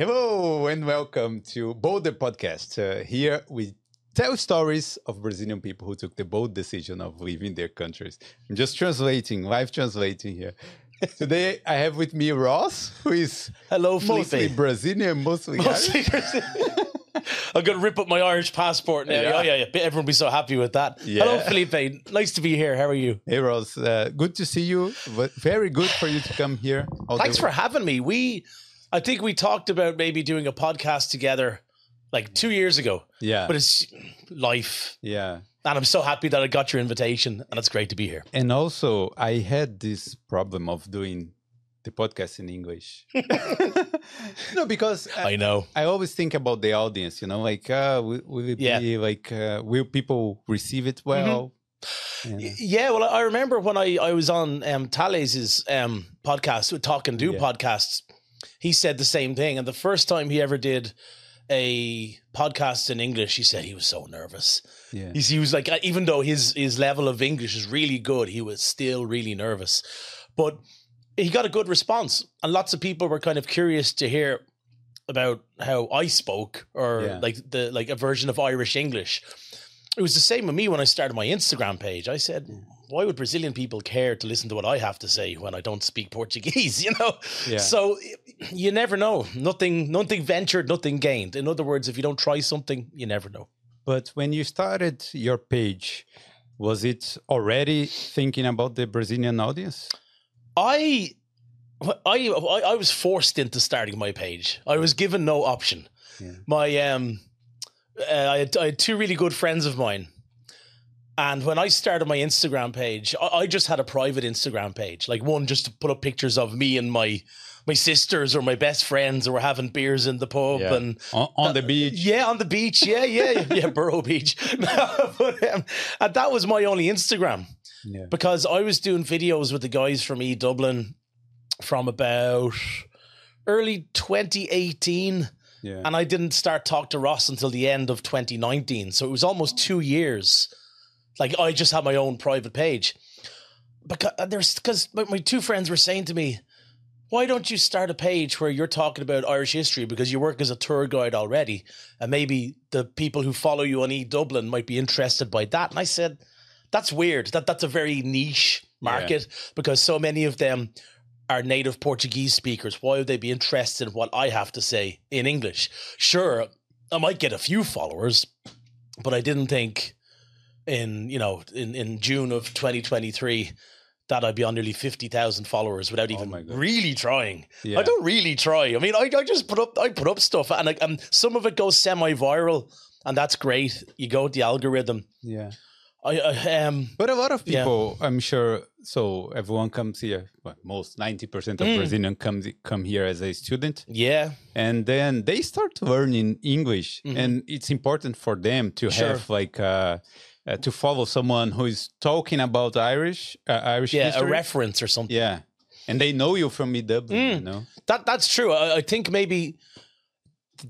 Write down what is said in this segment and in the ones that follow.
Hello and welcome to Bolder Podcast. Uh, here we tell stories of Brazilian people who took the bold decision of leaving their countries. I'm just translating, live translating here. Today I have with me Ross, who is Hello, mostly Felipe. Brazilian, mostly, Mostly. Brazilian. I'm going to rip up my Irish passport now. Yeah. Oh, yeah, yeah. Everyone be so happy with that. Yeah. Hello, Felipe. Nice to be here. How are you? Hey Ross, uh, good to see you. Very good for you to come here. Thanks for having me. We, I think we talked about maybe doing a podcast together like two years ago, yeah, but it's life. yeah. And I'm so happy that I got your invitation and it's great to be here. And also, I had this problem of doing the podcast in English. no, because I, I know. I always think about the audience, you know, like, uh, will, will it Yeah. be like, uh, will people receive it well? And, Y- Yeah, well, I remember when I, I was on um, Thales's um, podcast Talk and Do Yeah. podcasts, he said the same thing. And the first time he ever did a podcast in English, he said he was so nervous. yeah. He's, he was like, uh, even though his his level of English is really good, he was still really nervous. But he got a good response, and lots of people were kind of curious to hear about how I spoke, or Yeah. like the like a version of Irish English. It was the same with me when I started my Instagram page. I said, "Why would Brazilian people care to listen to what I have to say when I don't speak Portuguese?" You know. Yeah. So you never know. Nothing, nothing ventured, nothing gained. In other words, if you don't try something, you never know. But when you started your page, was it already thinking about the Brazilian audience? I, I, I was forced into starting my page. I was given no option. Yeah. My um, uh, I, had, I had two really good friends of mine, and when I started my Instagram page, I, I just had a private Instagram page, like one just to put up pictures of me and my my sisters or my best friends, or we're having beers in the pub Yeah. and On, on the beach? yeah, on the beach. Yeah, yeah, yeah, Burrow Beach. but, um, and that was my only Instagram Yeah. because I was doing videos with the guys from E Dublin from about early 2018, Yeah. and I didn't start Talk to Ross until the end of 2019. So it was almost two years. Like I just had my own private page. Because uh, there's because my, my two friends were saying to me, why don't you start a page where you're talking about Irish history because you work as a tour guide already, and maybe the people who follow you on E Dublin might be interested by that. And I said, that's weird. That that's a very niche market because so many of them are native Portuguese speakers. Why would they be interested in what I have to say in English? Sure, I might get a few followers, but I didn't think in you know in in June of 2023 that I'd be on nearly 50,000 followers without even my God. really trying. Yeah. I don't really try. I mean, I, I just put up I put up stuff and, I, and some of it goes semi-viral and that's great. You go with the algorithm. yeah. I, I um But a lot of Yeah. people, I'm sure. So everyone comes here. Well, most ninety percent of Mm. Brazilian comes come here as a student, yeah, and then they start learning English, Mhm. and it's important for them to Sure. have like uh, uh, to follow someone who is talking about Irish uh, Irish yeah, history. a reference or something. yeah, and they know you from EW. You Mm. know, That that's true. I, I think maybe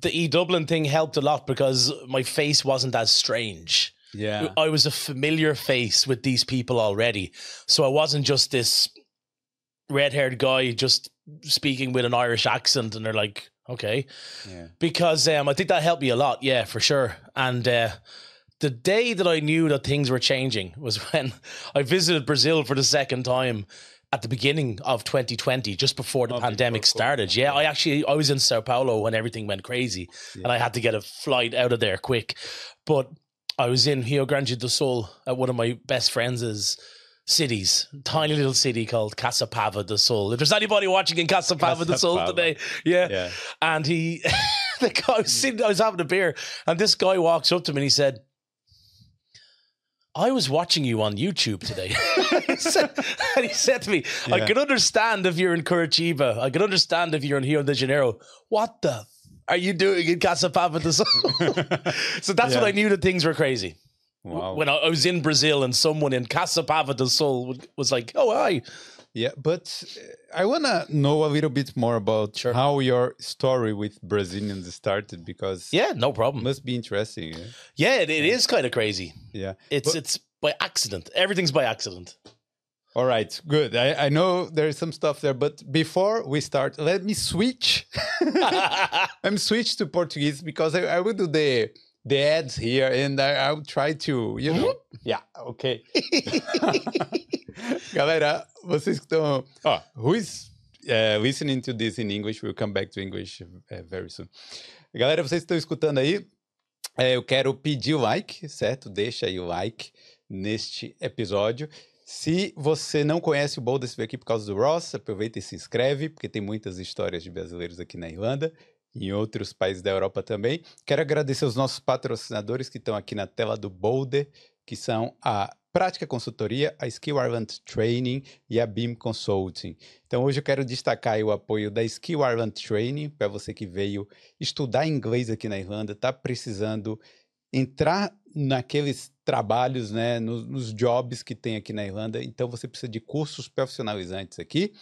the E Dublin thing helped a lot because my face wasn't as strange. yeah, I was a familiar face with these people already, so I wasn't just this red-haired guy just speaking with an Irish accent, and they're like, okay, yeah, because um, I think that helped me a lot. Yeah, for sure. And uh, the day that I knew that things were changing was when I visited Brazil for the second time at the beginning of 2020, just before the Oh, pandemic before started. Yeah, I actually I was in Sao Paulo when everything went crazy, and I had to get a flight out of there quick. But I was in Rio Grande do Sul at one of my best friends' cities, tiny little city called Caçapava do Sul. If there's anybody watching in Caçapava do Sul today, yeah, yeah. and he, the guy I was sitting, I was having a beer, and this guy walks up to me and he said, I was watching you on YouTube today. And he said to me, I can understand if you're in Curitiba. I can understand if you're in Rio de Janeiro. What the f- are you doing in do Sul? so that's Yeah. when I knew that things were crazy. Wow. When I, I was in Brazil and someone in Caçapava do Sul would- was like, oh, hi. Yeah, but uh, I want to know a little bit more about Sure. how your story with Brazilians started because Yeah, no problem. must be interesting. Yeah. Yeah, it, it is kind of crazy. yeah. It's But- it's by accident. Everything's by accident. All right, good. I, I know there's some stuff there, but before we start, let me switch. I'm switch to Portuguese because I, I will do the the ads here and I, I'll try to, you know. Yeah, okay. Galera, vocês que estão. Ó, who is uh, listening to this in English? We'll come back to English uh, very soon. Galera, vocês estão escutando aí? É, eu quero pedir o like, certo? Deixa aí o like neste episódio. Se você não conhece o veio aqui por causa do Ross, aproveita e se inscreve, porque tem muitas histórias de brasileiros aqui na Irlanda e em outros países da Europa também. Quero agradecer os nossos patrocinadores que estão aqui na tela do Boulder, que são a Prática Consultoria, a Skill Ireland Training e a BIM Consulting. Então hoje eu quero destacar o apoio da Skill Ireland Training para você que veio estudar inglês aqui na Irlanda, está precisando entrar naqueles trabalhos, né, nos, nos, jobs que tem aqui na Irlanda. Então você precisa de cursos profissionalizantes aqui.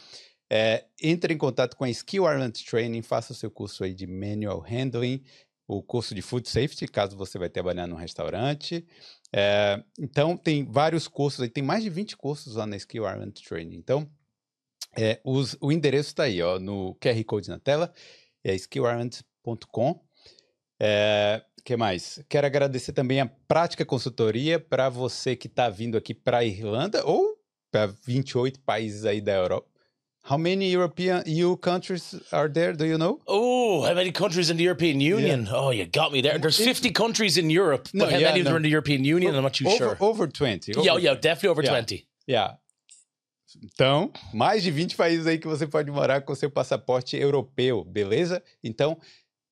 É, entre em contato com a Skill Ireland Training, faça o seu curso aí de Manual Handling, o curso de Food Safety, caso você vai trabalhar num restaurante. É, então, tem vários cursos, tem mais de 20 cursos lá na Skill Ireland Training. Então, é, os, o endereço está aí, ó, no QR Code na tela, é skillireland.com. É, que mais? Quero agradecer também a Prática Consultoria para você que está vindo aqui para a Irlanda ou para 28 países aí da Europa. How many European EU countries are there? Do you know? Oh, how many countries in the European Union? Yeah. Oh, you got me there. There's 50 countries in Europe, but no, how yeah, many no. are in the European Union? I'm not too over, sure. Over 20. Over, yeah, yeah, definitely over yeah. 20. Yeah. Então, mais de 20 países aí que você pode morar com seu passaporte europeu, beleza? Então,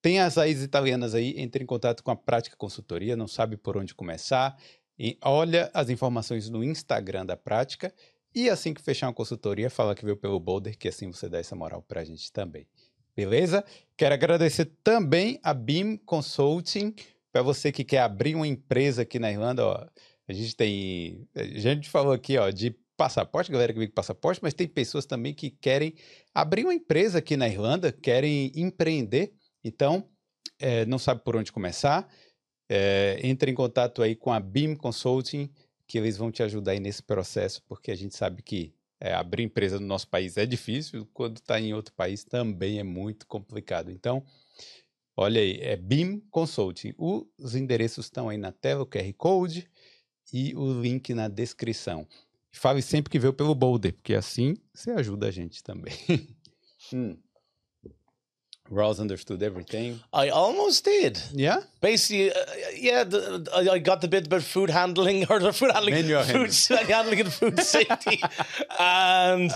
tem as raízes italianas aí, entre em contato com a Prática Consultoria, não sabe por onde começar, e olha as informações no Instagram da Prática e assim que fechar uma consultoria, fala que veio pelo Boulder, que assim você dá essa moral para a gente também. Beleza? Quero agradecer também a BIM Consulting, para você que quer abrir uma empresa aqui na Irlanda. Ó, a gente tem. A gente falou aqui ó, de passaporte, galera que vem com passaporte, mas tem pessoas também que querem abrir uma empresa aqui na Irlanda, querem empreender. Então, é, não sabe por onde começar. É, entre em contato aí com a BIM Consulting que eles vão te ajudar aí nesse processo, porque a gente sabe que é, abrir empresa no nosso país é difícil, quando está em outro país também é muito complicado. Então, olha aí, é BIM Consulting. Os endereços estão aí na tela, o QR Code e o link na descrição. Fale sempre que veio pelo Boulder, porque assim você ajuda a gente também. hum. Ross understood everything. I almost did. Yeah. Basically, uh, yeah. The, I got the bit about food handling or the food handling, Menu food handling. handling and food safety, and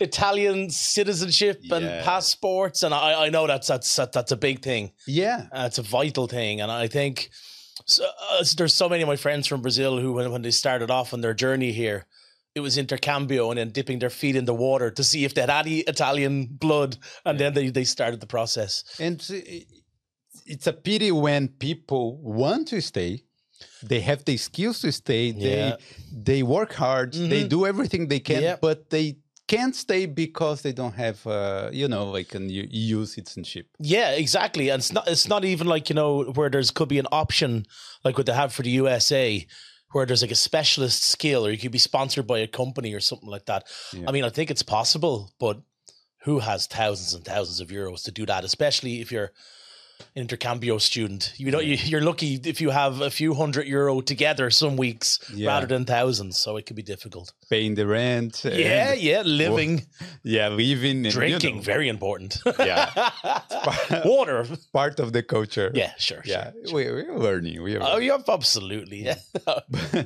Italian citizenship yeah. and passports, and I, I know that's that's that's a big thing. Yeah, uh, it's a vital thing, and I think so, uh, there's so many of my friends from Brazil who, when, when they started off on their journey here, it was intercambio and then dipping their feet in the water to see if they had any Italian blood, and then they, they started the process. And it's a pity when people want to stay, they have the skills to stay, they yeah. they work hard, mm-hmm. they do everything they can, but they can't stay because they don't have uh, you know like an EU citizenship. Yeah, exactly. And it's not it's not even like you know where there's could be an option like what they have for the USA where there's like a specialist skill or you could be sponsored by a company or something like that. Yeah. I mean, I think it's possible, but who has thousands and thousands of euros to do that, especially if you're intercambio student. You know, you, are lucky if you have a few hundred euro together some weeks yeah. rather than thousands. So it could be difficult. Paying the rent. Yeah, yeah, living. yeah, living. Drinking, you know. very important. yeah. Water. Part of the culture. Yeah, sure. Yeah, sure, We, we're learning. We are oh, yeah, absolutely. Yeah.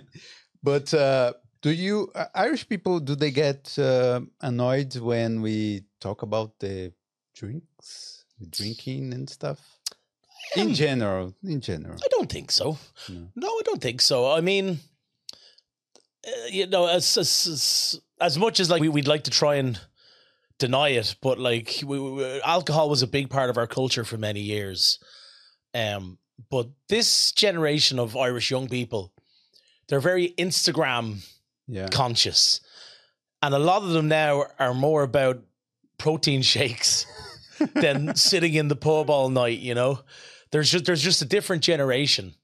but uh, do you, uh, Irish people, do they get uh, annoyed when we talk about the drinks, drinking and stuff? In general, in general, I don't think so. No, no I don't think so. I mean, uh, you know, as, as as much as like we, would like to try and deny it, but like we, we, alcohol was a big part of our culture for many years. Um, but this generation of Irish young people, they're very Instagram yeah. conscious, and a lot of them now are more about protein shakes than sitting in the pub all night. You know, there's just there's just a different generation.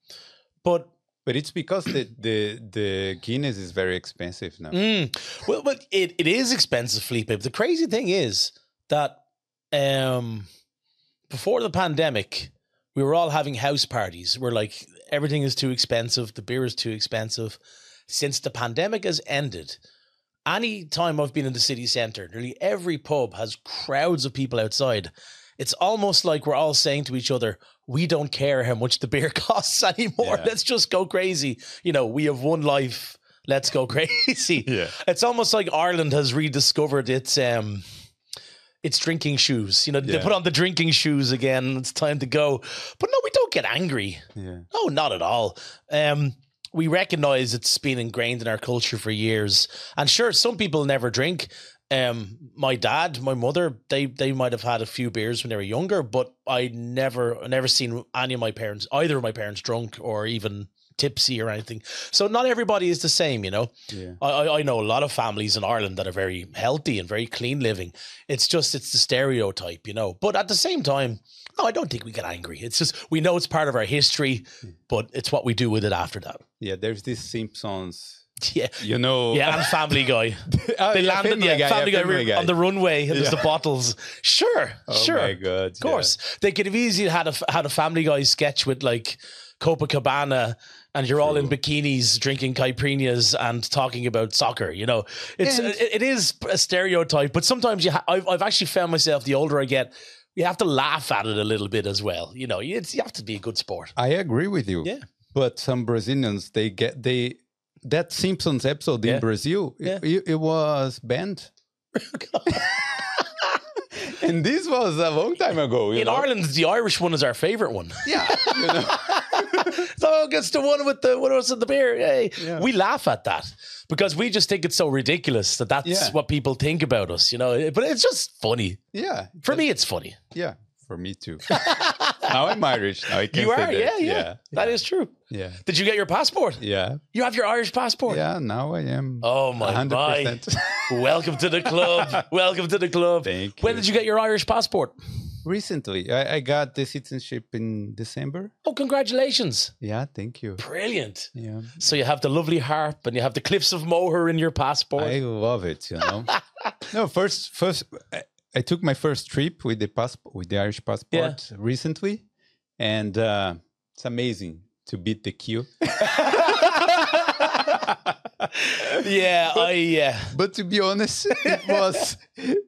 But But it's because the the the Guinness is very expensive now. Mm. Well, but it, it is expensive, Felipe. But the crazy thing is that um, before the pandemic, we were all having house parties. We're like, everything is too expensive. The beer is too expensive. Since the pandemic has ended, any time I've been in the city centre, nearly every pub has crowds of people outside. It's almost like we're all saying to each other, we don't care how much the beer costs anymore. Yeah. Let's just go crazy. You know, we have one life. Let's go crazy. Yeah. It's almost like Ireland has rediscovered its um its drinking shoes. You know, they put on the drinking shoes again. It's time to go. But no, we don't get angry. Yeah. No, not at all. Um, we recognize it's been ingrained in our culture for years. And sure, some people never drink. Um, my dad, my mother, they they might have had a few beers when they were younger, but I never never seen any of my parents, either of my parents, drunk or even tipsy or anything. So not everybody is the same, you know. Yeah. I, I I know a lot of families in Ireland that are very healthy and very clean living. It's just it's the stereotype, you know. But at the same time, no, I don't think we get angry. It's just we know it's part of our history, but it's what we do with it after that. Yeah. There's this Simpsons. Yeah. You know. Yeah, and Family Guy. Oh, They yeah, landed, Family yeah, Guy, Family yeah, Guy, Family Guy. on the runway, and there's the bottles. Sure, Oh sure, my god. of course. They could have easily had a had a Family Guy sketch with like Copacabana, and you're all in bikinis drinking caipirinhas and talking about soccer. You know, it's And- it, it is a stereotype, but sometimes you ha- I've I've actually found myself the older I get. You have to laugh at it a little bit as well. You know, it's, you have to be a good sport. I agree with you. Yeah. But some Brazilians, they get they that Simpsons episode Yeah. in Brazil, Yeah. it, it was banned. and this was a long time ago. In know? Ireland, the Irish one is our favorite one. yeah, you know. so gets the one with the what was in the beer. Yay. Yeah. We laugh at that because we just think it's so ridiculous that that's Yeah. what people think about us, you know. But it's just funny. yeah, For me, it's funny. yeah, for me too. Now I'm Irish. Now I can You are, that. yeah, yeah, yeah, That is true. yeah, Did you get your passport? yeah, You have your Irish passport. yeah. Now I am. Oh my hundred my! percent. Welcome to the club. Welcome to the club. Thank When you. did you get your Irish passport? Recently, I, I got the citizenship in December. Oh, congratulations! Yeah, thank you. Brilliant. Yeah, So you have the lovely harp and you have the cliffs of Moher in your passport. I love it. You know. no, first, first, I, took my first trip with the passport, with the Irish passport recently, and uh, it's amazing to beat the queue. yeah, I yeah. But to be honest, it was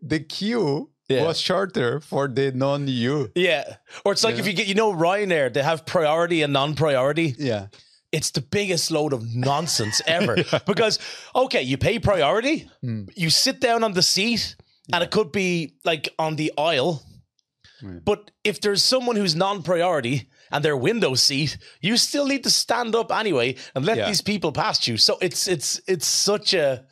the queue Yeah. was shorter for the non-EU. Yeah. Or it's like Yeah. if you get, you know, Ryanair, they have priority and non priority. Yeah, It's the biggest load of nonsense ever. Because, okay, you pay priority, Hmm. you sit down on the seat, and it could be like on the aisle. Yeah. But if there's someone who's non priority and their window seat, you still need to stand up anyway and let Yeah. these people past you. So it's it's it's such a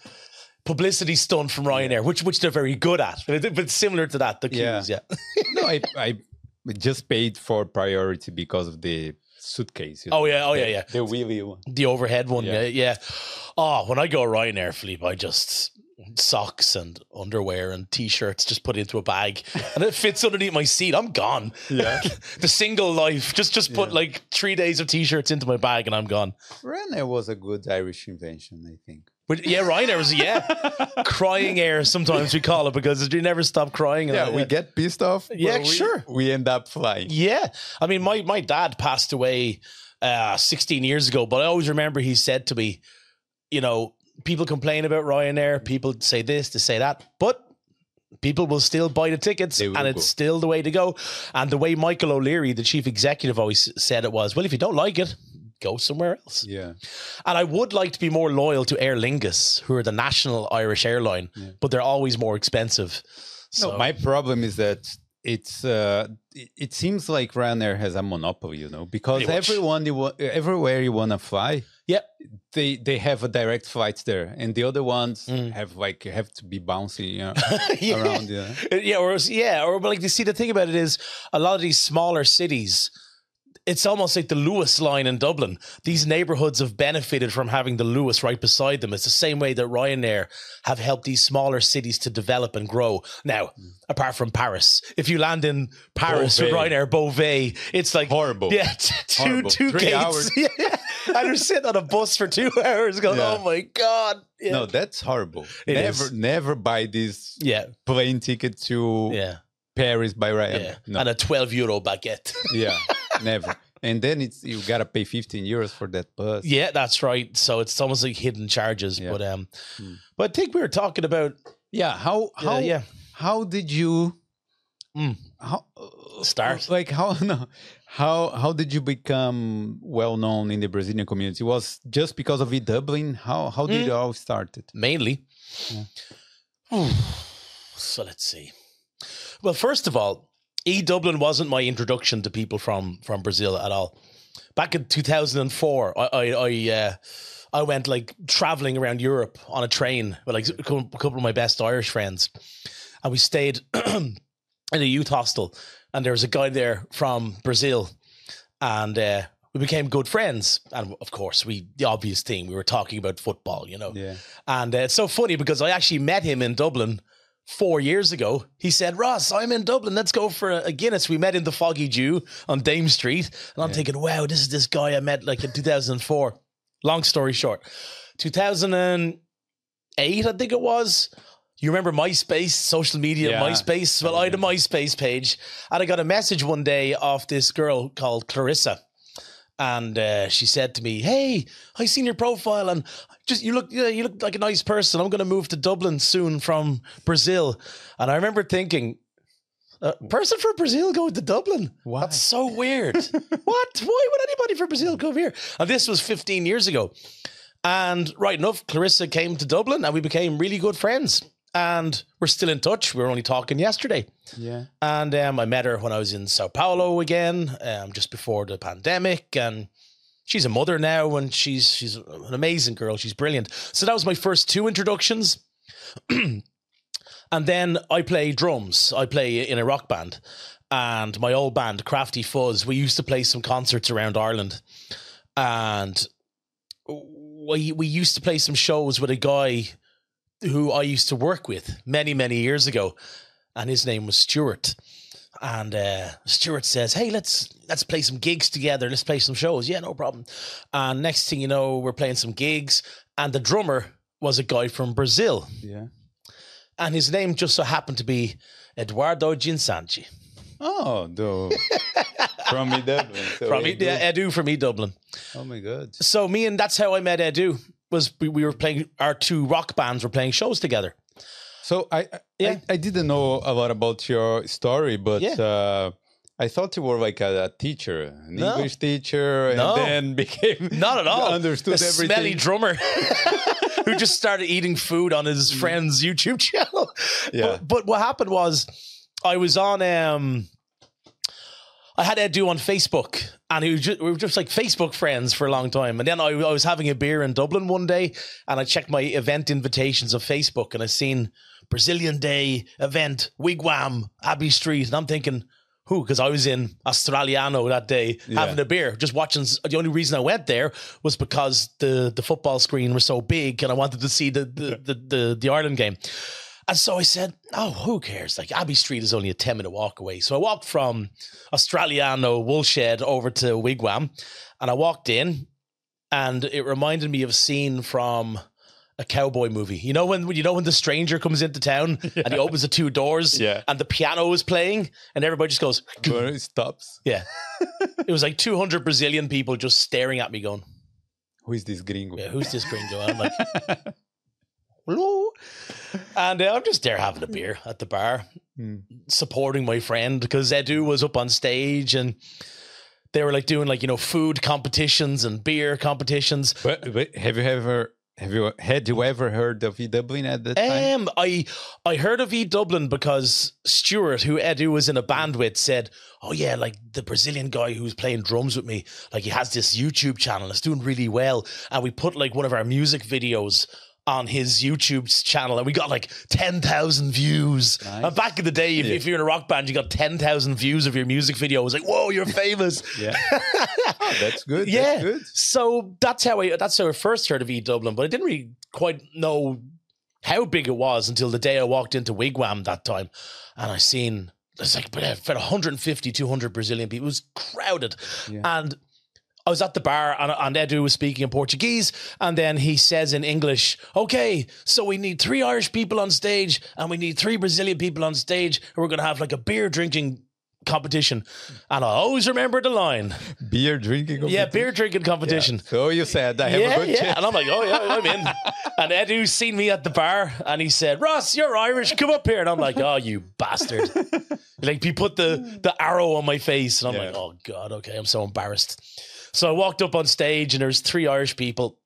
publicity stunt from Ryanair, which which they're very good at. But it's similar to that, the queues, yeah. no, I, I just paid for priority because of the suitcase. you oh, know, Oh yeah, oh yeah, yeah. The wheelie one. The overhead one, yeah. Yeah. yeah. Oh, when I go Ryanair, Felipe, I just socks and underwear and t-shirts just put into a bag and it fits underneath my seat. I'm gone. Yeah. the single life. Just just put Yeah. like three days of t-shirts into my bag and I'm gone. Ryanair was a good Irish invention, I think. But yeah, Ryanair was yeah. crying air sometimes we call it because you never stop crying. Yeah, we get pissed off. Yeah, we, sure. We end up flying. Yeah. I mean, my, my dad passed away uh, 16 years ago, but I always remember he said to me, you know, people complain about Ryanair, people say this, to say that, but people will still buy the tickets and it's go. still the way to go. And the way Michael O'Leary, the chief executive, always said it was, well, if you don't like it, go somewhere else. Yeah. And I would like to be more loyal to Aer Lingus, who are the national Irish airline, but they're always more expensive. So, No, my problem is that it's uh, it, seems like Ryanair has a monopoly, you know, because everyone you everywhere you want to fly, yeah, they they have a direct flight there, and the other ones Mm. have like have to be bouncy you know, Yeah. around. You yeah, or yeah, or but like you see the thing about it is a lot of these smaller cities. It's almost like the Luas line in Dublin. These neighborhoods have benefited from having the Luas right beside them. It's the same way that Ryanair have helped these smaller cities to develop and grow. Now, mm. apart from Paris, if you land in Paris with Ryanair Beauvais, it's like Horrible. Yeah, t- two Horrible. two Three gates. hours. Yeah. and you're sitting on a bus for two hours going, Yeah. oh my God. Yeah. No, that's horrible. It never, is. never buy this yeah. plane ticket to Yeah. Paris by Ryanair. Yeah. No, And a 12 euro baguette. yeah, never. And then it's you gotta pay 15 euros for that bus. yeah, that's right. So it's almost like hidden charges. Yeah. But um Hmm. but I think we were talking about Yeah, how how how yeah. how did you Mm. how uh, Start. like how no how how did you become well known in the Brazilian community? Was just because of it Dublin? How how did Mm. it all started? mainly. so let's see. Well, first of all, E Dublin wasn't my introduction to people from from Brazil at all. Back in 2004, I I I, uh, I went like traveling around Europe on a train with like a couple of my best Irish friends, and we stayed in a youth hostel. And there was a guy there from Brazil, and uh, we became good friends. And of course, we the obvious thing we were talking about football, you know. Yeah. And uh, it's so funny because I actually met him in Dublin four years ago. He said, Ross, I'm in Dublin. Let's go for a, Guinness. We met in the Foggy Dew on Dame Street. And I'm Yeah. thinking, wow, this is this guy I met like in 2004. Long story short, 2008, I think it was. You remember MySpace, social media, Yeah. MySpace? Well, I had a MySpace page and I got a message one day off this girl called Clarissa. And uh, she said to me, "Hey, I seen your profile, and just you look, you look like a nice person. I'm going to move to Dublin soon from Brazil." And I remember thinking, "A person from Brazil going to Dublin? Why? That's so weird. what? Why would anybody from Brazil come here?" And this was 15 years ago. And right enough, Clarissa came to Dublin, and we became really good friends. And we're still in touch. We were only talking yesterday. Yeah. And um, I met her when I was in Sao Paulo again, um, just before the pandemic. And she's a mother now, and she's she's an amazing girl. She's brilliant. So that was my first two introductions. and then I play drums. I play in a rock band. And my old band, Crafty Fuzz, we used to play some concerts around Ireland. And we we used to play some shows with a guy who I used to work with many, many years ago and his name was Stuart. And uh, Stuart says, "Hey, let's let's play some gigs together. Let's play some shows." Yeah, no problem. And next thing you know, we're playing some gigs, and the drummer was a guy from Brazil, Yeah. and his name just so happened to be Eduardo Ginsanchi Oh, the from me Dublin. So from it yeah, Edu from E Dublin. Oh my god. So me and that's how I met Edu. Was we, we were playing our two rock bands were playing shows together. So I I- Yeah. I, I didn't know a lot about your story, but Yeah. uh, I thought you were like a, a teacher, an No. English teacher, and No. then became Not at all. understood a everything. smelly drummer who just started eating food on his friend's YouTube channel. Yeah. But, but what happened was I was on um I had Edu on Facebook and he was just, we were just like Facebook friends for a long time. And then I, I was having a beer in Dublin one day and I checked my event invitations of Facebook and I seen Brazilian Day event, Wigwam, Abbey Street. And I'm thinking, who? Because I was in Australiano that day Yeah. having a beer, just watching. The only reason I went there was because the, the football screen was so big and I wanted to see the, the, the, the, the Ireland game. And so I said, oh, who cares? Like Abbey Street is only a 10 minute walk away. So I walked from Australiano Woolshed over to Wigwam and I walked in and it reminded me of a scene from a cowboy movie. You know when you know when the stranger comes into town and he opens the two doors Yeah. and the piano is playing and everybody just goes, it stops. yeah. it was like 200 Brazilian people just staring at me going, Who is this gringo? yeah, who's this gringo? I'm like, hello. And uh, I'm just there having a beer at the bar, Hmm. supporting my friend because Edu was up on stage and they were like doing like, you know, food competitions and beer competitions. But, but have you ever have you had you ever heard of E Dublin at the time? Um, I I heard of E Dublin because Stuart, who Edu was in a band with, said, "Oh yeah, like the Brazilian guy who's playing drums with me, like he has this YouTube channel, it's doing really well." And we put like one of our music videos on his YouTube channel, and we got like ten thousand views. Nice. And back in the day, if, Yeah. if you're in a rock band, you got ten thousand views of your music video. It was like, "Whoa, you're famous!" Yeah. Oh, that's good. Yeah. That's good. So that's how I that's how I first heard of E Dublin, but I didn't really quite know how big it was until the day I walked into Wigwam that time, and I seen it's like about uh, 150, 200 Brazilian people. It was crowded, Yeah. and I was at the bar and, and Edu was speaking in Portuguese, and then he says in English, "Okay, so we need three Irish people on stage, and we need three Brazilian people on stage, and we're going to have like a beer drinking competition." And I always remember the line, Beer drinking. "Yeah, competition? beer drinking competition." So you said I have yeah, a good yeah. chance. And I'm like, oh yeah, I'm in. and Edu's seen me at the bar, and he said, "Ross, you're Irish. Come up here." And I'm like, "Oh, you bastard!" like he put the the arrow on my face, and I'm Yeah. like, "Oh God, okay, I'm so embarrassed." So I walked up on stage, and there's three Irish people.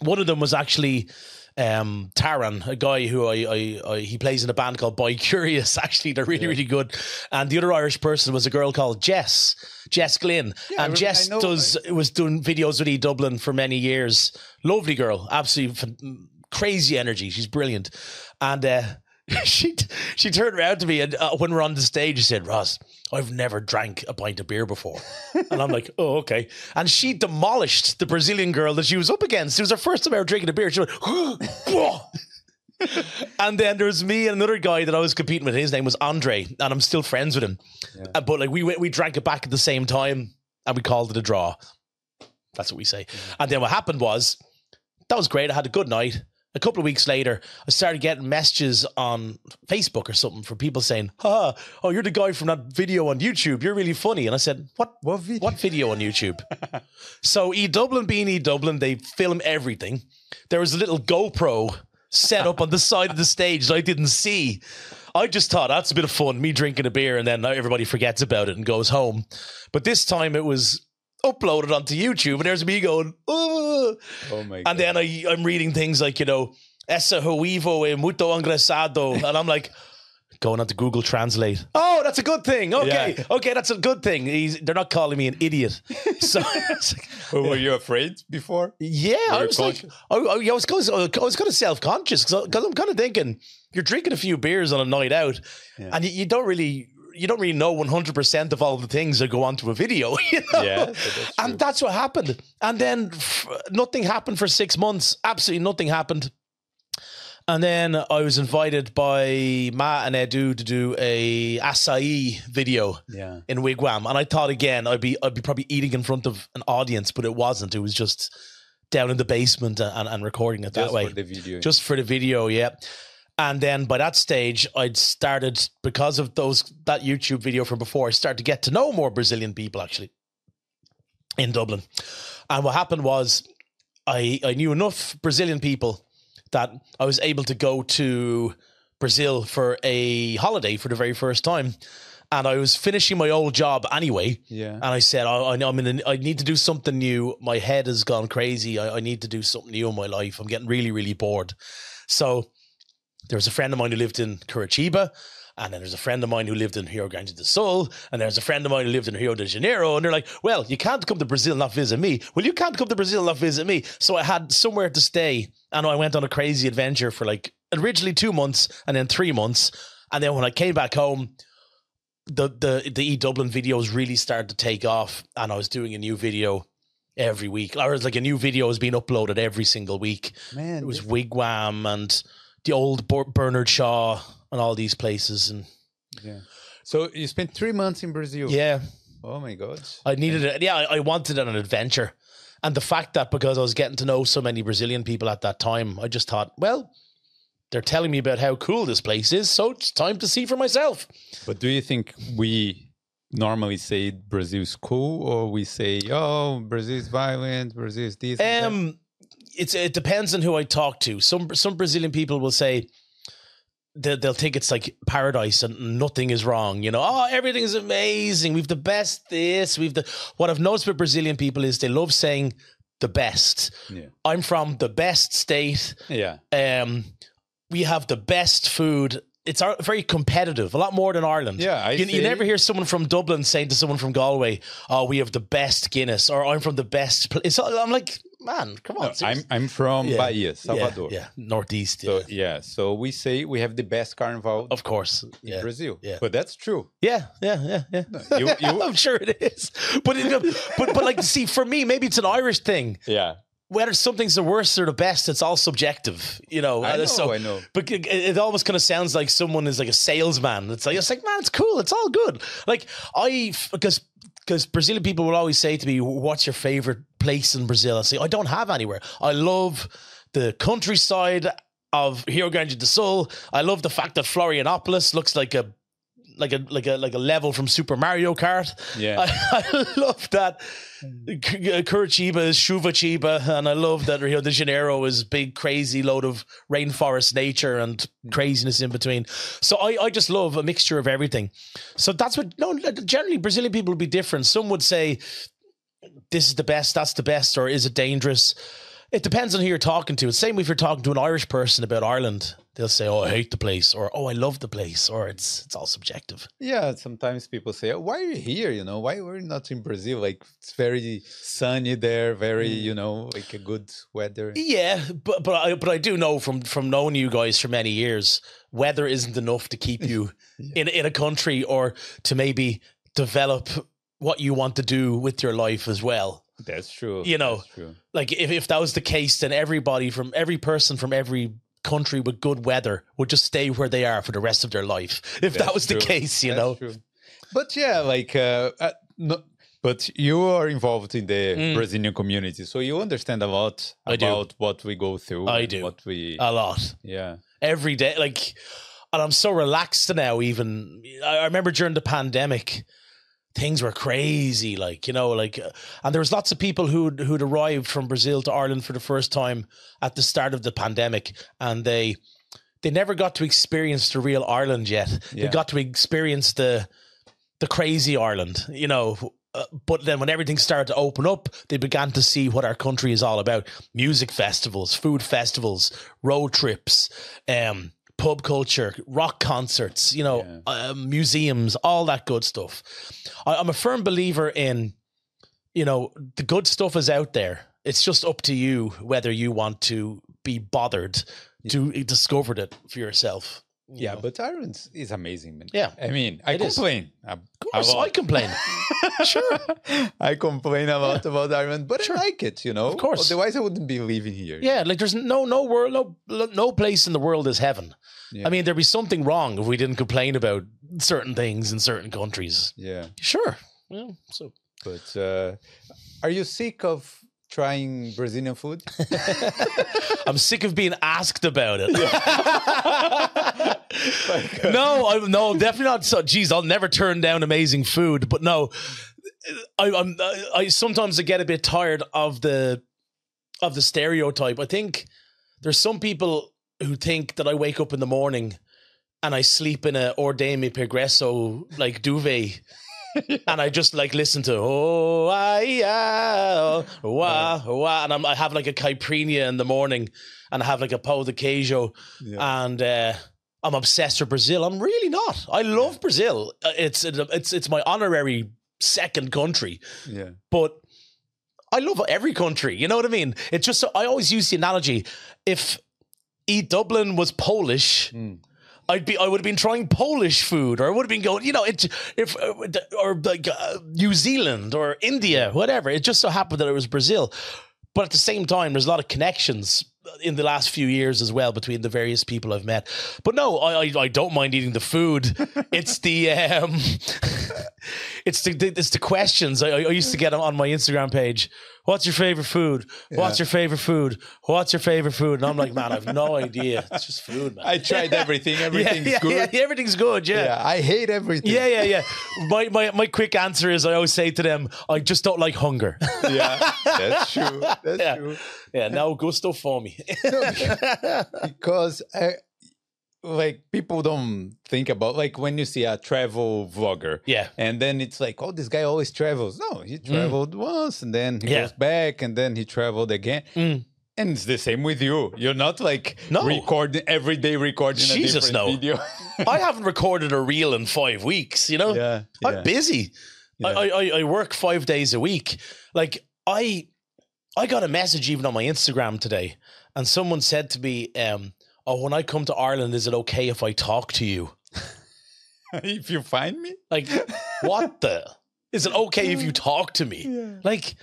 One of them was actually um, Taran, a guy who I, I, I he plays in a band called Boy Curious. Actually, they're really really good. And the other Irish person was a girl called Jess, Jess Glynn, Yeah, and Jess does was doing videos with E Dublin for many years. Lovely girl, absolutely crazy energy. She's brilliant, and. uh she she turned around to me and uh, when we're on the stage, she said, "Ross, I've never drank a pint of beer before," and I'm like, "Oh, okay." And she demolished the Brazilian girl that she was up against. It was her first time ever drinking a beer. She went, "Whoa." and then there was me and another guy that I was competing with. His name was Andre, and I'm still friends with him. Uh, but like we went, we drank it back at the same time, and we called it a draw. That's what we say. And then what happened was that was great. I had a good night. A couple of weeks later, I started getting messages on Facebook or something from people saying, "Ha, oh, you're the guy from that video on YouTube. You're really funny." And I said, "What? What video? What video on YouTube?" so E Dublin being E Dublin, they film everything. There was a little GoPro set up on the side of the stage that I didn't see. I just thought that's a bit of fun, me drinking a beer, and then everybody forgets about it and goes home. But this time it was uploaded onto YouTube, and there's me going, "Oh." Oh my god. And then I, I'm reading things like, you know, essa huivo e muito engraçado. And I'm like, going on to Google Translate. Oh, that's a good thing. Okay. Yeah. Okay, that's a good thing. He's, they're not calling me an idiot. So, it's like, were you afraid before? yeah, I You're was like, I, I I was kind of, I was kind of self conscious because I'm kind of thinking you're drinking a few beers on a night out, Yeah. and you, you don't really. You don't really know 100% of all the things that go onto a video. You know? Yeah, that's. And that's what happened. And then f- nothing happened for six months. Absolutely nothing happened. And then I was invited by Matt and Edu to do a acai video Yeah. in Wigwam, and I thought again I'd be I'd be probably eating in front of an audience, but it wasn't. It was just down in the basement and, and recording it that Just way, for the video. just for the video. Yeah. And then by that stage, I'd started because of those that YouTube video from before. I started to get to know more Brazilian people actually in Dublin. And what happened was, I I knew enough Brazilian people that I was able to go to Brazil for a holiday for the very first time. And I was finishing my old job anyway. yeah. And I said, I, I, I'm in a, I need to do something new. My head has gone crazy. I, I need to do something new in my life. I'm getting really, really bored. So there was a friend of mine who lived in Curitiba. And then there's a friend of mine who lived in Rio Grande do Sul. And there's a friend of mine who lived in Rio de Janeiro. And they're like, well, you can't come to Brazil and not visit me. Well, you can't come to Brazil and not visit me. So I had somewhere to stay. And I went on a crazy adventure for like originally two months and then three months. And then when I came back home, the the the E Dublin videos really started to take off, and I was doing a new video every week. Or it's like a new video was being uploaded every single week. Man, It was Wigwam and the old Ber- Bernard Shaw and all these places, and yeah. So you spent three months in Brazil. yeah, Oh my god. I needed it. Yeah, I, I wanted an adventure, and the fact that because I was getting to know so many Brazilian people at that time, I just thought, well. They're telling me about how cool this place is, so it's time to see for myself. But do you think we normally say Brazil's cool, or we say, "Oh, Brazil's violent, Brazil's this"? and that"? Um, it's it depends on who I talk to. Some some Brazilian people will say they'll, they'll think it's like paradise and nothing is wrong. You know, oh everything is amazing. We've the best this. We've the what I've noticed with Brazilian people is they love saying the best. Yeah. I'm from the best state. yeah, Um, we have the best food. It's very competitive, a lot more than Ireland. Yeah, I you, you never hear someone from Dublin saying to someone from Galway, "Oh, we have the best Guinness," or "I'm from the best." Pl-. It's, I'm like, man, come on. No, I'm. I'm from Yeah. Bahia, Salvador. Yeah, yeah. northeast. So yeah. yeah, so we say we have the best carnival of course. in Yeah, Brazil. yeah. But that's true. yeah, yeah, yeah, yeah. You, you, I'm sure it is, but it, but but like, see, for me, maybe it's an Irish thing. yeah, Whether something's the worst or the best, it's all subjective, you know. I Uh, know, so- I know. But it, it almost kind of sounds like someone is like a salesman. It's like it's like man, it's cool, it's all good. Like I because because Brazilian people will always say to me, "What's your favorite place in Brazil?" I say, "I don't have anywhere. I love the countryside of Rio Grande do Sul. I love the fact that Florianopolis looks like a like a like a like a level from Super Mario Kart. Yeah. I, I love that Cu- uh, Curitiba is Chuvachiba, and I love that Rio de Janeiro is big, crazy load of rainforest nature and hmm. craziness in between. So I, I just love a mixture of everything. So that's what no generally Brazilian people would be different. Some would say this is the best, that's the best, or is it dangerous? It depends on who you're talking to. Same if you're talking to an Irish person about Ireland, they'll say, "Oh, I hate the place," or "Oh, I love the place," or it's it's all subjective. Yeah, sometimes people say, "Why are you here? You know, why we're not in Brazil? Like it's very sunny there, very Mm. you know, like a good weather." Yeah, but but I but I do know from from knowing you guys for many years, weather isn't enough to keep you in in a country or to maybe develop what you want to do with your life as well. That's true. You know, true. Like if if that was the case, then everybody from every person from every country with good weather would just stay where they are for the rest of their life. If that That's was the case, you That's know. true. But yeah, like uh, uh, no, but you are involved in the Mm. Brazilian community, so you understand a lot about what we go through. I do. What we A lot. yeah. every day. Like, and I'm so relaxed now. Even I remember during the pandemic, things were crazy. Like you know, like, uh, and there was lots of people who'd who'd arrived from Brazil to Ireland for the first time at the start of the pandemic, and they they never got to experience the real Ireland yet. They got to experience the the crazy Ireland. You know. Uh, but then when everything started to open up, they began to see what our country is all about. Music festivals, food festivals, road trips, um, pub culture, rock concerts, you know, uh, museums, all that good stuff. I, I'm a firm believer in, you know, the good stuff is out there. It's just up to you whether you want to be bothered to discover it for yourself. Yeah, know. but Ireland is amazing, man. Yeah. I mean, I complain. of course, a lot. I complain. sure. I complain a lot about Ireland, but Sure. I like it, you know. Of course. Otherwise, I wouldn't be living here. Yeah, like there's no no world, no no place in the world is heaven. Yeah. I mean, there'd be something wrong if we didn't complain about certain things in certain countries. Yeah. Sure. Yeah, so But uh, are you sick of trying Brazilian food? I'm sick of being asked about it. no, I'm no, definitely not. So, geez, I'll never turn down amazing food. But no, I, I'm. I, I sometimes I get a bit tired of the of the stereotype. I think there's some people who think that I wake up in the morning and I sleep in a Ordemi Progresso like duvet. and I just like listen to oh ah, yeah, oh, wah, wah, and I'm, I have like a caipirinha in the morning, and I have like a pão de queijo, and uh, I'm obsessed with Brazil. I'm really not. I love Brazil. Uh, It's it's it's my honorary second country, yeah. but I love every country. You know what I mean? It's just I always use the analogy: if E Dublin was Polish. Mm. I'd be. I would have been trying Polish food, or I would have been going. You know, it if or like uh, New Zealand or India, whatever. It just so happened that it was Brazil, but at the same time, there's a lot of connections in the last few years as well between the various people I've met. But no, I I, I don't mind eating the food. it's the um, it's the, the it's the questions. I, I used to get on my Instagram page. What's your favorite food? What's Yeah. your favorite food? What's your favorite food? And I'm like, man, I've no idea. It's just food, man. I tried everything. Everything's yeah, yeah, good. Yeah, everything's good. Yeah. Yeah, I hate everything. Yeah, yeah, yeah. My, my my quick answer is I always say to them, I just don't like hunger. Yeah, that's true. That's Yeah. true. yeah, no gusto for me. Because I, like people don't think about like when you see a travel vlogger. yeah. And then it's like, oh, this guy always travels. No, he traveled once and then he Mm. Yeah. goes back and then he traveled again. Mm. And it's the same with you. You're not like No. recording every day recording Jesus, a different no. video. I haven't recorded a reel in five weeks, you know? yeah, I'm yeah. busy. Yeah. I I- I work five days a week. Like I I got a message even on my Instagram today, and someone said to me, um, "Oh, when I come to Ireland, is it okay if I talk to you?" if you find me, Like, what the? Is it okay if you talk to me? Like,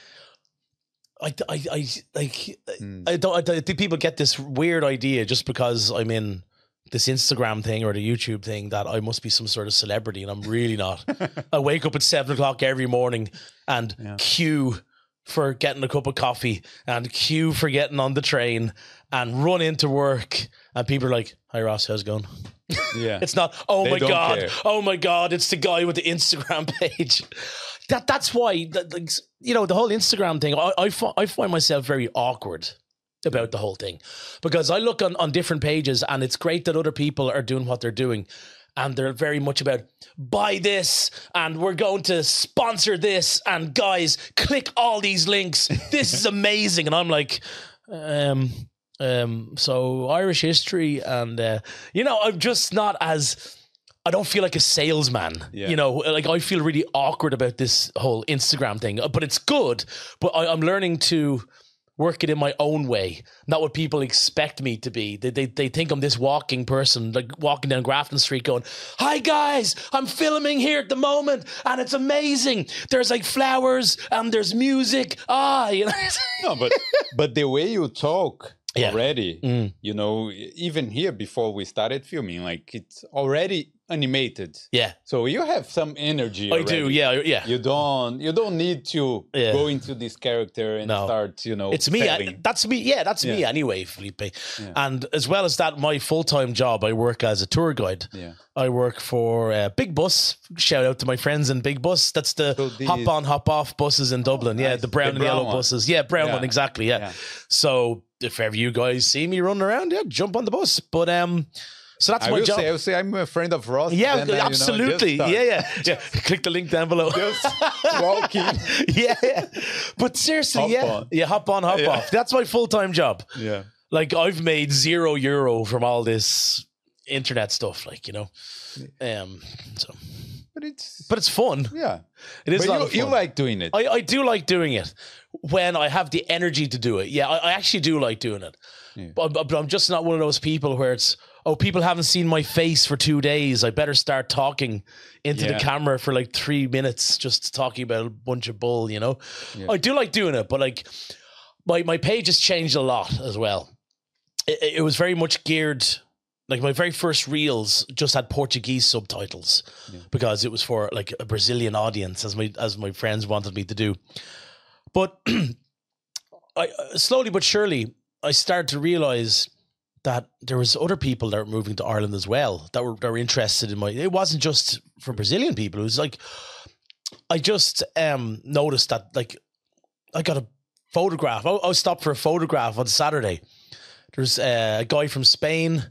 I, I, I like. Mm. I don't. I, think people get this weird idea just because I'm in this Instagram thing or the YouTube thing that I must be some sort of celebrity, and I'm really not. I wake up at seven o'clock every morning and Yeah. queue for getting a cup of coffee and queue for getting on the train and run into work, and people are like, "Hi Ross, how's it going?" Yeah. It's not, oh They my god, care. oh my god, it's the guy with the Instagram page. That that's why, that, like, you know, the whole Instagram thing. I I, I find myself very awkward about the whole thing because I look on on different pages and it's great that other people are doing what they're doing. And they're very much about buy this and we're going to sponsor this and guys click all these links. This is amazing. And I'm like, um, um, so Irish history, and uh, you know, I'm just not as I don't feel like a salesman. Yeah. You know, like I feel really awkward about this whole Instagram thing, but it's good. But I, I'm learning to work it in my own way, not what people expect me to be. They, they they think I'm this walking person, like walking down Grafton Street, going, "Hi guys, I'm filming here at the moment, and it's amazing. There's like flowers and there's music. Ah, you know." no, but but the way you talk Yeah. already, Mm. you know, even here before we started filming, like it's already animated. yeah, So you have some energy. I do. Yeah, yeah. You don't you don't need to Yeah. go into this character and No. start, you know, It's me. I, that's me. Yeah, that's me anyway, Felipe. Yeah. And as well as that, my full time job, I work as a tour guide. yeah. I work for uh, Big Bus. Shout out to my friends in Big Bus. That's the So these- hop on, hop off buses in Dublin. yeah, nice. the brown The and yellow one. buses. Yeah, brown Yeah. one exactly. Yeah. Yeah. So if ever you guys see me running around, yeah, jump on the bus. But um, so that's I my will job. say, I will say I'm a friend of Ross. yeah, then, uh, you know, absolutely. yeah, yeah, yeah. Click the link down below. Just walking. yeah, yeah. But seriously, Hop yeah, on. yeah, hop on, hop Yeah. off. That's my full time job. Yeah. Like I've made zero euro from all this internet stuff. Like you know, um. So, But it's but it's fun. yeah. It is but you, you like doing it. I, I do like doing it when I have the energy to do it. Yeah, I, I actually do like doing it. Yeah. But, but I'm just not one of those people where it's, oh, people haven't seen my face for two days. I better start talking into Yeah. the camera for like three minutes, just talking about a bunch of bull, you know? Yeah. I do like doing it, but like my, my page has changed a lot as well. It, it was very much geared. Like my very first reels just had Portuguese subtitles Yeah. because it was for like a Brazilian audience, as my as my friends wanted me to do. But I uh, slowly but surely I started to realize that there was other people that were moving to Ireland as well that were that were interested in my. It wasn't just for Brazilian people. It was like I just um noticed that like I got a photograph. I, I stopped for a photograph on Saturday. There's uh, a guy from Spain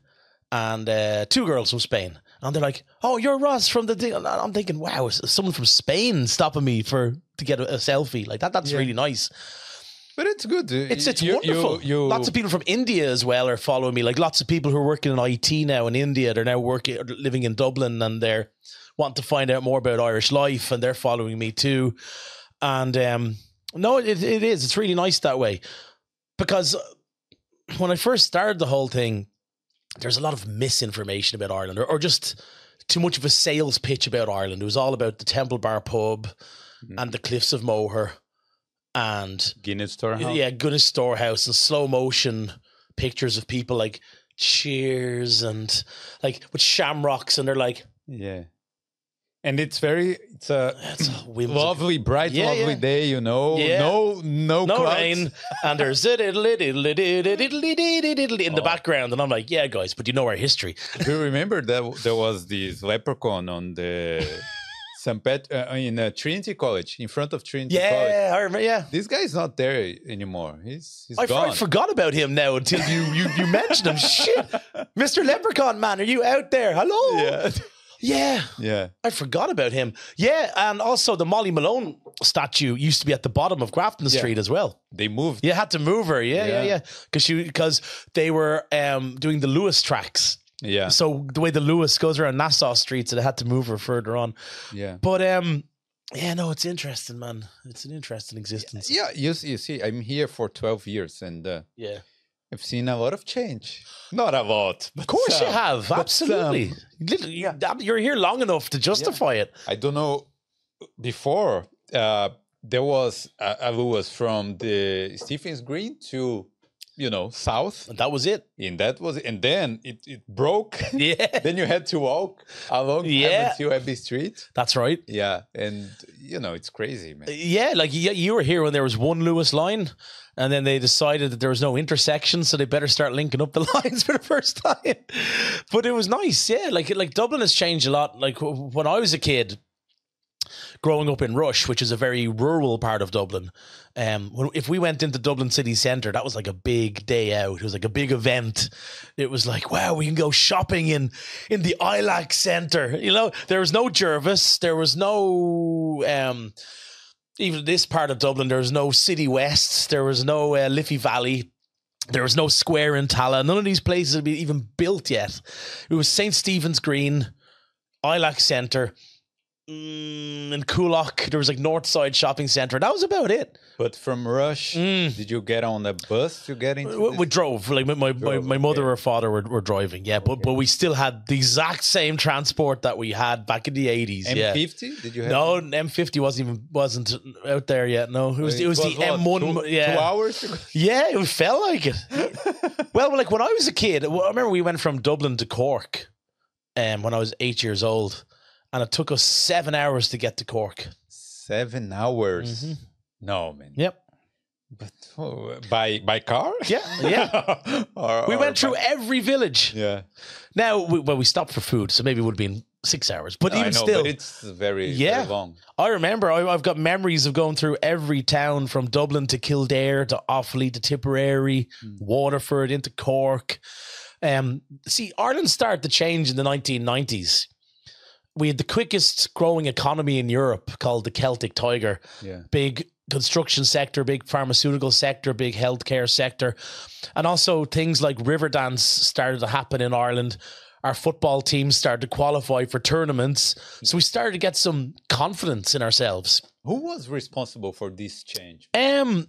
and uh, two girls from Spain. And they're like, "Oh, you're Ross from the thing." And I'm thinking, "Wow, someone from Spain stopping me for to get a, a selfie like that? That's Yeah. really nice." But it's good. It's it's You- you- wonderful. You, lots of people from India as well are following me. Like lots of people who are working in IT now in India. They're now working, living in Dublin, and they're wanting to find out more about Irish life, and they're following me too. And um, no, it, it is. It's really nice that way because when I first started the whole thing, there's a lot of misinformation about Ireland, or, or just too much of a sales pitch about Ireland. It was all about the Temple Bar pub Mhm. and the Cliffs of Moher and Guinness Storehouse. yeah, Guinness Storehouse and slow motion pictures of people like cheers and like with shamrocks and they're like Yeah. And it's very it's a it's a lovely, bright, Yeah, lovely yeah. day, you know. Yeah. No no, no clouds. rain and there's in the Oh. background and I'm like yeah guys but you know our history Do you remember that there was this leprechaun on the St. Pet uh, in uh, Trinity College, in front of Trinity College? yeah I remember yeah This guy is not there anymore. He's he's I, gone. I forgot about him now until you you, you mentioned him shit Mr. Leprechaun man are you out there hello yeah. yeah yeah. I forgot about him. Yeah, and also the Molly Malone statue used to be at the bottom of Grafton Yeah. Street as well. They moved. You had to move her. Yeah, yeah, Yeah. yeah. Because she because they were um, doing the Luas tracks. Yeah. So the way the Luas goes around Nassau Street, so they had to move her further on. Yeah. But um, yeah, no, it's interesting, man. It's an interesting existence. Yeah, you, you see, I'm here for 12 years and uh, Yeah. I've seen a lot of change. Not a lot. Of course you have. but Absolutely. some. Literally, you- You're here long enough to justify it. I don't know. Before, uh, there was a, a Luas from the Stephens Green to you know, south, And that was it. and that was, it. and then it, it broke. Yeah, then you had to walk along long Yeah. until Abbey Street. that's right. Yeah, and you know, it's crazy, man. Uh, yeah, like you, you were here when there was one Luas line, and then they decided that there was no intersection, so they better start linking up the lines for the first time. But it was nice, yeah. Like like Dublin has changed a lot. Like when I was a kid, growing up in Rush, which is a very rural part of Dublin, um, if we went into Dublin city centre, that was like a big day out. It was like a big event. It was like, wow, we can go shopping in in the ILAC centre. You know, there was no Jervis, there was no. Um, even this part of Dublin, there was no City West, there was no uh, Liffey Valley, there was no Square in Tallaght. None of these places had been even built yet. It was St. Stephen's Green, Ilac Centre, mm, and Coolock. There was like Northside Shopping Centre. That was about it. But from Rush, Mm. did you get on the bus to get into? We, we drove. Like my my, my, Drove, my mother okay. or father were, were driving. Yeah, but but we still had the exact same transport that we had back in the eighties. M50? Did you have? No, M fifty wasn't even wasn't out there yet. No, it was it was, the M one. Yeah, two hours. Yeah, it felt like it. well, like when I was a kid, I remember we went from Dublin to Cork um, when I was eight years old, and it took us seven hours to get to Cork. Seven hours. Mhm. No, man. Yep. But oh, by by car? Yeah, yeah. Or- We or went through every village. Yeah, Now, we, well, we stopped for food, so maybe it would have been six hours. But I even know, still, but it's very, Yeah. very long. I remember I, I've got memories of going through every town from Dublin to Kildare to Offaly to Tipperary, Mm. Waterford into Cork. Um, see, Ireland started to change in the 1990s. We had the quickest growing economy in Europe called the Celtic Tiger. Yeah. Big construction sector, big pharmaceutical sector, big healthcare sector. And also things like Riverdance started to happen in Ireland. Our football teams started to qualify for tournaments. So we started to get some confidence in ourselves. Who was responsible for this change, Um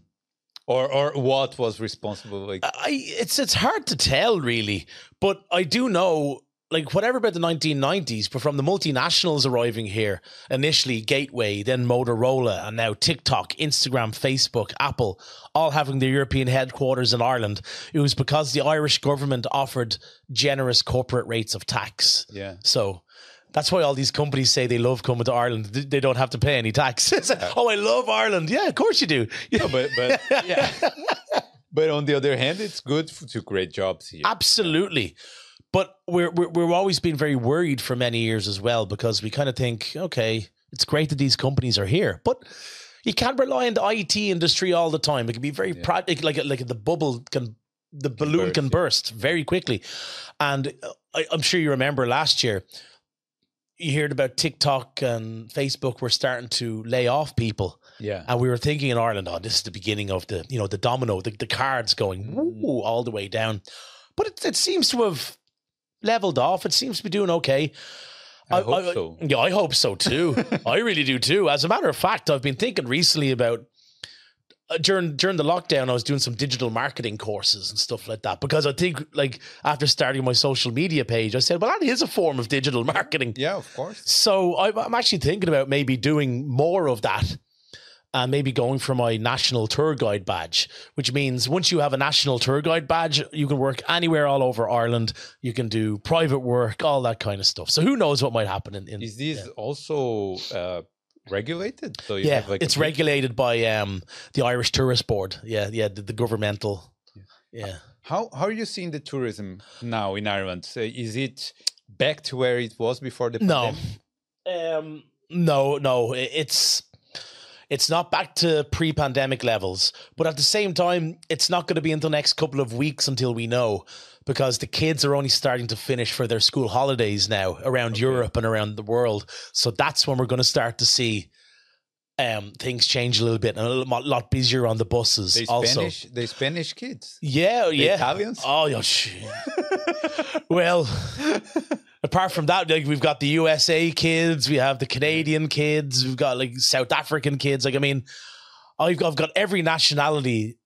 or or what was responsible? Like, I it's it's hard to tell really, but I do know like whatever about the 1990s, but from the multinationals arriving here, initially Gateway, then Motorola, and now TikTok, Instagram, Facebook, Apple, all having their European headquarters in Ireland, it was because the Irish government offered generous corporate rates of tax. yeah, So that's why all these companies say they love coming to Ireland. They don't have to pay any tax. It's like, oh, I love Ireland. Yeah, of course you do. No, but but yeah. but on the other hand, it's good to create jobs here. Absolutely. But we're, we're we've always been very worried for many years as well because we kind of think, okay, it's great that these companies are here, but you can't rely on the IT industry all the time. It can be very Yeah. practical, like like the bubble can, the balloon burst, can yeah. burst very quickly. And uh, I, I'm sure you remember last year, you heard about TikTok and Facebook were starting to lay off people. Yeah, And we were thinking in Ireland, oh, this is the beginning of the, you know, the domino, the, the cards going woo, all the way down. But it, it seems to have leveled off. It seems to be doing okay. I hope so. Yeah, I hope so too. I really do too. As a matter of fact, I've been thinking recently about uh, during during the lockdown, I was doing some digital marketing courses and stuff like that because I think like after starting my social media page, I said, well, that is a form of digital marketing. yeah, of course. So I- I'm actually thinking about maybe doing more of that. And maybe going for my national tour guide badge, which means once you have a national tour guide badge, you can work anywhere all over Ireland. You can do private work, all that kind of stuff. So who knows what might happen in, in Is this also uh, regulated? So you yeah, have like it's regulated by um the Irish Tourist Board. Yeah, yeah, the, the governmental. Yeah. How how are you seeing the tourism now in Ireland? So is it back to where it was before the No. pandemic? Um no, no, it's it's not back to pre-pandemic levels, but at the same time, it's not going to be until next couple of weeks until we know because the kids are only starting to finish for their school holidays now around Europe and around the world. So that's when we're going to start to see um things change a little bit and a mo- lot busier on the buses The also. Spanish, the Spanish kids. Yeah, yeah. Italians? Oh, yeah. well, apart from that, like we've got the USA kids, we have the Canadian kids, we've got like South African kids. Like, I mean, I've I've got every nationality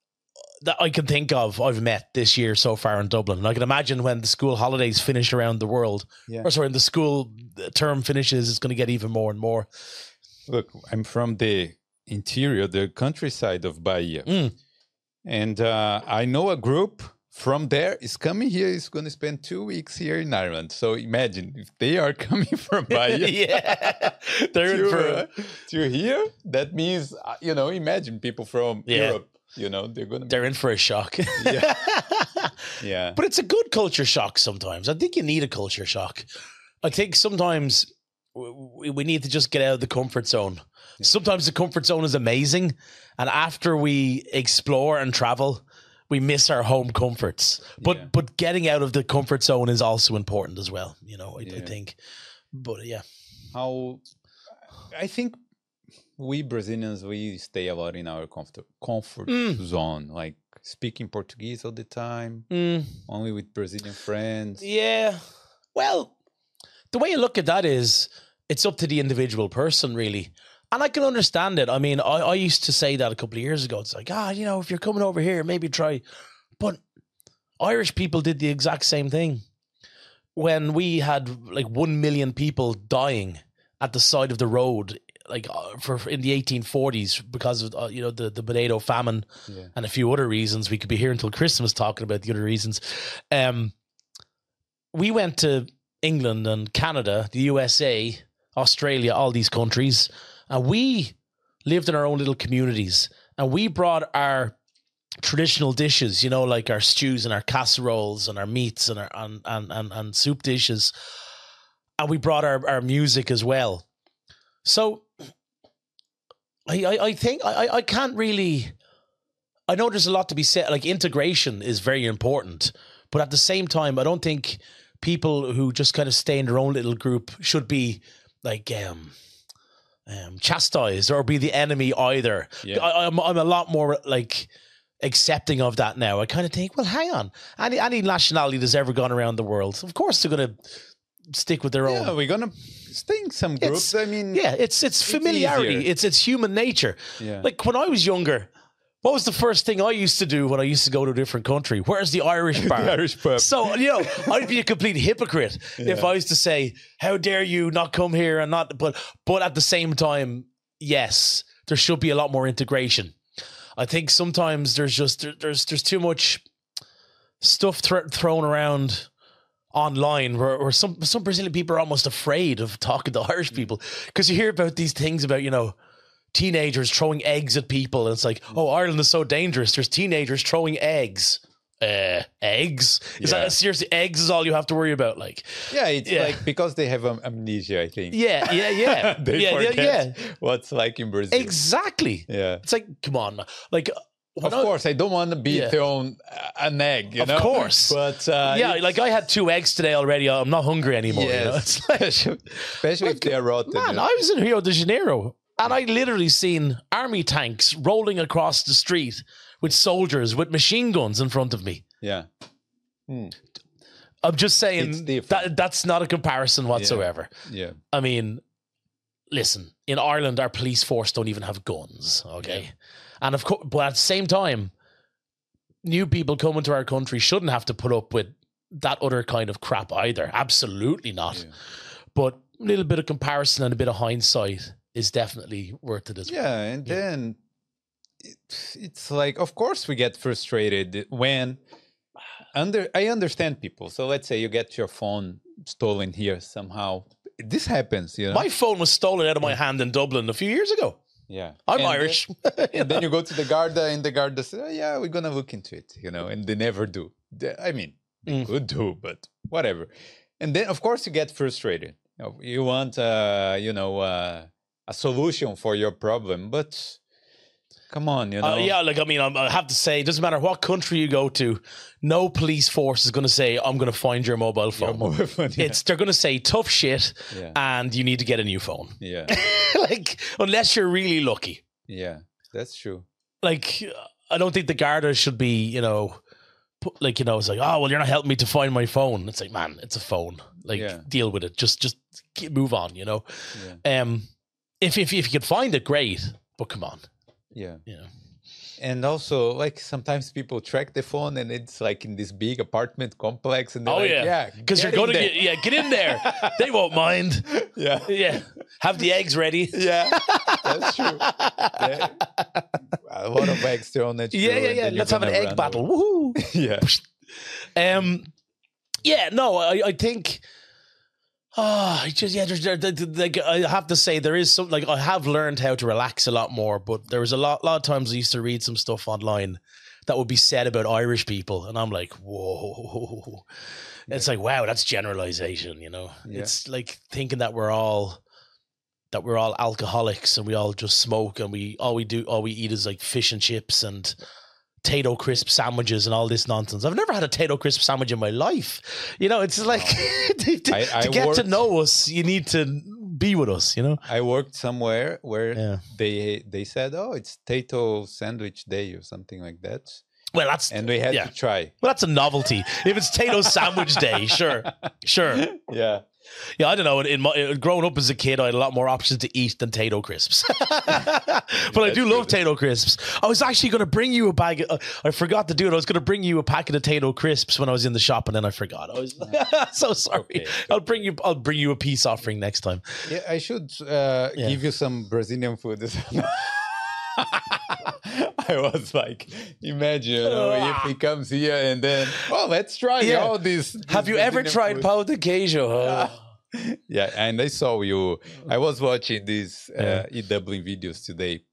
that I can think of. I've met this year so far in Dublin. And I can imagine when the school holidays finish around the world, Yeah. or sorry, when the school term finishes, it's going to get even more and more. Look, I'm from the interior, the countryside of Bahia. Mm. And uh, I know a group from there is coming here, is going to spend two weeks here in Ireland. So imagine if they are coming from Bahia yeah, they're in to, for. uh, to here, that means, uh, you know, imagine people from Yeah. Europe, you know, they're going to they're in for a shock. Yeah. Yeah. But it's a good culture shock sometimes. I think you need a culture shock. I think sometimes we, we need to just get out of the comfort zone. Sometimes the comfort zone is amazing. And after we explore and travel, we miss our home comforts. But Yeah. but getting out of the comfort zone is also important as well, you know, I, I think. But yeah. how I think we Brazilians we stay a lot in our comfort comfort Mm. zone, like speaking Portuguese all the time, Mm. only with Brazilian friends. Yeah. Well, the way you look at that is it's up to the individual person, really. And I can understand it. I mean, I, I used to say that a couple of years ago. It's like, ah, you know, if you're coming over here, maybe try. But Irish people did the exact same thing. When we had like 1 million people dying at the side of the road, like uh, for in the 1840s, because of, uh, you know, the, the potato famine Yeah. and a few other reasons. We could be here until Christmas talking about the other reasons. Um, we went to England and Canada, the USA, Australia, all these countries, and we lived in our own little communities. And we brought our traditional dishes, you know, like our stews and our casseroles and our meats and our and and, and, and soup dishes. And we brought our, our music as well. So I, I, I think I, I- can't really I know there's a lot to be said. Like integration is very important, but at the same time, I don't think people who just kind of stay in their own little group should be like um, um chastised or be the enemy either. Yeah. I, I'm I'm a lot more like accepting of that now. I kind of think, well, hang on, any any nationality that's ever gone around the world, of course they're gonna stick with their own. Yeah, we're gonna stay in some groups. I mean, Yeah, it's it's familiarity. easier. It's it's human nature. Yeah. Like when I was younger, what was the first thing I used to do when I used to go to a different country? Where's the Irish bar? the Irish pub. So you know, I'd be a complete hypocrite if I was to say, "How dare you not come here and not?" But but at the same time, yes, there should be a lot more integration. I think sometimes there's just there, there's there's too much stuff thro- thrown around online where, where some some Brazilian people are almost afraid of talking to Irish people because you hear about these things about you know teenagers throwing eggs at people and it's like oh Ireland is so dangerous there's teenagers throwing eggs uh eggs is Yeah. that seriously eggs is all you have to worry about like yeah, it's Yeah. like because they have um, amnesia. I think. yeah yeah yeah they yeah, yeah forget yeah what's like in Brazil. exactly Yeah. it's like come on man. like Of course, I don't want to be Yeah. thrown uh, an egg. You Of know? course. but uh, yeah like I had two eggs today already I'm not hungry anymore you know? Yes. it's like especially if they're rotten. Man, you know? I was in Rio de Janeiro and I literally seen army tanks rolling across the street with soldiers with machine guns in front of me. yeah, hmm. I'm just saying that that's not a comparison whatsoever. yeah, I mean, listen, in Ireland, our police force don't even have guns. Okay, and of course, but at the same time, new people coming to our country shouldn't have to put up with that other kind of crap either. Absolutely not. Yeah. But a little bit of comparison and a bit of hindsight is definitely worth it as well. yeah, and then it, it's like, of course, we get frustrated when under. I understand people. So let's say you get your phone stolen here somehow. This happens, you know. My phone was stolen out of my hand in Dublin a few years ago. yeah, I'm And then- Irish. and then you go to the Garda, and the Garda says, oh, "Yeah, we're gonna look into it," you know, and they never do. They- I mean, they Mm. could do, but whatever. And then, of course, you get frustrated. You, know, you want, uh, you know, uh, a solution for your problem, but come on, you know, Uh, yeah, like I mean, I'm- I have to say, it doesn't matter what country you go to, no police force is going to say, "I'm going to find your mobile your phone." mobile phone, yeah. It's they're going to say tough shit, yeah, and you need to get a new phone. yeah, like unless you're really lucky. yeah, that's true. Like I don't think the Garda should be, you know, like you know, it's like, oh well, you're not helping me to find my phone. It's like, man, it's a phone. Like Yeah. deal with it. Just just move on. You know. Yeah, Um, if if if you could find it, great. But come on, yeah. you know. And also, like sometimes people track the phone, and it's like in this big apartment complex, and they're Oh like, yeah, yeah, because you're going to get yeah, get in there. they won't mind. yeah, Yeah, have the eggs ready. Yeah, that's true. Yeah, a lot of eggs thrown at you. Yeah, yeah, yeah. Let's have an egg battle. Woohoo! Yeah, Um, yeah, no, I, I think. Ah, I just yeah, there's, there, like I have to say there is some like I have learned how to relax a lot more, but there was a lot, lot of times I used to read some stuff online that would be said about Irish people, and I'm like, whoa, it's like wow, that's generalization, you know. Yeah. It's like thinking that we're all that we're all alcoholics and we all just smoke and we all we do all we eat is like fish and chips and Tayto crisp sandwiches and all this nonsense. I've never had a Tayto crisp sandwich in my life. You know, it's like to, to- I- I to get to know us, you need to be with us. You know, I worked somewhere where yeah. they they said, "Oh, it's Tayto Sandwich Day" or something like that, Well, that's and we had Yeah. to try. well, that's a novelty. If it's Tayto sandwich day, sure, sure. Yeah, Yeah, I don't know. In my growing up as a kid, I had a lot more options to eat than Tayto crisps. but I do love Tayto crisps. I was actually going to bring you a bag. uh, I forgot to do it. I was going to bring you a packet of Tato crisps when I was in the shop, and then I forgot. I was so sorry. Okay, I'll bring you. I'll bring you a peace offering next time. yeah. I should uh, Yeah. give you some Brazilian food. I was like, imagine you know, if he comes here and then, oh, let's try Yeah. all these. Have you ever tried food." pão de queijo? Oh. Yeah, and I saw you. I was watching these uh, Yeah. e Dublin videos today.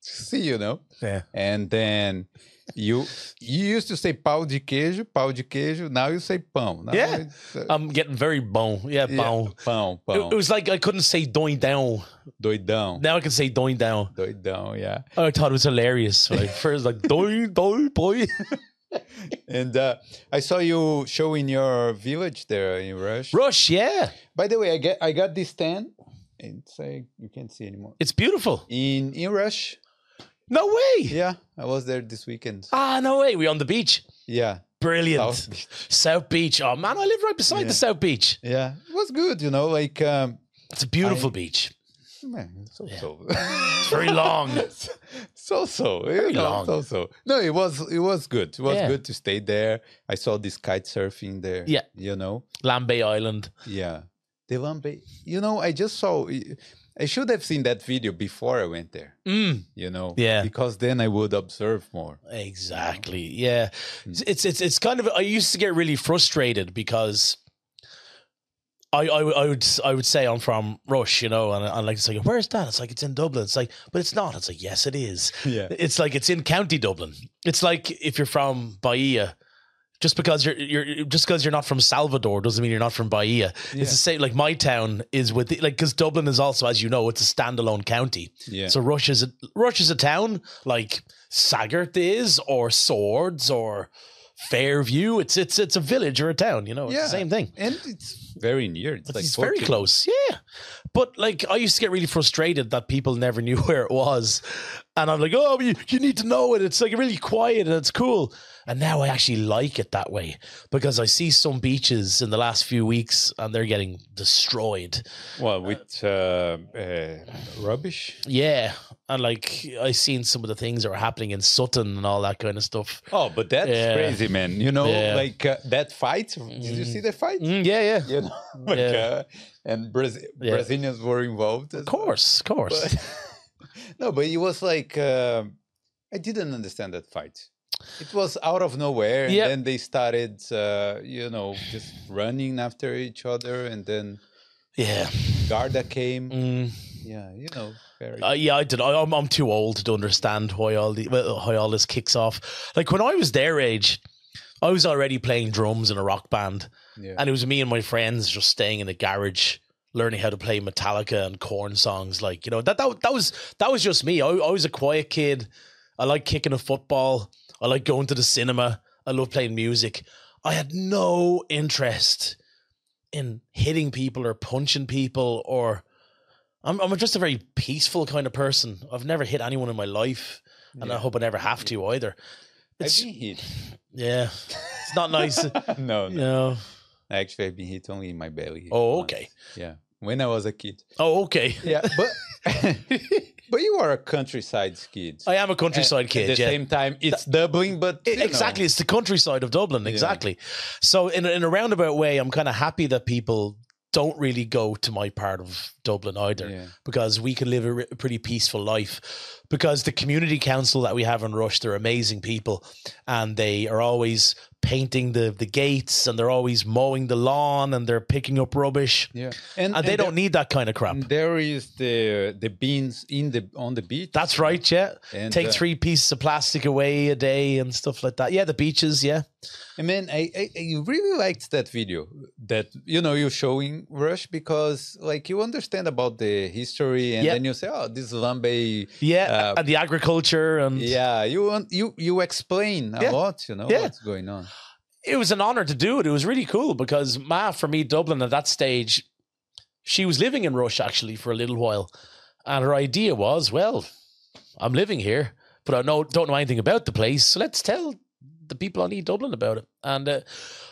See, you know, Yeah. and then you you used to say pau de queijo, pau de queijo. Now you say pão. Now Yeah. uh, I'm getting very bon. Yeah, yeah, bon. pão, It, pão. it was like I couldn't say doing down. Doidão, Now I can say doing down. doidão. Yeah, I thought it was hilarious. Like first, like doing doing boy. and uh, I saw you show in your village there in Rush. Rush, yeah, By the way, I get I got this tent. It's like you can't see anymore it's beautiful. in in Rush. No way. Yeah, I was there this weekend. Ah, no way. We on the beach. Yeah, Brilliant. South Beach. South Beach. Oh man, I live right beside Yeah. the South Beach. Yeah, it was good. You know, like um, It's a beautiful I- beach. man, so Yeah. so. It's very long. so so. Very know, long. So so. No, it was it was good. It was Yeah. good to stay there. I saw this kite surfing there. Yeah. You know. Lambay Island. Yeah. The Lambay. You know, I just saw. I should have seen that video before I went there. Mm, You know. Yeah. Because then I would observe more. exactly. Yeah. Hmm. It's it's it's kind of. I used to get really frustrated because. I, I, would- I would I would say I'm from Rush, you know, and I'm like, it's like, where's that? It's like it's in Dublin. It's like, but it's not. It's like, yes, it is. Yeah. It's like it's in County Dublin. It's like if you're from Bahia, just because you're you're just because you're not from Salvador doesn't mean you're not from Bahia. Yeah. It's the same. Like my town is with the, like because Dublin is also, as you know, it's a standalone county. Yeah. So Rush is a Rush is a town like Sagart is, or Swords, or Fairview. It's it's it's a village or a town. You know, it's Yeah. the same thing. and it's very near. It's, It's, like very close, yeah. But like, I used to get really frustrated that people never knew where it was, and I'm like, oh, you, you need to know it. It's like really quiet and it's cool. And now I actually like it that way because I see some beaches in the last few weeks and they're getting destroyed. Well, with uh, uh, rubbish. Yeah, and like I've seen some of the things that are happening in Sutton and all that kind of stuff. Oh, but that's Yeah. crazy, man. You know, Yeah. like uh, that fight. Did you see the fight? Mm, yeah, yeah, You know, like, Yeah. uh, and Braz-. Brazilians were involved. of course, of course. no, but it was like uh, I didn't understand that fight. It was out of nowhere, and Yeah. then they started, uh, you know, just running after each other, and then yeah, Garda came. mm. Yeah, you know, very. Uh, yeah, I did. I, I'm I'm too old to understand why all the why all this kicks off. Like when I was their age, I was already playing drums in a rock band, yeah. and it was me and my friends just staying in the garage, learning how to play Metallica and Korn songs. Like you know that that that was that was just me. I, I was a quiet kid. I like kicking a football. I like going to the cinema. I love playing music. I had no interest in hitting people or punching people or I'm I'm just a very peaceful kind of person. I've never hit anyone in my life, and I hope I never have to either. I've It's been hit. yeah, it's not nice. no, you no. know. Actually, I've been hit only in my belly. Oh, once. okay. Yeah, when I was a kid. Oh, okay. Yeah, but but you are a countryside kid. I am a countryside At- kid. At the yeah. same time, it's Dublin, but I- you know. exactly, it's the countryside of Dublin. Exactly. So, in a, in a roundabout way, I'm kind of happy that people don't really go to my part of Dublin either, Yeah. because we can live a, re- pretty peaceful life. Because the community council that we have in Rush, they're amazing people, and they are always painting the the gates, and they're always mowing the lawn, and they're picking up rubbish, Yeah, and, they don't need that kind of crap. There is the the beans in the on the beach. That's right, yeah. And, Take uh, three pieces of plastic away a day and stuff like that. Yeah, the beaches, yeah. I mean, I, I I really liked that video that you know you're showing Rush because like you understand about the history and Yeah. then you say, oh, this Lambay. Yeah, Uh, and the agriculture and Yeah, you you you explain a Yeah. lot, you know Yeah. what's going on. it was an honor to do it. It was really cool because Ma, for me, Dublin at that stage, she was living in Rush actually for a little while, and her idea was, well, I'm living here, but I know don't know anything about the place, so let's tell the people on E Dublin about it. And uh,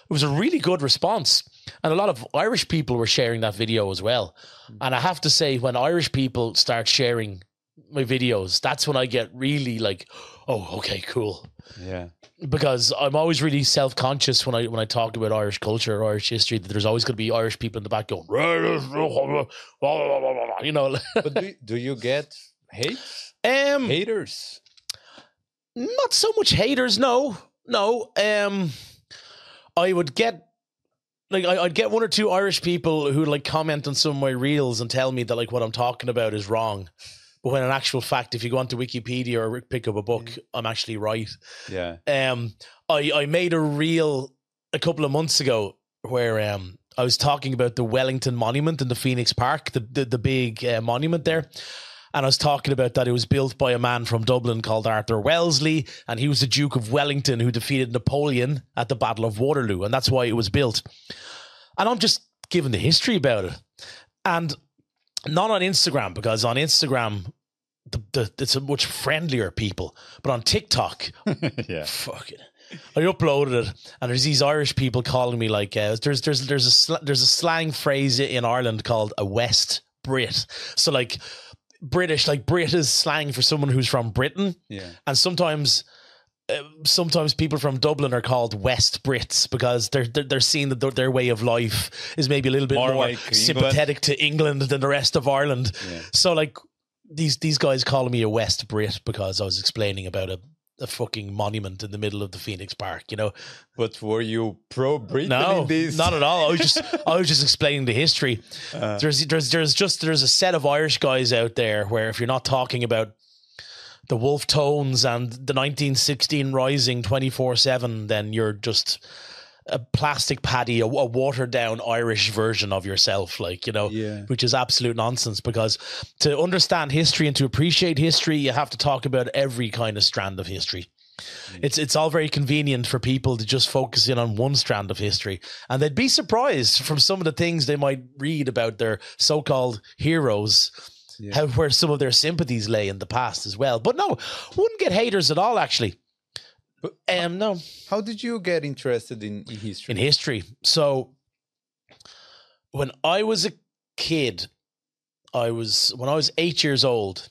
it was a really good response, and a lot of Irish people were sharing that video as well. And I have to say, when Irish people start sharing my videos, that's when I get really like, oh, okay, cool Yeah, because I'm always really self conscious when I when I talk about Irish culture or Irish history that there's always going to be Irish people in the back going, you know, but do, do you get hate um, haters? not so much haters, no, no. Um, I would get like I, I'd get one or two Irish people who like comment on some of my reels and tell me that like what I'm talking about is wrong. But when in actual fact, if you go onto Wikipedia or pick up a book, I'm actually right. Yeah, um I I made a reel a couple of months ago where um I was talking about the Wellington Monument in the Phoenix Park, the the, the big uh, monument there. And I was talking about that it was built by a man from Dublin called Arthur Wellesley, and he was the Duke of Wellington who defeated Napoleon at the Battle of Waterloo, and that's why it was built. And I'm just giving the history about it. And not on Instagram, because on Instagram, the, the, it's a much friendlier people. But on TikTok, yeah. fuck it. I uploaded it, and there's these Irish people calling me like uh, there's there's there's a sl- there's a slang phrase in Ireland called a West Brit. So like British, like Brit is slang for someone who's from Britain, Yeah, and sometimes. Sometimes people from Dublin are called West Brits because they're they're, they're seeing that their, their way of life is maybe a little bit More more, like England. sympathetic to England than the rest of Ireland. yeah. So like these these guys calling me a West Brit because I was explaining about a, a fucking monument in the middle of the Phoenix Park, you know. But were you pro Britain No, in this? not at all. I was just I was just explaining the history. Uh, There's there's there's just there's a set of Irish guys out there where if you're not talking about the Wolfe Tones and the 1916 Rising 24/7 then you're just a plastic paddy, a, a watered down Irish version of yourself, like you know, Yeah. which is absolute nonsense. Because to understand history and to appreciate history, you have to talk about every kind of strand of history. Mm. It's it's all very convenient for people to just focus in on one strand of history, and they'd be surprised from some of the things they might read about their so-called heroes, Yeah. how where some of their sympathies lay in the past as well. But no, wouldn't get haters at all. Actually, But- um, no How did you get interested in, history? in history. So when I was a kid, I was when I was eight years old,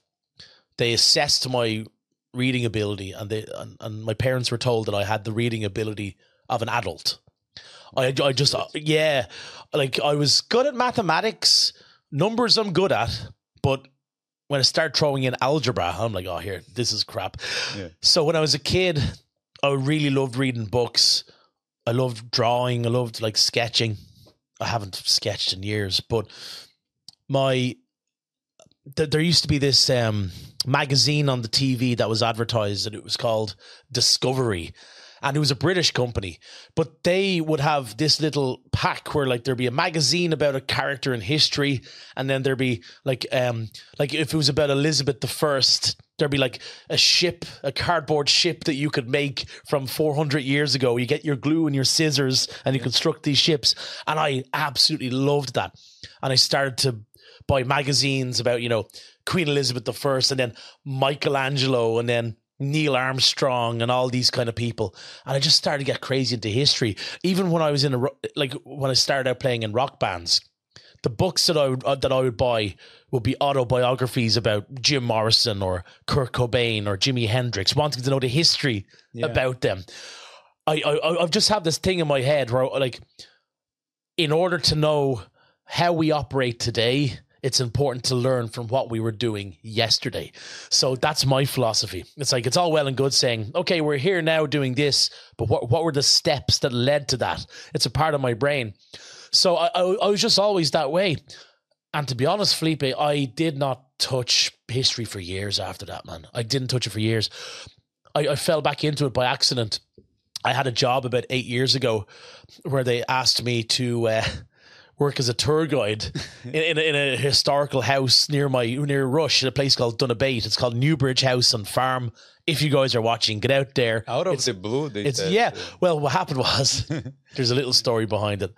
they assessed my reading ability, and they and, and my parents were told that I had the reading ability of an adult. I I just yeah, like I was good at mathematics, numbers I'm good at, but when I start throwing in algebra, I'm like, oh, here, this is crap. Yeah. So when I was a kid, I really loved reading books. I loved drawing. I loved like sketching. I haven't sketched in years, but my th- there used to be this um, magazine on the TV that was advertised, and it was called Discovery, and it was a British company. But they would have this little pack where like there'd be a magazine about a character in history, and then there'd be like um like if it was about Elizabeth the First. There'd be like a ship, a cardboard ship that you could make from 400 years ago. You get your glue and your scissors and you construct these ships. And I absolutely loved that. And I started to buy magazines about, you know, Queen Elizabeth the First and then Michelangelo and then Neil Armstrong and all these kind of people. And I just started to get crazy into history. Even when I was in a, like when I started out playing in rock bands, the books that I would uh, that I would buy would be autobiographies about Jim Morrison or Kurt Cobain or Jimi Hendrix, wanting to know the history Yeah. about them. I, I I've just have this thing in my head where like, in order to know how we operate today, it's important to learn from what we were doing yesterday. So that's my philosophy. It's like it's all well and good saying, okay, we're here now doing this, but what what were the steps that led to that? It's a part of my brain. So I, I, I was just always that way. And to be honest, Felipe, I did not touch history for years after that, man. I didn't touch it for years. I, I fell back into it by accident. I had a job about eight years ago where they asked me to uh, work as a tour guide in, in, a, in a historical house near my near Rush, in a place called Donabate. It's called Newbridge House and Farm. If you guys are watching, get out there. Out of It's- the blue, It's said, yeah. Well, what happened was there's a little story behind it.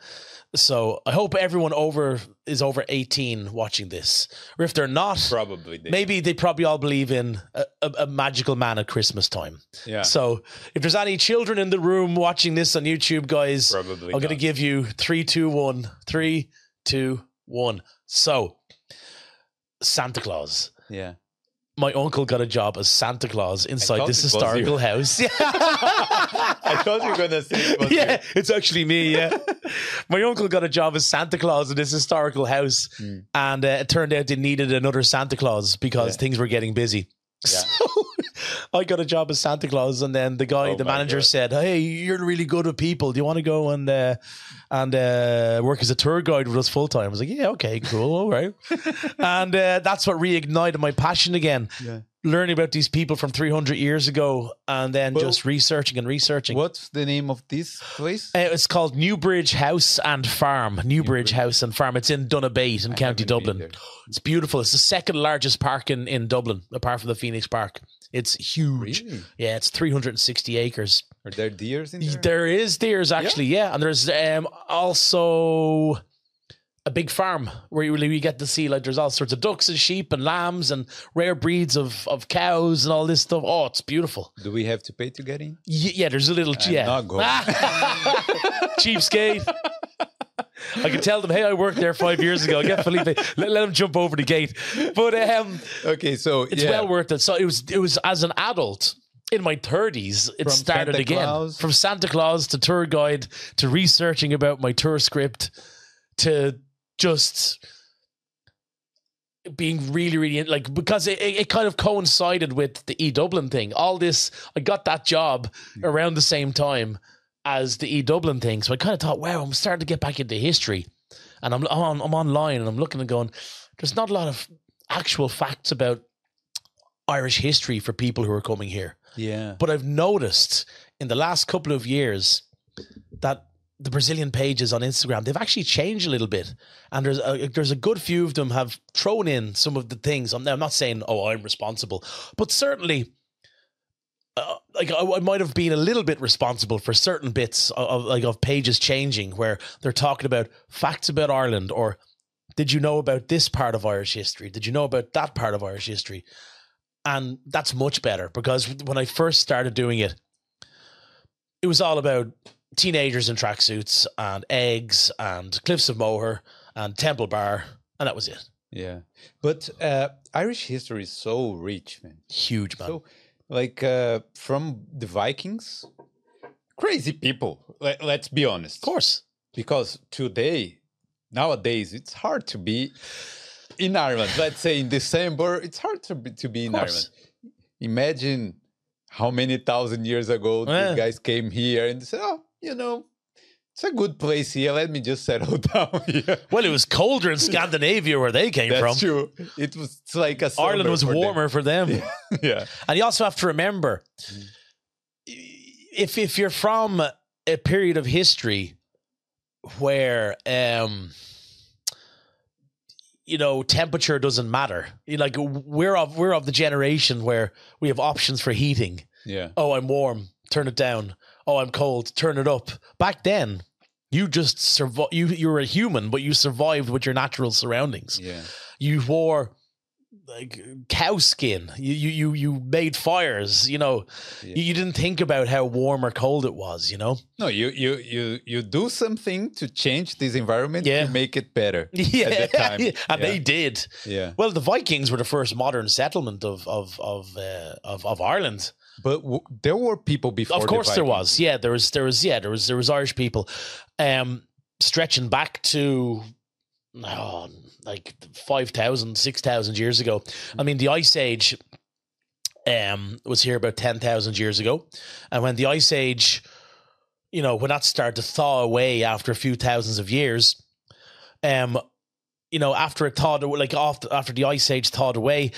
So I hope everyone over is over 18 watching this, or if they're not, Probably. They, maybe they probably all believe in a, a, a magical man at Christmas time. Yeah. So if there's any children in the room watching this on YouTube, guys, Probably. I'm going to give you three, two, one, three, two, one. So Santa Claus. Yeah. My uncle got a job as Santa Claus inside this historical house. Yeah. I thought you were gonna say it yeah, you. it's actually me. Yeah, my uncle got a job as Santa Claus in this historical house, Mm. and uh, it turned out they needed another Santa Claus because Yeah. things were getting busy. Yeah. So I got a job as Santa Claus, and then the guy, Oh the manager, God. said, "Hey, you're really good with people. Do you want to go and uh, and uh, work as a tour guide with us full time?" I was like, "Yeah, okay, cool, all right." and uh, that's what reignited my passion again. Yeah. Learning about these people from 300 years ago, and then Well, just researching and researching. What's the name of this place? Uh, it's called Newbridge House and Farm. Newbridge House and Farm. It's in Donabate in I County Dublin. It's beautiful. It's the second largest park in, in Dublin, apart from the Phoenix Park. It's huge. Really? Yeah, it's 360 acres. Are there deers in there? There is deers actually, yeah, and there's um, also a big farm where you really get to see like there's all sorts of ducks and sheep and lambs and rare breeds of of cows and all this stuff. Oh, it's beautiful. Do we have to pay to get in? Y- yeah, there's a little I'm yeah. not going. Cheapskate. I can tell them, hey, I worked there five years ago. I get Felipe, let, let him jump over the gate. But um, Okay, so it's yeah. well worth it. So it was, it was as an adult in my thirties, it From started Santa again Claus? from Santa Claus to tour guide to researching about my tour script to just being really, really like because it, it kind of coincided with the E Dublin thing. All this, I got that job around the same time as the E Dublin thing, so I kind of thought, wow, I'm starting to get back into history, and I'm I'm, on, I'm online and I'm looking and going, there's not a lot of actual facts about Irish history for people who are coming here. Yeah. But I've noticed in the last couple of years that the Brazilian pages on Instagram they've actually changed a little bit, and there's a, there's a good few of them have thrown in some of the things. I'm, I'm not saying oh I'm responsible, but certainly. Uh, like I, I might have been a little bit responsible for certain bits of, of like of pages changing where they're talking about facts about Ireland or did you know about this part of Irish history? Did you know about that part of Irish history? And that's much better because when I first started doing it, it was all about teenagers in tracksuits and eggs and Cliffs of Moher and Temple Bar, and that was it. Yeah. But uh, Irish history is so rich, man. Huge man. So, like, uh, from the Vikings, crazy people. Let, let's be honest. of course. Because today, nowadays, it's hard to be in Ireland. Let's say in December, it's hard to be, to be in. Ireland. Imagine how many thousand years ago Yeah. these guys came here and said, oh, you know, it's a good place here. Let me just settle down here. Well, it was colder in Scandinavia where they came That's from. true. It was like a Ireland was for them. warmer for them. yeah. And you also have to remember if if you're from a period of history where um you know temperature doesn't matter. You like we're of we're of the generation where we have options for heating. Yeah. Oh, I'm warm, turn it down. Oh, I'm cold, turn it up. Back then, you just survive you you were a human, but you survived with your natural surroundings Yeah. you wore like cow skin. You you you, you made fires. You know, Yeah. you, you didn't think about how warm or cold it was. You know, No, you you you you do something to change this environment Yeah. to make it better. yeah, At the time. and they did. Yeah. Well, the Vikings were the first modern settlement of of of uh, of, of Ireland. But w- there were people before. of the course, there was. Yeah, there was. There was. Yeah, there was. There was Irish people, um, stretching back to oh, like 5,000, 6,000 years ago. I mean, the Ice Age um, was here about 10,000 years ago. And when the Ice Age, you know, when that started to thaw away after a few thousands of years, um, you know, after it thawed, like after, after the Ice Age thawed away,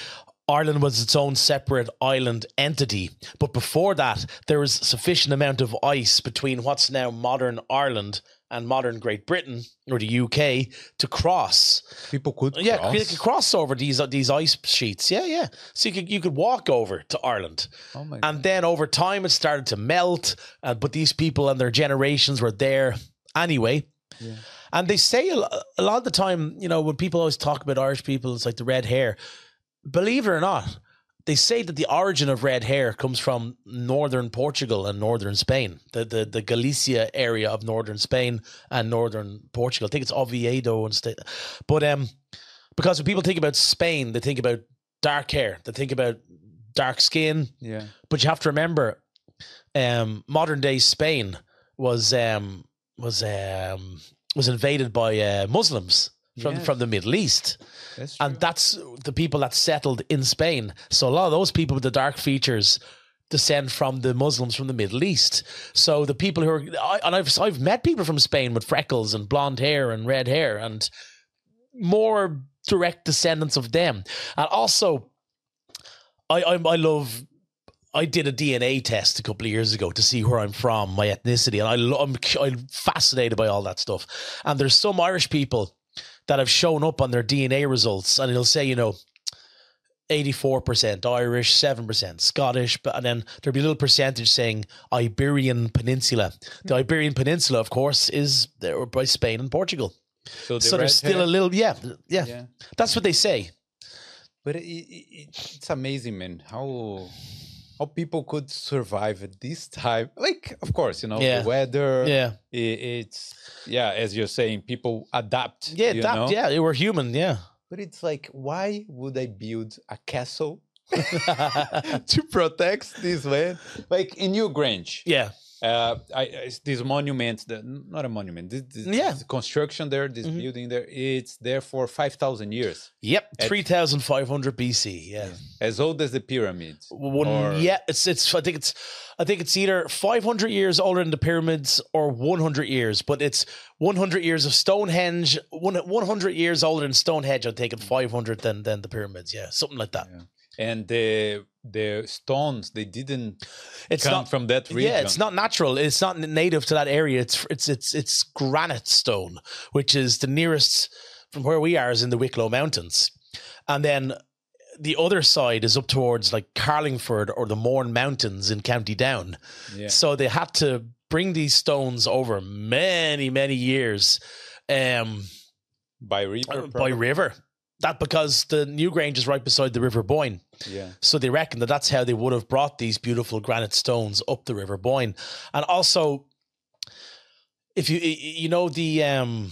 Ireland was its own separate island entity. But before that, there was sufficient amount of ice between what's now modern Ireland and modern Great Britain or the UK to cross. People could Yeah, cross. you could cross over these these ice sheets. Yeah, yeah. So you could you could walk over to Ireland, Oh my and then over time it started to melt. Uh, but these people and their generations were there anyway. Yeah. And they say a lot of the time, you know, when people always talk about Irish people, it's like the red hair. Believe it or not, they say that the origin of red hair comes from northern Portugal and northern Spain, the the, the Galicia area of northern Spain and northern Portugal. I think it's Oviedo and state, but um, because when people think about Spain, they think about dark hair, they think about dark skin, Yeah. but you have to remember, um, modern day Spain was um was um was invaded by uh, Muslims from Yes. from the Middle East, That's and that's the people that settled in Spain. So a lot of those people with the dark features descend from the Muslims from the Middle East. So the people who are, I, and I've I've met people from Spain with freckles and blonde hair and red hair and more direct descendants of them, and also I I, I love. I did a DNA test a couple of years ago to see where I'm from, my ethnicity, and I lo- I'm fascinated by all that stuff. And there's some Irish people that have shown up on their DNA results, and it'll say, you know, 84% Irish, 7% Scottish, but and then there'll be a little percentage saying Iberian Peninsula. The hmm. Iberian Peninsula, of course, is there by Spain and Portugal. so, the so there's red still hair- a little, yeah, yeah, Yeah. That's what they say. But it, it, it, it's amazing, man. How how people could survive at this time? Like, of course, you know, Yeah. the weather. Yeah, i- it's yeah, as you're saying, people adapt. yeah, that, know? yeah. They were human. Yeah. But it's like, why would I build a castle to protect this land? Like in Newgrange, yeah. Uh, I, I this monument, the, not a monument, this, this, Yeah. this construction there, this Mhm. building there, it's there for five thousand years, Yep, At- three thousand five hundred BC. Yeah, as old as the pyramids. One, Or- yeah. It's it's. I think it's. I think it's either five hundred years older than the pyramids or one hundred years. But it's one hundred years of Stonehenge. One one hundred years older than Stonehenge. I'm taking five hundred than than the pyramids. Yeah, something like that. and the the stones they didn't It's come not. from that region. Yeah, it's not natural. It's not native to that area. It's it's it's it's granite stone, which is the nearest from where we are is in the Wicklow Mountains, and then the other side is up towards like Carlingford or the Mourne Mountains in County Down. Yeah. So they had to bring these stones over many many years, um, by river. by river. That because the Newgrange is right beside the River Boyne. Yeah. So they reckon that that's how they would have brought these beautiful granite stones up the River Boyne. And also, if you you know the um,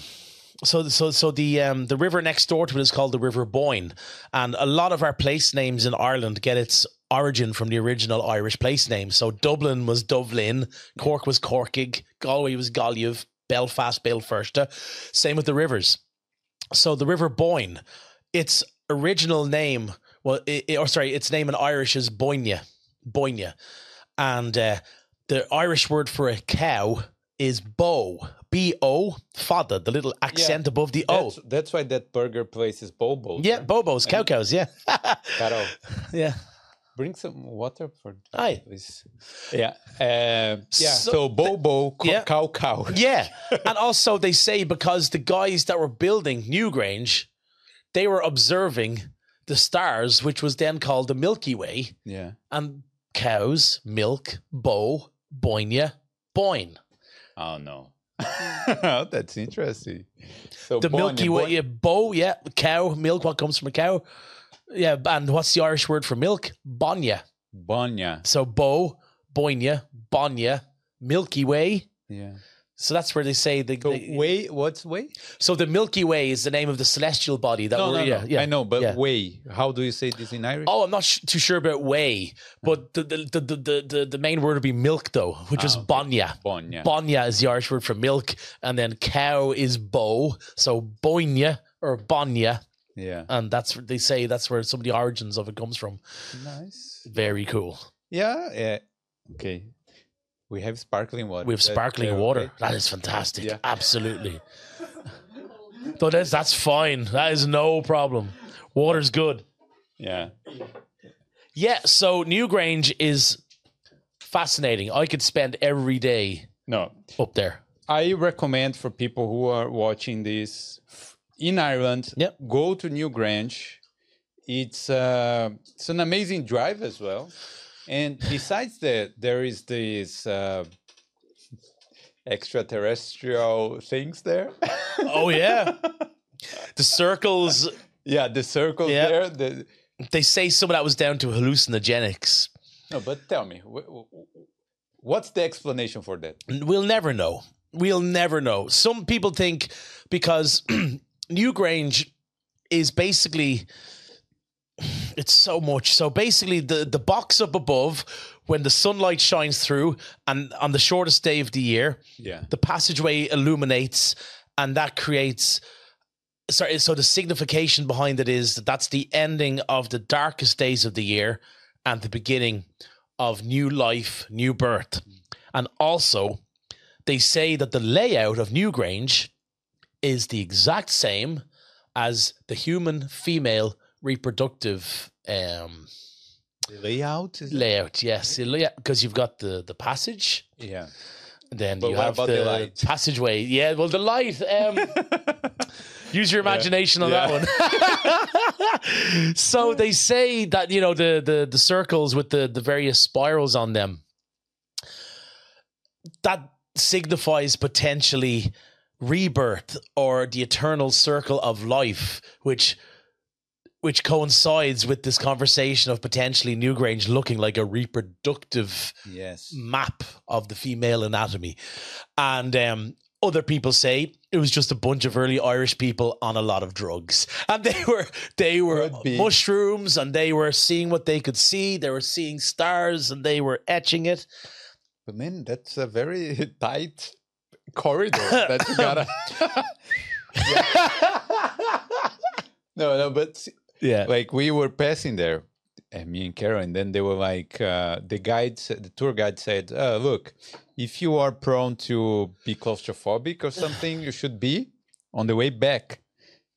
so so so the um the river next door to it is called the River Boyne, and a lot of our place names in Ireland get its origin from the original Irish place name. So Dublin was Dublin, Cork was Corkig, Galway was Galway, Belfast Belfirsta. Same with the rivers. So the River Boyne, its original name well, it, or sorry, its name in Irish is Boyne, Boyne, and uh, the Irish word for a cow is bow, B O, father, the little accent above the O. That's, that's why that burger place is Bobo. Yeah, bobos, cow cows, yeah, yeah. bring some water for Aye. please. Yeah. Uh, yeah. So So, Bobo, co- yeah. cow, cow. Yeah. and also they say because the guys that were building Newgrange, they were observing the stars, which was then called the Milky Way, Yeah. and cows, milk, bow, boinia, boyne. Oh no. That's interesting. So The Milky Way, yeah, bow, yeah, cow, milk, what comes from a cow. Yeah, and what's the Irish word for milk? Bonya. Bonya. So bow, boinia, bonya, Milky Way. Yeah. So that's where they say the, So the- way, what's way? so the Milky Way is the name of the celestial body that No, we're no, yeah, no. yeah. I know, but yeah. way. How do you say this in Irish? Oh, I'm not sh- too sure about way, but the the, the, the, the, the, main word would be milk, though, which is Ah, okay. bonya. Bonya. Bonya is the Irish word for milk, and then cow is bow. So boinya, or Bonya, Yeah. and that's what they say that's where some of the origins of it comes from. Nice. Very cool. Yeah. Yeah. Okay. We have sparkling water. We have That- sparkling uh, water. That is fantastic. Yeah. Absolutely. so that's that's fine. That is no problem. Water's good. Yeah. Yeah. So Newgrange is fascinating. I could spend every day No. up there. I recommend for people who are watching this in Ireland, Yep. go to Newgrange. It's uh, it's an amazing drive as well. And besides that, there is this uh, extraterrestrial things there. Oh yeah. the circles. yeah, the circles Yeah. there. The, They say some of that was down to hallucinogenics. no, but tell me, wh- wh- what's the explanation for that? We'll never know. We'll never know. Some people think because Newgrange is basically it's so much. So basically the the box up above when the sunlight shines through and on the shortest day of the year, Yeah. the passageway illuminates and that creates sorry so the signification behind it is that that's the ending of the darkest days of the year and the beginning of new life new birth and also they say that the layout of newgrange is the exact same as the human female reproductive um layout is layout yes because you've got the the passage yeah. then But you have the, the light? passageway. Yeah, well, the light. Um, use your imagination on that one. so they say that you know the the the circles with the the various spirals on them. That signifies potentially rebirth or the eternal circle of life, which which coincides with this conversation of potentially Newgrange looking like a reproductive Yes. map of the female anatomy. And um, other people say it was just a bunch of early Irish people on a lot of drugs. And they were they were mushrooms and they were seeing what they could see. They were seeing stars and they were etching it. But man, that's a very tight corridor that you gotta. no, no, but Yeah. like we were passing there, and me and Carol, and then they were like, uh, the guide, the tour guide said, uh, "Look, if you are prone to be claustrophobic or something, you should be on the way back."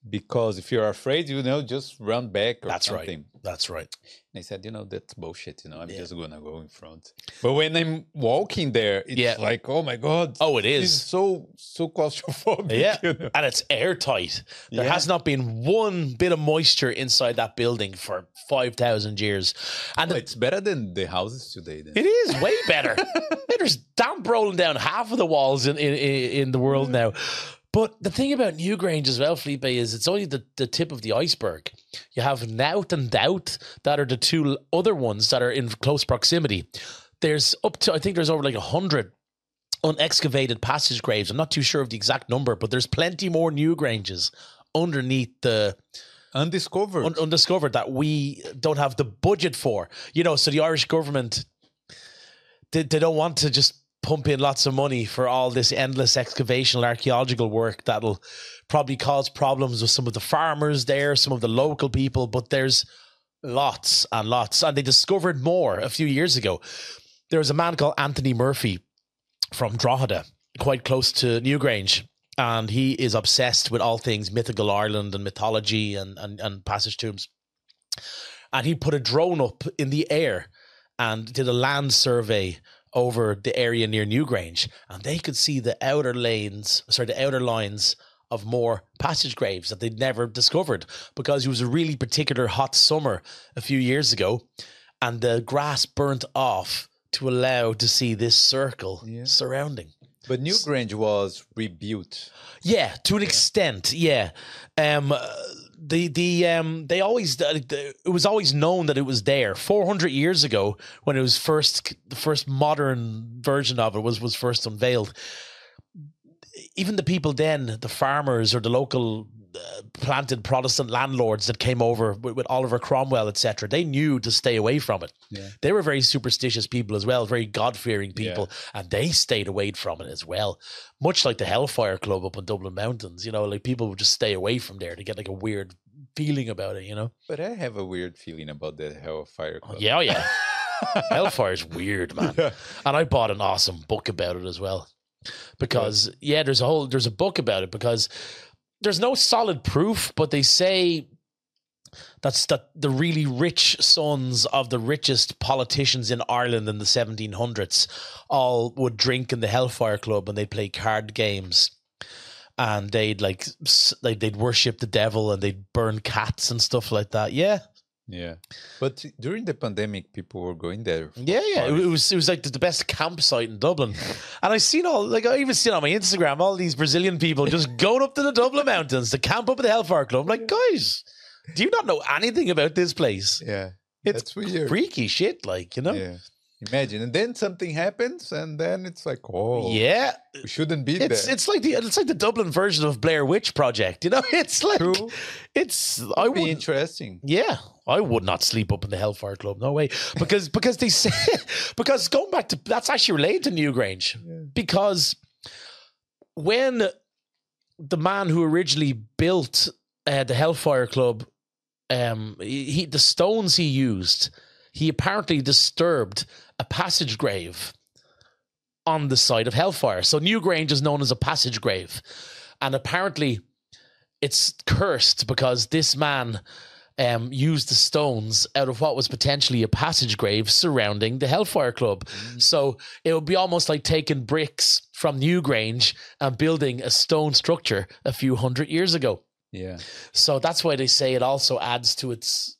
Because if you're afraid, you know, just run back or That's right. That's right. And I said, you know, that's bullshit. You know, I'm Yeah. just gonna go in front. But when I'm walking there, it's Yeah. like, oh my god, Oh, it's so so claustrophobic. Yeah. you know? And it's airtight. There Yeah. has not been one bit of moisture inside that building for 5,000 years. And Well, it's better than the houses today. Then. It is way better. There's damp rolling down half of the walls in, in in the world now. But the thing about Newgrange as well, Felipe, is it's only the, the tip of the iceberg. You have Knowth and Dowth that are the two other ones that are in close proximity. There's up to, I think there's over like a hundred unexcavated passage graves. I'm not too sure of the exact number, but there's plenty more Newgranges underneath the Undiscovered. un- undiscovered that we don't have the budget for. You know, so the Irish government they, they don't want to just pump in lots of money for all this endless excavational archaeological work that'll probably cause problems with some of the farmers there, some of the local people, but there's lots and lots. And they discovered more a few years ago. There was a man called Anthony Murphy from Drogheda, quite close to Newgrange. And he is obsessed with all things mythical Ireland and mythology and, and, and passage tombs. And he put a drone up in the air and did a land survey over the area near Newgrange. And they could see the outer lanes, sorry, the outer lines of more passage graves that they'd never discovered because it was a really particular hot summer a few years ago. And the grass burnt off to allow to see this circle Yeah. surrounding. but Newgrange was rebuilt. Yeah, to an extent, yeah. Um, the the um they always it was always known that it was there. 400 years ago when it was first the first modern version of it was was first unveiled even the people then the farmers or the local uh, planted Protestant landlords that came over with, with Oliver Cromwell, etc. They knew to stay away from it. Yeah. They were very superstitious people as well, very God fearing people, and they stayed away from it as well. Much like the Hellfire Club up in Dublin Mountains, you know, like people would just stay away from there to get like a weird feeling about it, you know. But I have a weird feeling about the Hellfire Club. Yeah, oh, yeah. Hellfire's weird, man. Yeah. And I bought an awesome book about it as well. Because yeah, there's a whole there's a book about it because there's no solid proof, but they say that's that the really rich sons of the richest politicians in Ireland in the 1700s all would drink in the Hellfire Club and they'd play card games. And they'd like they'd worship the devil and they'd burn cats and stuff like that. Yeah, Yeah. But during the pandemic, people were going there. Yeah, yeah. It, was it was like the, the best campsite in Dublin, and I seen all like I even seen on my Instagram all these Brazilian people just going up to the Dublin mountains to camp up at the Hellfire Club. I'm like, guys, do you not know anything about this place? Yeah. It's freaky shit, like you know. Yeah. Imagine. And then something happens, and then it's like, oh, Yeah, we shouldn't be it's there. it's like the it's like the Dublin version of Blair Witch Project. You know, it's like True. it's I Be would interesting. Yeah, I would not sleep up in the Hellfire Club. No way, because because they say because going back to that's actually related to Newgrange because when the man who originally built uh, the Hellfire Club, um, he the stones he used, he apparently disturbed a passage grave on the site of Hellfire. So Newgrange is known as a passage grave, and apparently it's cursed because this man um, used the stones out of what was potentially a passage grave surrounding the Hellfire Club. So it would be almost like taking bricks from Newgrange and building a stone structure a few hundred years ago. Yeah. So that's why they say it also adds to its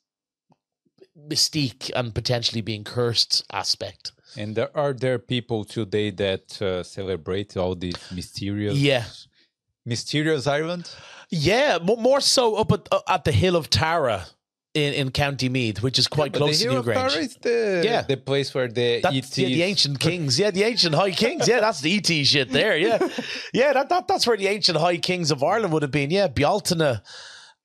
mystique and potentially being cursed aspect. And there are there people today that uh, celebrate all these mysterious, Yeah. mysterious Ireland. Yeah, mo- more so up at, uh, at the Hill of Tara in, in County Meath, which is quite But close the to Newgrange. Tara is the Yeah. the place where the That's ETs yeah, the ancient kings. Yeah, the ancient high kings. Yeah, that's the ET shit there. Yeah. Yeah, that, that that's where the ancient high kings of Ireland would have been. Yeah, Bealtaine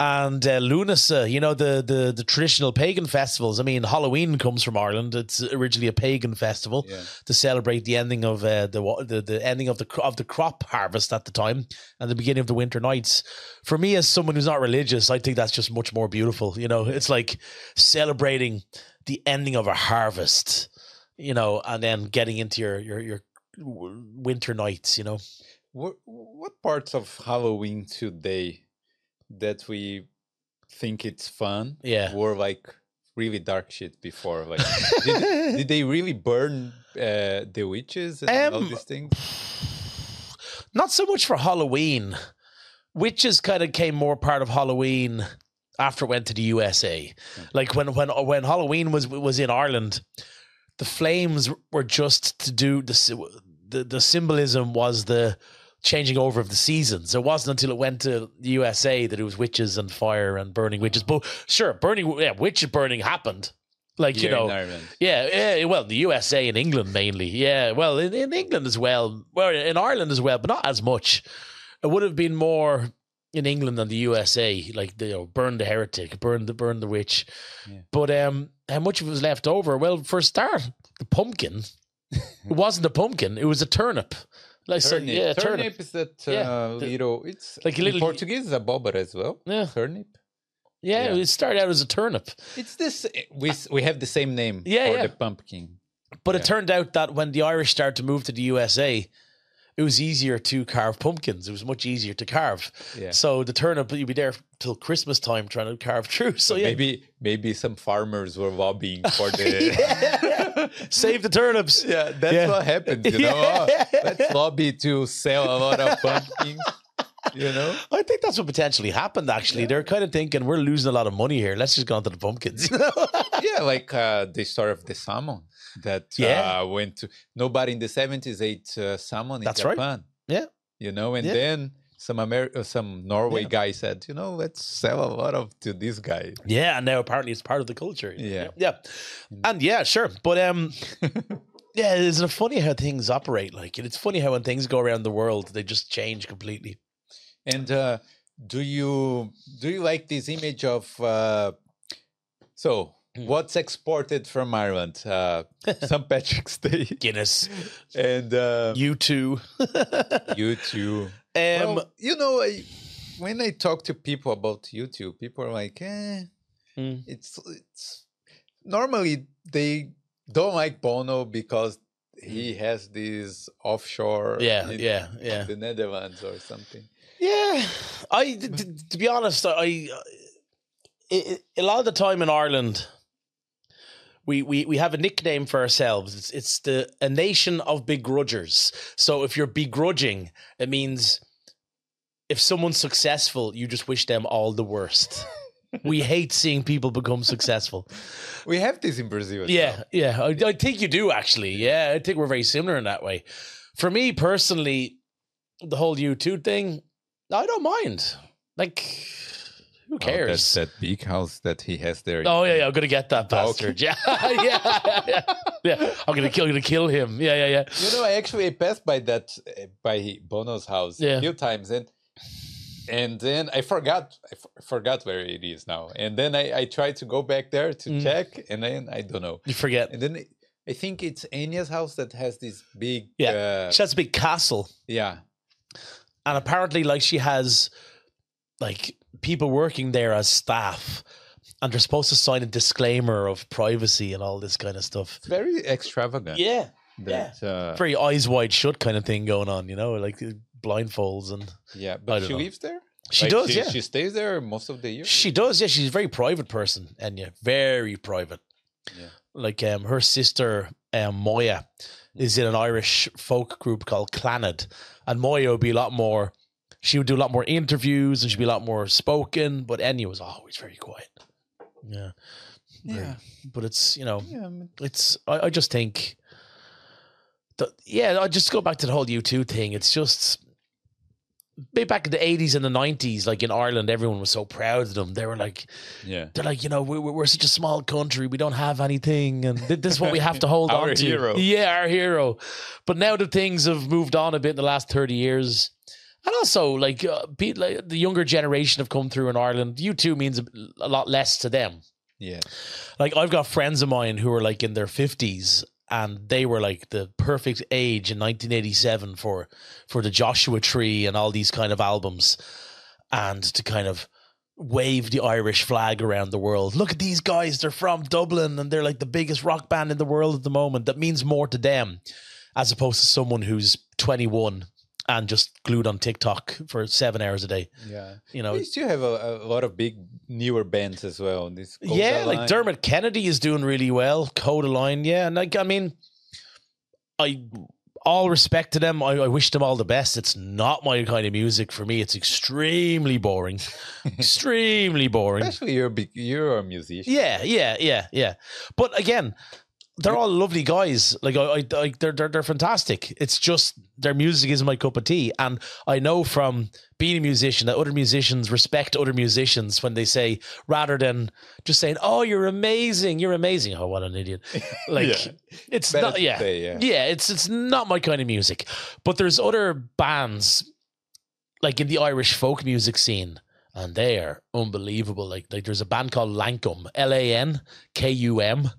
and uh, Lunasa, you know, the, the the traditional pagan festivals. I mean, Halloween comes from Ireland. It's originally a pagan festival Yeah. to celebrate the ending of uh, the, the the ending of the of the crop harvest at the time and the beginning of the winter nights. For me, as someone who's not religious, I think that's just much more beautiful. You know, it's like celebrating the ending of a harvest. You know, and then getting into your your your winter nights. You know, What, what parts of Halloween today that we think it's fun Yeah. were like really dark shit before? Like, did, did they really burn uh, the witches and all Um, these things? not so much for Halloween. Witches kind of came more part of Halloween after it went to the USA. Like when when when Halloween was was in Ireland, the flames were just to do the the, the symbolism was the changing over of the seasons. It wasn't until it went to the USA that it was witches and fire and burning witches. But sure, burning yeah, witch burning happened. Like you Here know, yeah, yeah, well, the USA and England mainly. Yeah, well, in, in England as well. Well, in Ireland as well, but not as much. It would have been more in England than the USA. Like the, you know, burn the heretic, burn the burn the witch. Yeah. But um, how much of it was left over? Well, for a start, the pumpkin. it wasn't a pumpkin; it was a turnip. Like so, Turnip. yeah, turnip. turnip. is that uh, Yeah, the- little. It's like a in little- Portuguese is a bobber as well. Yeah, Turnip. yeah, Yeah. It started out as a turnip, It's this. We we have the same name Yeah, for yeah. the pumpkin. but Yeah. it turned out that when the Irish started to move to the USA, it was easier to carve pumpkins. It was much easier to carve. Yeah. So the turnip, you'd be there till Christmas time trying to carve through. So yeah, Maybe maybe some farmers were lobbying for the. Save the turnips. Yeah, that's Yeah. what happens. You know, Oh, Yeah. let's lobby to sell a lot of pumpkins. You know, I think that's what potentially happened. Actually, they're kind of thinking we're losing a lot of money here. Let's just go on to the pumpkins. You know? yeah, like uh, the story of the salmon that Yeah. uh, went to nobody in the seventies ate uh, salmon in That's right. Japan. Yeah. you know, and Yeah. then some Amer- uh, some Norway Yeah. guy said, you know, let's sell a lot of to this guy. yeah, and now apparently it's part of the culture. Yeah. yeah, and yeah, sure, but um. Yeah, isn't it funny how things operate? Like, it's funny how when things go around the world, they just change completely. And uh, do you do you like this image of uh, so Hmm. what's exported from Ireland? Uh, St. Patrick's Day Guinness, and uh, U2. you too. Um, well, you know, I, when I talk to people about U2, people are like, eh, Mm. it's it's normally they don't like Bono because he has this offshore yeah, in yeah, yeah. the Netherlands or something. Yeah, I to be honest, I, I a lot of the time in Ireland, we, we we have a nickname for ourselves. It's it's the a nation of begrudgers. So if you're begrudging, it means if someone's successful, you just wish them all the worst. we hate seeing people become successful. We have this in Brazil. as Yeah, well. yeah. I, I think you do actually. Yeah, I think we're very similar in that way. For me personally, the whole U2 thing, I don't mind. Like, who Oh, cares? that, that big house that he has there. Oh yeah, yeah, I'm gonna get that Dog. bastard. Yeah, yeah, yeah, yeah. I'm gonna kill, I'm gonna kill him. Yeah, yeah, yeah. You know, I actually passed by that uh, by Bono's house Yeah. a few times, and and then I forgot I f- forgot where it is now. And then I, I tried to go back there to Mm. check, and then I don't know. You forget. And then I- I think it's Enya's house that has this big. Yeah. uh, She has a big castle, yeah. and apparently, like, she has like people working there as staff, and they're supposed to sign a disclaimer of privacy and all this kind of stuff. It's very extravagant. Yeah, That, uh, very eyes wide shut kind of thing going on, you know, like uh, blindfolds and yeah, but she know. lives there. she Like, does, she, yeah. She stays there most of the year. She does, yeah. She's a very private person, and yeah, very private. Yeah. Like um, her sister um, Moya is in an Irish folk group called Clannad. and Moya would be a lot more. She would do a lot more interviews, and she'd be a lot more spoken. But Enya was always very quiet. Yeah, yeah. but it's you know Yeah. I mean, it's I, I just think that yeah I just go back to the whole U2 thing. It's just way back in the eighties and the nineties, like in Ireland, everyone was so proud of them. They were like yeah. they're like you know we're we're such a small country, we don't have anything, and this is what we have to hold Our on to. hero. Yeah, our hero. But now that things have moved on a bit in the last thirty years. And also, like, uh, pe- like the younger generation have come through in Ireland. U2 means a, a lot less to them Yeah. like I've got friends of mine who are like in their fifties and they were like the perfect age in 1987 for for the Joshua Tree and all these kind of albums and to kind of wave the Irish flag around the world. Look at these guys, they're from Dublin and they're like the biggest rock band in the world at the moment. That means more to them as opposed to someone who's 21 and just glued on TikTok for 7 hours a day. Yeah. You know, We still have a, a lot of big newer bands as well. This Yeah, like. Dermot Kennedy is doing really well. Kodaline, yeah, and like I mean, I all respect to them. I, I wish them all the best. It's not my kind of music for me. It's extremely boring, extremely boring. Especially you're a big, you're a musician. Yeah, yeah, yeah, yeah. But again, they're all lovely guys. Like I, I, I they're, they're they're fantastic. It's just their music is my cup of tea, and I know from being a musician that other musicians respect other musicians when they say rather than just saying, "Oh, you're amazing, you're amazing." Oh, what an idiot! Like Yeah. it's Better not. Yeah, say, yeah. yeah. It's it's not my kind of music. But there's other bands like in the Irish folk music scene, and they are unbelievable. Like like there's a band called Lankum, L A N K U M,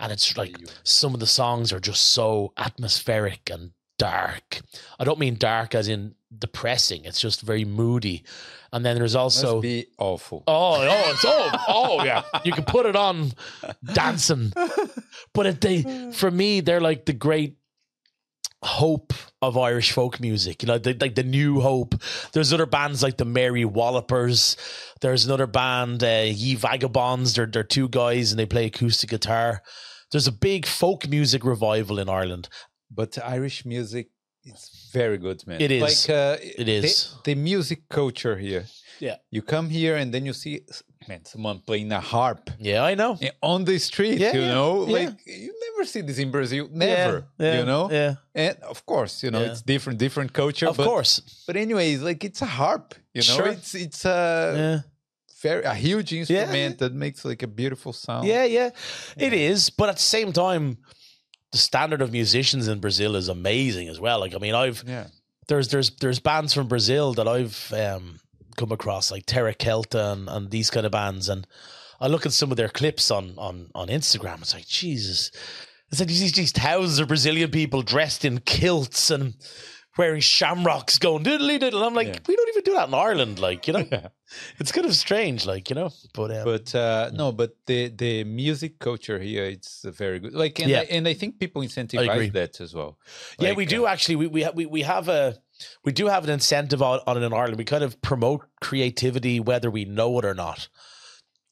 and it's like some of the songs are just so atmospheric and dark. I don't mean dark as in depressing. It's just very moody. And then there's Must also be awful. Oh, oh, it's oh, oh, yeah. You can put it on dancing, but it, they, for me, they're like the great hope of Irish folk music. You know, the, like the new hope. There's other bands like the Mary Wallopers. There's another band, uh, Ye Vagabonds. They're they're two guys and they play acoustic guitar. There's a big folk music revival in Ireland. But Irish music is very good, man. It is. Like uh, It is. the, the music culture here. Yeah. You come here and then you see, man, someone playing a harp Yeah, I know. eh, on the street. Yeah, you yeah, know, yeah. like you never see this in Brazil. Never. You know. Yeah, And of course, you know, it's different, different culture. of but, course. But anyways, like it's a harp. You know, Sure. it's it's a Yeah. Very a huge instrument that makes like a beautiful sound. Yeah, yeah, it is. But at the same time, the standard of musicians in Brazil is amazing as well. Like, I mean, I've Yeah. there's there's there's bands from Brazil that I've um, come across like Terra Celta and, and these kind of bands, and I look at some of their clips on on on Instagram. It's like Jesus. It's like these, these thousands of Brazilian people dressed in kilts and wearing shamrocks going diddly diddle. I'm like, Yeah. we don't even do that in Ireland, like, you know? Yeah. It's kind of strange, like, you know? But, um, But uh, no, but the the music culture here it's very good. Like, and, Yeah. I, and I think people incentivize that as well. yeah, we do uh, actually. We we ha- we we have a we do have an incentive on, on it in Ireland. We kind of promote creativity, whether we know it or not.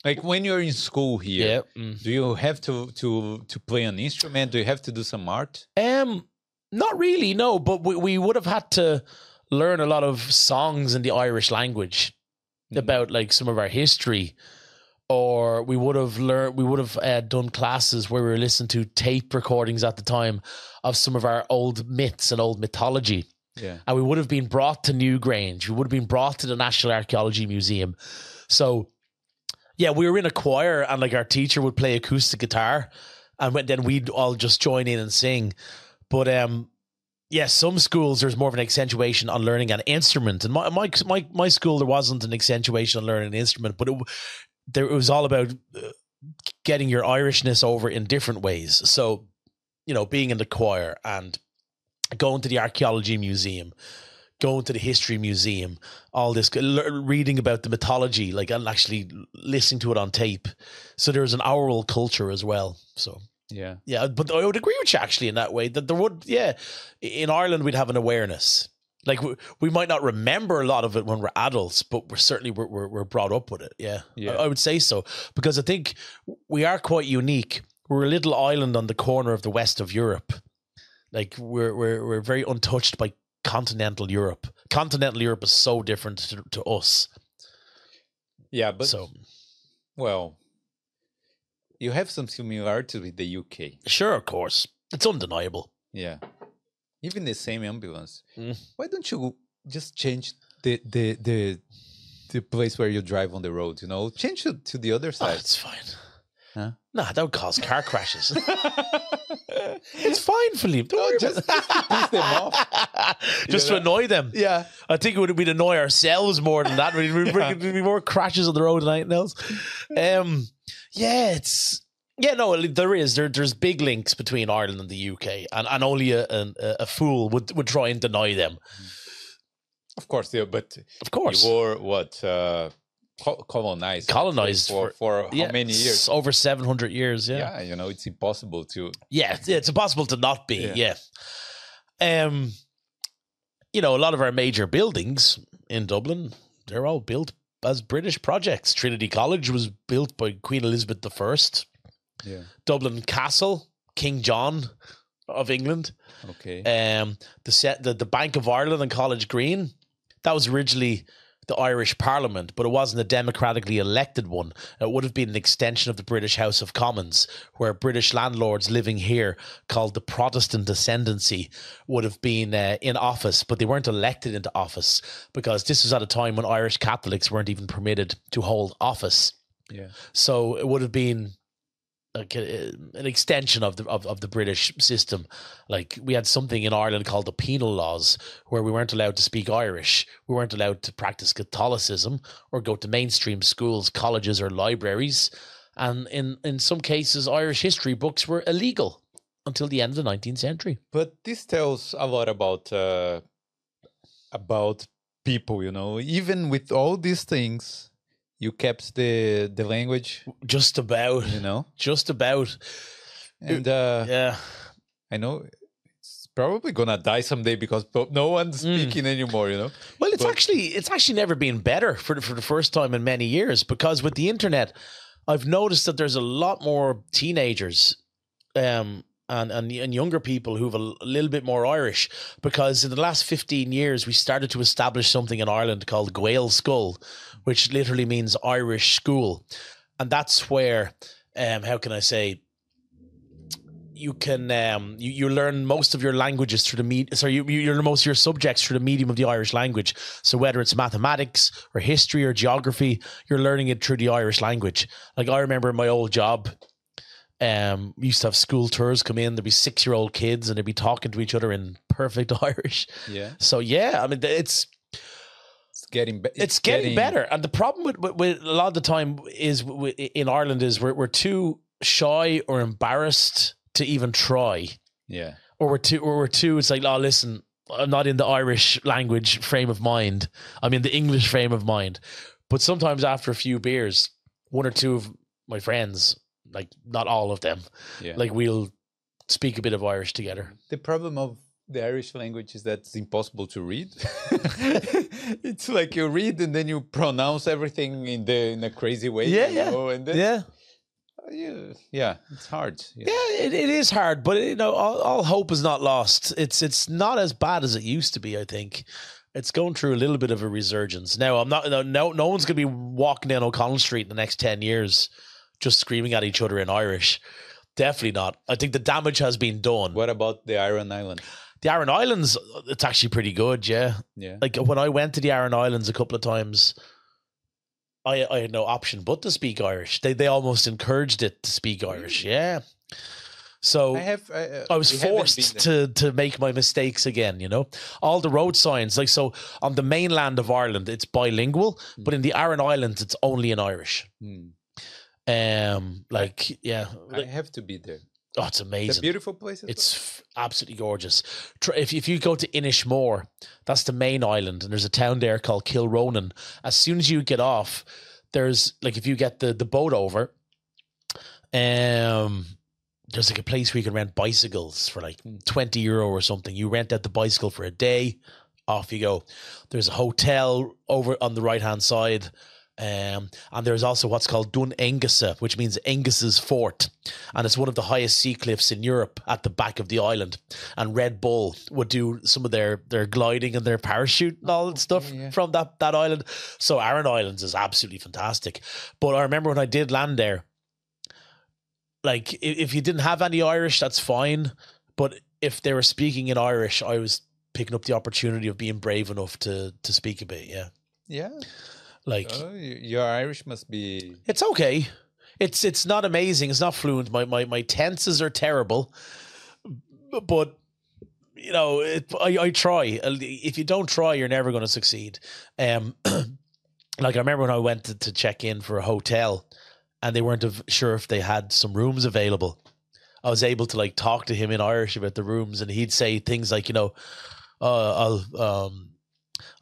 like when you're in school here. Mm. Do you have to to to play an instrument? Do you have to do some art? Um, not really, no. But we we would have had to learn a lot of songs in the Irish language Mhm. about like some of our history. Or we would have learned, we would have uh, done classes where we were listening to tape recordings at the time of some of our old myths and old mythology. Yeah. and we would have been brought to Newgrange. We would have been brought to the National Archaeology Museum. So, yeah, we were in a choir, and like our teacher would play acoustic guitar, and then we'd all just join in and sing. But um, yeah, some schools there's more of an accentuation on learning an instrument, and my my my, my school there wasn't an accentuation on learning an instrument, but it there it was all about uh, getting your Irishness over in different ways. So, you know, being in the choir and going to the archaeology museum, going to the history museum, all this reading about the mythology, like and actually listening to it on tape. So there's an oral culture as well. So Yeah. yeah, but I would agree with you actually in that way that there would, yeah, in Ireland we'd have an awareness. Like we, we might not remember a lot of it when we're adults, but we're certainly we're we're, we're brought up with it. Yeah, Yeah. I, I would say so because I think we are quite unique. We're a little island on the corner of the west of Europe. Like we're we're we're very untouched by continental Europe. Continental Europe is so different to, to us. Yeah, but so well, you have some similarity with the UK. sure, of course, it's undeniable. Yeah. Even the same ambulance. Mm. Why don't you just change the the the the place where you drive on the road, you know? Change it to the other Oh, side. it's fine. Huh? Nah, that would cause car crashes. it's fine, Felipe. Don't Oh, worry just- just to piss them off. just You to annoy them. yeah. I think it would we'd annoy ourselves more than that. We'd, we'd, Yeah. there'd be more crashes on the road than anything else. Um, yeah, it's yeah, no, there is there. There's big links between Ireland and the UK, and, and only a, a a fool would would try and deny them. Of course, yeah, but Of course, you were what uh co- colonized Colonized for, for, how many years? Over seven hundred years. Yeah. Yeah, you know, it's impossible to yeah, it's, it's impossible to not be. Yeah. Yeah. Um, you know, a lot of our major buildings in Dublin, they're all built as British projects. Trinity College was built by Queen Elizabeth the First. Yeah. Dublin Castle, King John of England. Okay. Um, the set the, the Bank of Ireland and College Green. That was originally the Irish Parliament, but it wasn't a democratically elected one. It would have been an extension of the British House of Commons, where British landlords living here, called the Protestant Ascendancy, would have been uh, in office, but they weren't elected into office because this was at a time when Irish Catholics weren't even permitted to hold office. yeah. So it would have been like a, an extension of the of, of the British system. Like we had something in Ireland called the penal laws, where we weren't allowed to speak Irish, we weren't allowed to practice Catholicism or go to mainstream schools, colleges, or libraries, and in in some cases, Irish history books were illegal until the end of the nineteenth century. But this tells a lot about uh about people, you know. Even with all these things, you kept the the language, Just about, you know. just about. And uh Yeah, I know it's probably gonna die someday because no one's Mm. speaking anymore, you know. Well, it's But- actually it's actually never been better for the, for the first time in many years because with the internet, I've noticed that there's a lot more teenagers, um, and and and younger people who've a little bit more Irish because in the last fifteen years we started to establish something in Ireland called Gaelscoil, which literally means Irish school, and that's where, um, how can I say. You can um you, you learn most of your languages through the med sorry you, you learn most of your subjects through the medium of the Irish language. So whether it's mathematics or history or geography, you're learning it through the Irish language. Like I remember in my old job, um, we used to have school tours come in. There'd be six year old kids and they'd be talking to each other in perfect Irish. Yeah. So yeah, I mean It's getting better. it's getting, better. And the problem with, with, with a lot of the time is w- w- in Ireland is we're, we're too shy or embarrassed to even try. Yeah, Or we're too, or we're too, it's like, oh, listen, I'm not in the Irish language frame of mind. I'm in the English frame of mind. But sometimes after a few beers, one or two of my friends, like not all of them, yeah. like we'll speak a bit of Irish together. the problem of the Irish language is that it's impossible to read. it's like you read and then you pronounce everything in the in a crazy way. Yeah, yeah. know, and then, Yeah. Uh, yeah, yeah, it's hard. Yeah. Yeah, it, it is hard, but you know, all, all hope is not lost. It's it's not as bad as it used to be. I think it's going through a little bit of a resurgence. Now, I'm not. No, no, no one's going to be walking down O'Connell Street in the next ten years, just screaming at each other in Irish. Definitely not. I think the damage has been done. What about the Aran Island? The Aran Islands, it's actually pretty good. Yeah, Yeah, like when I went to the Aran Islands a couple of times, I I had no option but to speak Irish. They they almost encouraged it to speak Irish. Yeah. So I have. I, uh, I was forced to to make my mistakes again. You know, all the road signs like so on the mainland of Ireland, it's bilingual, but in the Aran Islands, it's only in Irish. Hmm. Um, like yeah, I have to be there. Oh, it's It's a amazing. beautiful place. It's f- absolutely gorgeous. If if you go to Inishmore, that's the main island, and there's a town there called Kilronan. As soon as you get off, there's like if you get the the boat over, um, there's like a place where you can rent bicycles for like twenty euro or something. You rent out the bicycle for a day, off you go. There's a hotel over on the right hand side. Um, and there's also what's called Dún Aonghasa, which means Engus's fort. And it's one of the highest sea cliffs in Europe at the back of the island. And Red Bull would do some of their, their gliding and their parachute and all that stuff yeah. from that, that island. So Aran Islands is absolutely fantastic. But I remember when I did land there, like if you didn't have any Irish, that's fine. But if they were speaking in Irish, I was picking up the opportunity of being brave enough to to speak a bit. Yeah, Yeah. Like Oh, your Irish must be. it's okay. It's it's not amazing. It's not fluent. My my my tenses are terrible, but you know, it, I I try. If you don't try, you're never going to succeed. Um, like I remember when I went to, to check in for a hotel, and they weren't sure if they had some rooms available. I was able to like talk to him in Irish about the rooms, and he'd say things like, you know, uh, I'll um,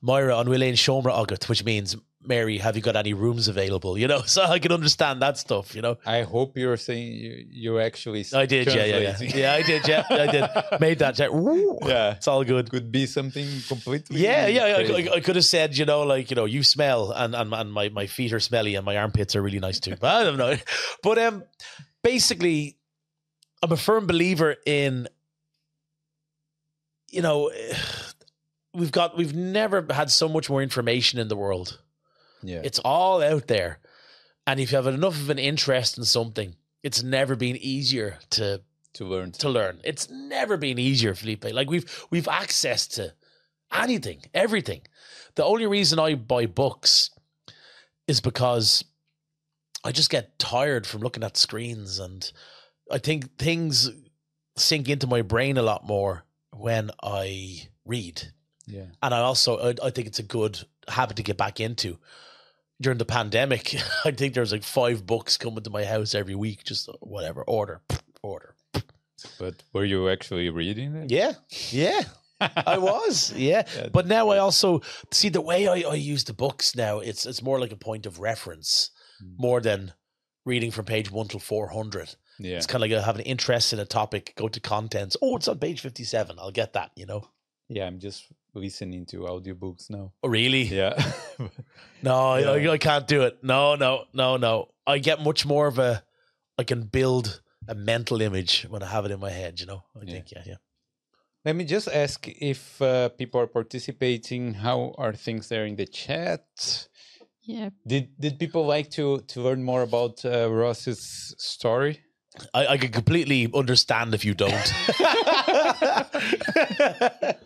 Myra on Willain Shomra Agat, which means Mary, have you got any rooms available? You know, so I can understand that stuff. You know, I hope you're saying you, you actually. I did, yeah, yeah, yeah, yeah, I did, yeah, I did, made that. Yeah, Woo. Yeah. it's all good. Could be something completely. Yeah, yeah, crazy. I, I could have said, you know, like you know, you smell, and and, and my, my feet are smelly, and my armpits are really nice too. But I don't know. But um, basically, I'm a firm believer in, you know, we've got we've never had so much more information in the world. Yeah. It's all out there, and if you have enough of an interest in something, it's never been easier to to learn. to learn. It's never been easier, Felipe. Like we've we've access to anything, everything. The only reason I buy books is because I just get tired from looking at screens and I think things sink into my brain a lot more when I read. Yeah. And I also I, I think it's a good habit to get back into. During the pandemic, I think there's like five books coming to my house every week. Just whatever order, order. But were you actually reading it? Yeah, yeah, I was. Yeah, Yeah, but now I also see the way I, I use the books now. It's it's more like a point of reference, Mm. more than reading from page one till four hundred. Yeah. It's kind of like I have an interest in a topic, go to contents. Oh, it's on page fifty seven. I'll get that. You know. Yeah. I'm just listening to audiobooks now. Oh, really? Yeah. No, I, Yeah. I, I can't do it. No, no, no, no. I get much more of a. I can build a mental image when I have it in my head. You know. I Yeah. think yeah, yeah. Let me just ask if uh, people are participating. How are things there in the chat? Yeah. Did Did people like to to learn more about uh, Ross's story? I, I can completely understand if you don't.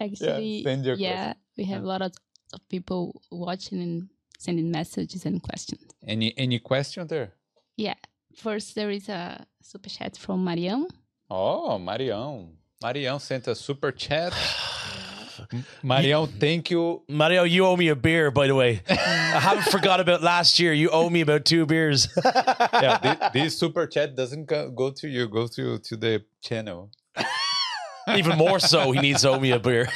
Actually, send your yeah, we have a lot of, of people watching and sending messages and questions. Any Any question there? Yeah. First, there is a super chat from Mariam. Oh, Marião. Marião sent a super chat. Marião, thank you. Mario, you owe me a beer, by the way. I haven't forgot about last year. You owe me about two beers. Yeah, this, this super chat doesn't go, go to you, go to to the channel. Even more so, he needs to owe me a beer.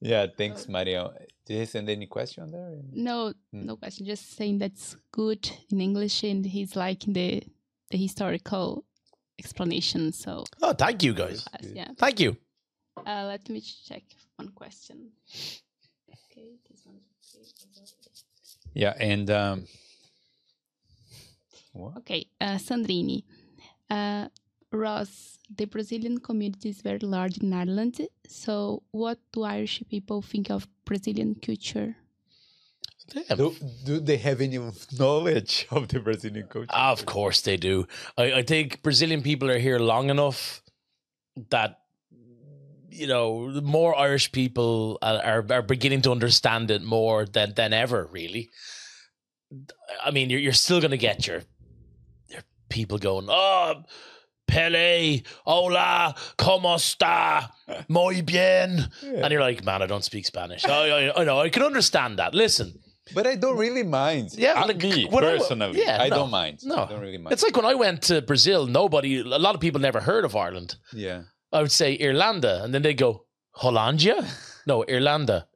Yeah, thanks, Mario. Did he send any question there? No, Hmm. no question. Just saying that's good in English, and he's liking the the historical explanation. So Oh, thank you, guys. yeah. Thank you. Uh, let me check one question. Okay, this one. Yeah, and um, what? Okay, uh, Sandrini. Uh, Ross, the Brazilian community is very large in Ireland. So, what do Irish people think of Brazilian culture? Do, do they have any knowledge of the Brazilian culture? Of course they do. I, I think Brazilian people are here long enough that you know more Irish people are, are, beginning to understand it more than than ever. Really, I mean, you're you're still going to get your your people going, oh. Pele, hola, como está, muy bien, and you're like, man, I don't speak Spanish. I, I, I know, I can understand that. Listen, But I don't really mind. Yeah, like, me when I- personally, yeah, I no, don't mind. no. I don't really mind. It's like when I went to Brazil, nobody, a lot of people never heard of Ireland. yeah, I would say Irlanda, and then they go, Hollandia? No, Irlanda.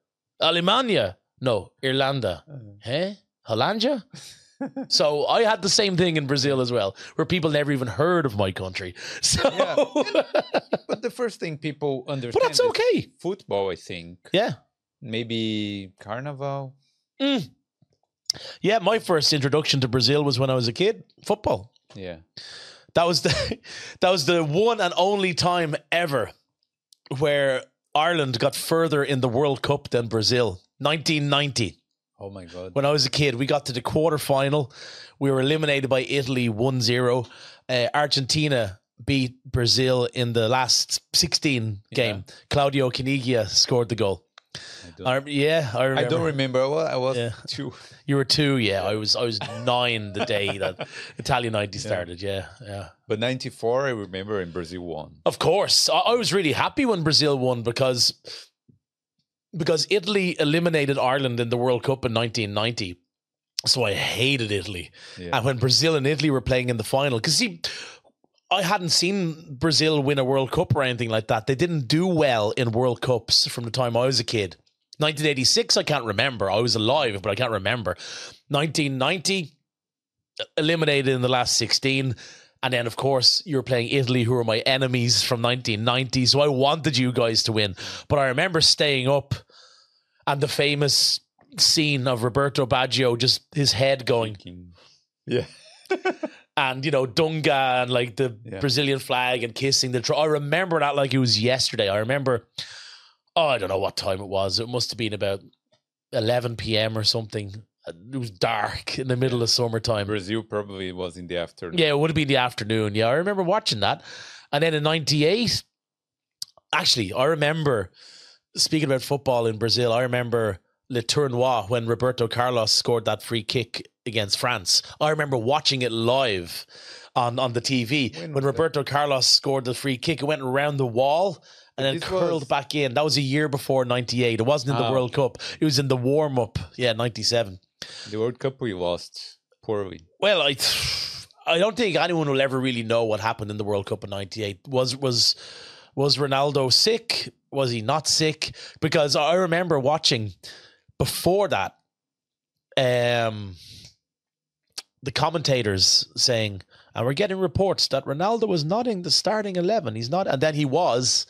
Alemania? No, Irlanda. Eh? Hollandia? so I had the same thing in Brazil as well, where people never even heard of my country. So, Yeah. but the first thing people understand but that's is okay. football. I think Yeah. maybe carnival. Mm. Yeah, my first introduction to Brazil was when I was a kid. Football. Yeah, That was the that was the one and only time ever where Ireland got further in the World Cup than Brazil. 1990. oh my god. When I was a kid, we got to the quarterfinal. We were eliminated by Italy 1-0. Uh, Argentina beat Brazil in the last 16 game. Claudio Caniggia scored the goal. I I, yeah, I I don't remember. I was Yeah. two. You were two, yeah. I was I was nine the day that Italia 90 started. Yeah, yeah. But '94, I remember, and Brazil won. Of course, I, I was really happy when Brazil won because because Italy eliminated Ireland in the World Cup in 1990. So I hated Italy, Yeah. and when Brazil and Italy were playing in the final, because see, I hadn't seen Brazil win a World Cup or anything like that. They didn't do well in World Cups from the time I was a kid. 1986, I can't remember. I was alive, but I can't remember. 1990, eliminated in the last 16. And then, of course, you were playing Italy, who were my enemies from 1990. So I wanted you guys to win. But I remember staying up and the famous scene of Roberto Baggio, just his head going, Yeah. and, you know, Dunga and like the Yeah. Brazilian flag and kissing the. Tr- I remember that like it was yesterday. I remember, oh, I don't know what time it was. It must have been about 11 p.m. or something. It was dark in the middle of summertime. Brazil probably was in the afternoon. Yeah, it would have been the afternoon. Yeah, I remember watching that. And then in 98, actually, I remember speaking about football in Brazil, I remember Le Tournoi when Roberto Carlos scored that free kick against France. I remember watching it live on, on the TV When when, was that? Roberto Carlos scored the free kick. It went around the wall and then This curled was- back in. That was a year before 98. It wasn't in the Ah, World Cup, it was in the warm up. Yeah, 97. The World Cup we lost poorly. Well, I I don't think anyone will ever really know what happened in the World Cup in '98. Was was was Ronaldo sick? Was he not sick? Because I remember watching before that, um, the commentators saying, "And we're getting reports that Ronaldo was not in the starting eleven. He's not." And then he was,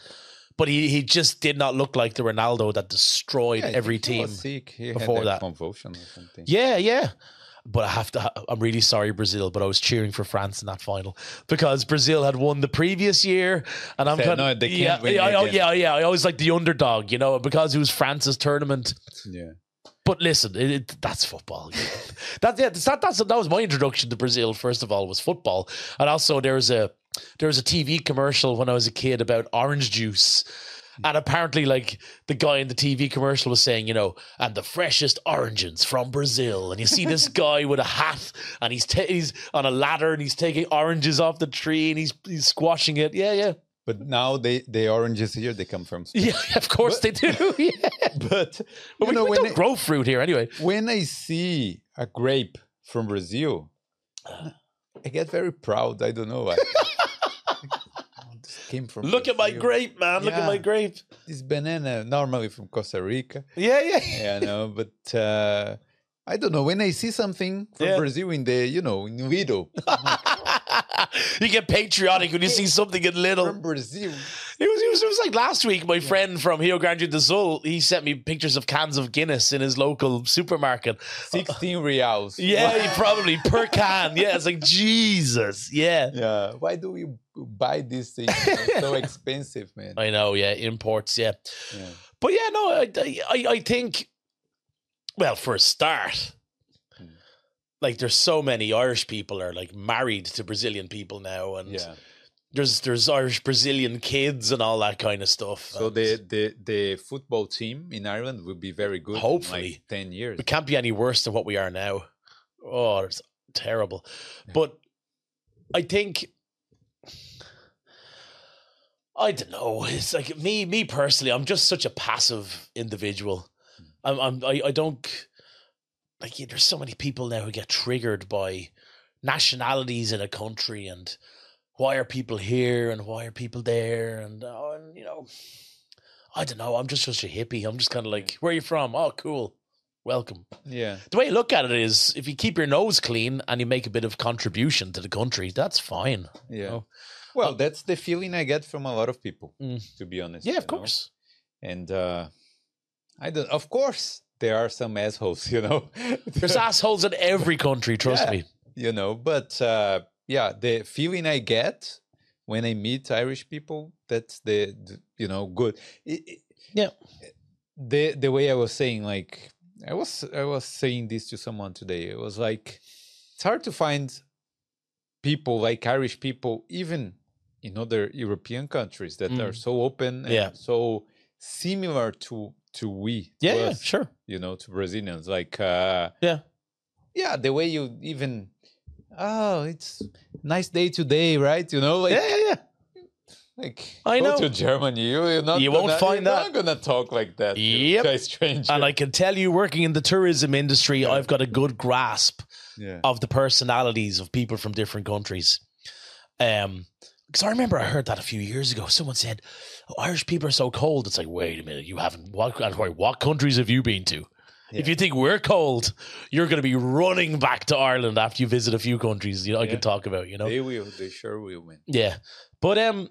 but he he just did not look like the Ronaldo that destroyed Yeah, every team. was sick. He before that. convulsion. Yeah, yeah. But I have to. I'm really sorry, Brazil, but I was cheering for France in that final because Brazil had won the previous year, and I'm kind of they can't yeah, win yeah, I- oh, again." yeah, yeah. I always like the underdog, you know, because it was France's tournament. Yeah. But listen, it, it, that's football. that, yeah, that, that's that was my introduction to Brazil. First of all, was football, and also there was a there was a TV commercial when I was a kid about orange juice. And apparently, like the guy in the TV commercial was saying, you know, and the freshest oranges from Brazil. And you see this guy with a hat, and he's ta- he's on a ladder, and he's taking oranges off the tree, and he's he's squashing it. Yeah, yeah. But now they the oranges here they come from Spain. Yeah, of course they do. Yeah. But But we, know we when don't I, grow fruit here anyway. when I see a grape from Brazil, I get very proud. I don't know why. This came from Look at my grape, man. Look at my grape. This banana normally from Costa Rica. Yeah, yeah. Yeah, no, but uh, I don't know. When I see something from Yeah. Brazil in the, you know, in Lidl, you get patriotic when you see something in Lidl. from Brazil, It was, it was, it was like last week. My friend from Rio Grande do Sul, he sent me pictures of cans of Guinness in his local supermarket. 16 reals. Yeah, probably per can. Yeah, it's like Jesus. Yeah, Yeah. Why do we buy these things? So expensive, man. I know. Yeah, imports. Yeah, Yeah. but yeah, no, I, I, I think. Well, for a start. Like there's so many Irish people are like married to Brazilian people now, and Yeah. there's there's Irish Brazilian kids and all that kind of stuff. So the, the the football team in Ireland will be very good. Hopefully. like ten years. It can't be any worse than what we are now. Oh, it's terrible. But I think I don't know. It's like me, me personally. I'm just such a passive individual. Hmm. I'm, I'm I, I don't like. yeah, There's so many people now who get triggered by nationalities in a country and why are people here and why are people there and, oh, and you know, I don't know. I'm just such a hippie. I'm just kind of like, where are you from? Oh, cool. Welcome. Yeah. The way I look at it is if you keep your nose clean and you make a bit of contribution to the country, that's fine. Yeah. know? Well, that's the feeling I get from a lot of people, Mm. to be honest. Yeah, you of know? course. And uh, I don't. Of course, there are some assholes, you know. There's assholes in every country, trust Yeah. me. you know but uh yeah the feeling i get when i meet irish people that's the, the you know good It- it- Yeah. the the way i was saying like i was i was saying this to someone today it was like it's hard to find people like irish people even in other european countries that are Mm. so open and Yeah. so similar to to we to Yeah, yeah, sure. You know to brazilians like uh Yeah. yeah the way you even oh it's nice day today right you know like yeah, yeah, yeah. like I go know. to germany you you're not You won't gonna, find you're that. not gonna talk like that to Yep. a stranger And I can tell you, working in the tourism industry, I've got a good grasp yeah of the personalities of people from different countries. Um, because I remember I heard that a few years ago. Someone said, oh, "Irish people are so cold." It's like, wait a minute, you haven't. What, what countries have you been to? If you think we're cold, you're going to be running back to Ireland after you visit a few countries. You know, I Yeah. can talk about. You know, they will they sure will win. yeah, but um,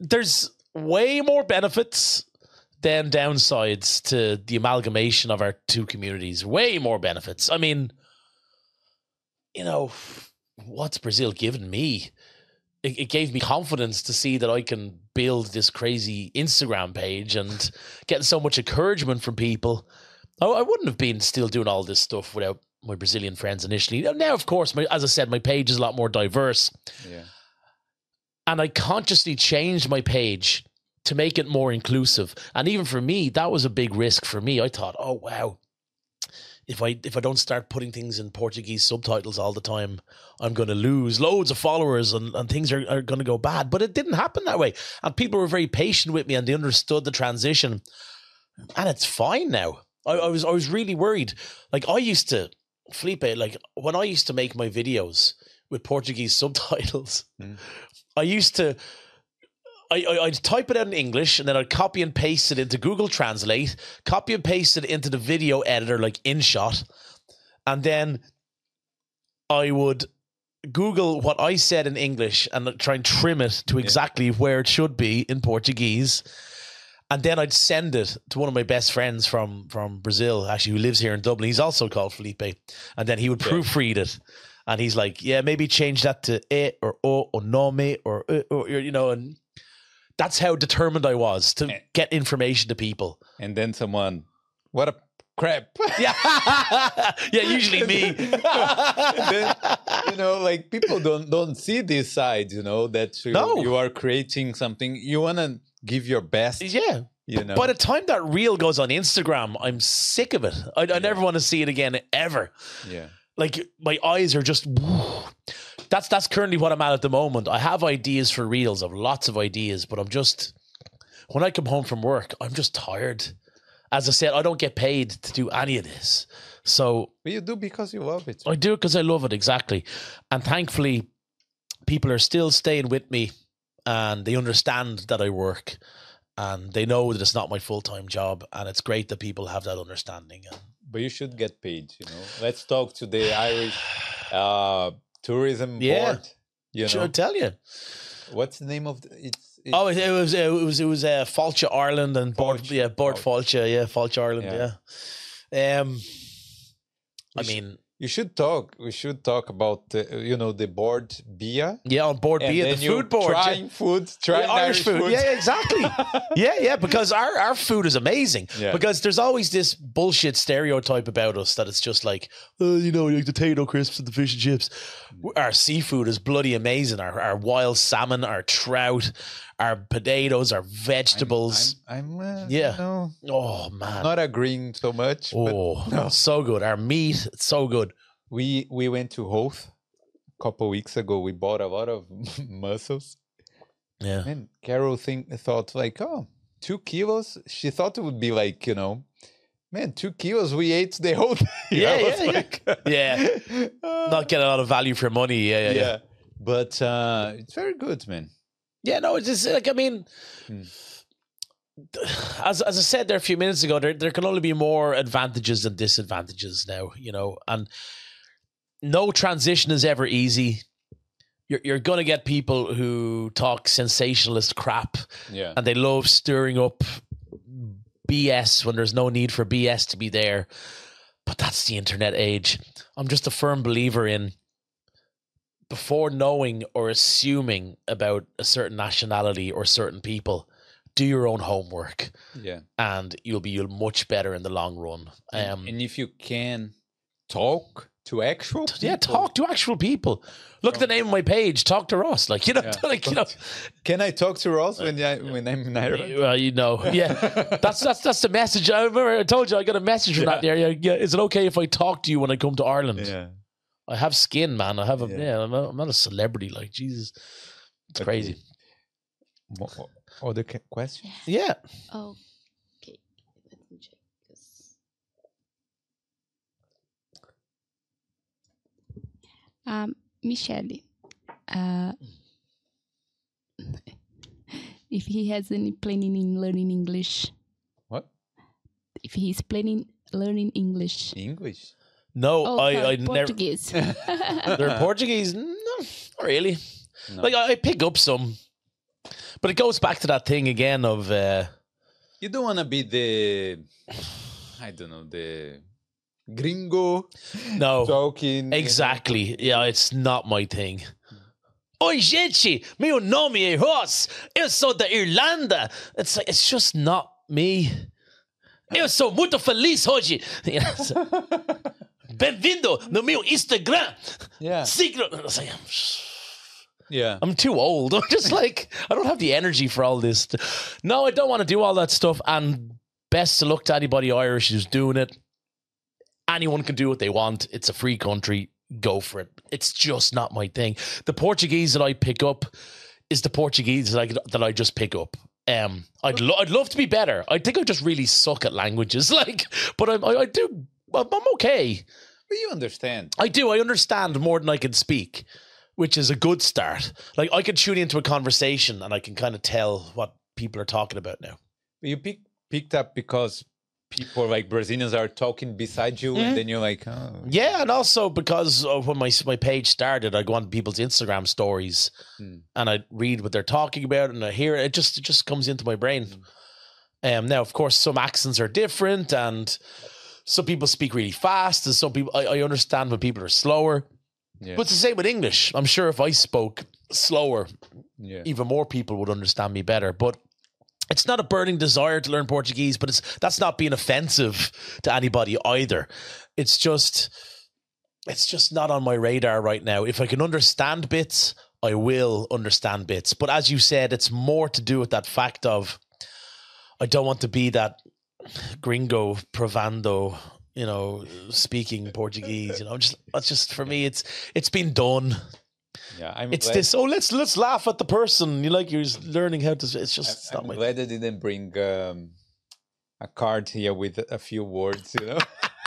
there's way more benefits than downsides to the amalgamation of our two communities. Way more benefits. I mean, you know, what's Brazil given me? It, it gave me confidence to see that I can build this crazy Instagram page and getting so much encouragement from people. I, I wouldn't have been still doing all this stuff without my Brazilian friends initially. Now, of course, my, as I said, my page is a lot more diverse yeah and I consciously changed my page to make it more inclusive. And even for me, that was a big risk for me. I thought, oh wow, if I if I don't start putting things in Portuguese subtitles all the time, I'm going to lose loads of followers and, and things are, are going to go bad. But it didn't happen that way. And people were very patient with me and they understood the transition. And it's fine now. I, I was I was really worried. Like I used to Felipe, like when I used to make my videos with Portuguese subtitles, Mm. I used to I, I, I'd type it out in English and then I'd copy and paste it into Google Translate, copy and paste it into the video editor like InShot, and then I would Google what I said in English and try and trim it to exactly where it should be in Portuguese. And then I'd send it to one of my best friends from from Brazil, actually, who lives here in Dublin. He's also called Felipe. And then he would proofread it. And he's like, yeah, maybe change that to e or o or nome or, uh, or you know, and that's how determined I was to Eh. get information to people. and then someone what a crap Yeah, yeah, usually me. then, you know like people don't don't see this side you know that you, No. you are creating something you want to give your best yeah. you know By the time that reel goes on Instagram, I'm sick of it. I, I never want to see it again ever. yeah Like my eyes are just that's that's currently what I'm at at the moment. I have ideas for reels. I've lots of ideas, but I'm just when I come home from work, I'm just tired. As I said, I don't get paid to do any of this, so But you do because you love it. I do it because I love it exactly, and thankfully, people are still staying with me, and they understand that I work, and they know that it's not my full time job, and it's great that people have that understanding. And But you should get paid, you know. Let's talk to the Irish uh, tourism Yeah. board. You know, I tell you? what's the name of the, it's, it's Oh, it, it was it was it was uh, Fáilte Ireland and board yeah board. Fáilte yeah Fáilte Ireland Yeah. yeah. Um, I mean you should talk. We should talk about uh, you know the Bord Bia. yeah on Bord Bia, the food board yeah. trying food, trying Yeah, Irish, food. Yeah, yeah, exactly. yeah, yeah, because our, our food is amazing. Yeah. Because there's always this bullshit stereotype about us that it's just like, oh, you know, like the potato crisps and the fish and chips. Our seafood is bloody amazing. Our, our wild salmon, our trout, our potatoes, our vegetables. I'm, I'm uh, Yeah. Oh, man. not agreeing so much. But oh, no. so good. Our meat, so good. we we went to Howth a couple weeks ago. We bought a lot of mussels. Yeah. And Carol think thought like, oh, two kilos. She thought it would be like you know, man, two kilos. We ate the whole thing. Yeah, yeah, yeah. like, Yeah. uh, Not getting a lot of value for money. Yeah, yeah, yeah. yeah. But uh, it's very good, man. Yeah, no, it's just like I mean, Hmm. as as I said there a few minutes ago, there there can only be more advantages than disadvantages now, you know, and no transition is ever easy. You're you're gonna get people who talk sensationalist crap Yeah. and they love stirring up BS when there's no need for BS to be there. But that's the internet age. I'm just a firm believer in before knowing or assuming about a certain nationality or certain people, do your own homework Yeah. and you'll be much better in the long run. And- Um, and if you can talk to actual people, yeah, talk to actual people. Look at the name of my page. Talk to Ross. Like you know, Yeah. like you know. Can I talk to Ross when I when I'm in Ireland? Well, you know, yeah. That's that's that's the message. I remember I told you I got a message from that there. Yeah, yeah. Is it okay if I talk to you when I come to Ireland? Yeah. I have skin, man. I have a Yeah. yeah. I'm, not, I'm not a celebrity. Like Jesus, it's Okay. crazy. Mo- Other ca- question? Yeah. Oh, okay. Let me check this. Um, Michele, uh, if he has any planning in learning English, What? if he's planning learning English. English? No, Oh, I, sorry, I never. Portuguese. They're Portuguese. No, not really. No. Like I, I pick up some, but it goes back to that thing again of uh, You don't want to be the, I don't know, the gringo no. talking. you know. Exactly. Yeah, it's not my thing. Oi, gente, meu nome é Ross. Eu sou da Irlanda. It's like, it's just not me. Eu sou muito feliz hoje. You know, so- Bem-vindo no meu Instagram. Yeah. Siga. It's like, Yeah. I'm too old. I'm just like, I don't have the energy for all this. No, I don't want to do all that stuff. And best to look to anybody Irish who's doing it. Anyone can do what they want. It's a free country. Go for it. It's just not my thing. The Portuguese that I pick up is the Portuguese that I, that I just pick up. Um, I'd lo- I'd love to be better. I think I just really suck at languages. Like, but I I, I do. I'm okay. But you understand. I do. I understand more than I can speak, which is a good start. Like I can tune into a conversation and I can kind of tell what people are talking about now. You pick, picked up because people like Brazilians are talking beside you, Mhm. and then you're like, oh. Yeah, and also because of when my my page started, I go on people's Instagram stories Hmm. and I read what they're talking about and I hear it. It just it just comes into my brain. Um, now, of course, some accents are different and some people speak really fast, and some people I, I understand when people are slower. Yeah. But it's the same with English. I'm sure if I spoke slower, yeah. even more people would understand me better. But it's not a burning desire to learn Portuguese, but it's that's not being offensive to anybody either. It's just it's just not on my radar right now. If I can understand bits, I will understand bits. But as you said, it's more to do with that fact of I don't want to be that gringo provando, you know, speaking Portuguese. You know, just that's just for me. It's it's been done. Yeah, I'm It's glad, this. Oh, let's let's laugh at the person. You like you're learning how to. It's just it's I'm not my. glad I didn't bring um, a card here with a few words, you know,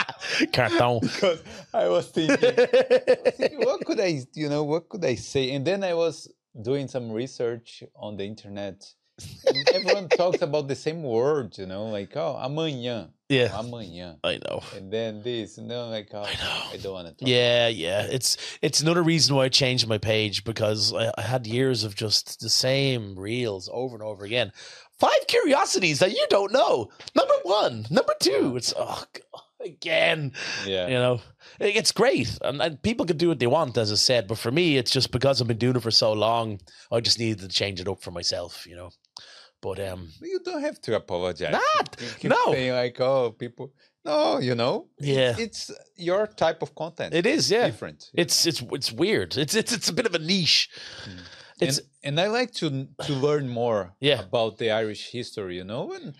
Carton. because I was thinking, thinking, what could I, you know, what could I say? And then I was doing some research on the internet. Everyone talks about the same word, you know, like oh, amanhã, yeah, amanhã, I know. and then this, and then like oh, I know. I don't want to talk. Yeah, yeah. It's it's another reason why I changed my page because I, I had years of just the same reels over and over again. Five curiosities that you don't know. Number one, number two. It's oh God, again. yeah, You know, It- it's great, and, and people can do what they want, as I said. But for me, it's just because I've been doing it for so long. I just needed to change it up for myself. You know, but um, you don't have to apologize. Not- no. saying like oh, people. No, you know, yeah, it's your type of content. it is. Yeah, different. it's it's it's weird. It's it's it's a bit of a niche. It's and, and I like to to learn more Yeah. about the Irish history, you know, and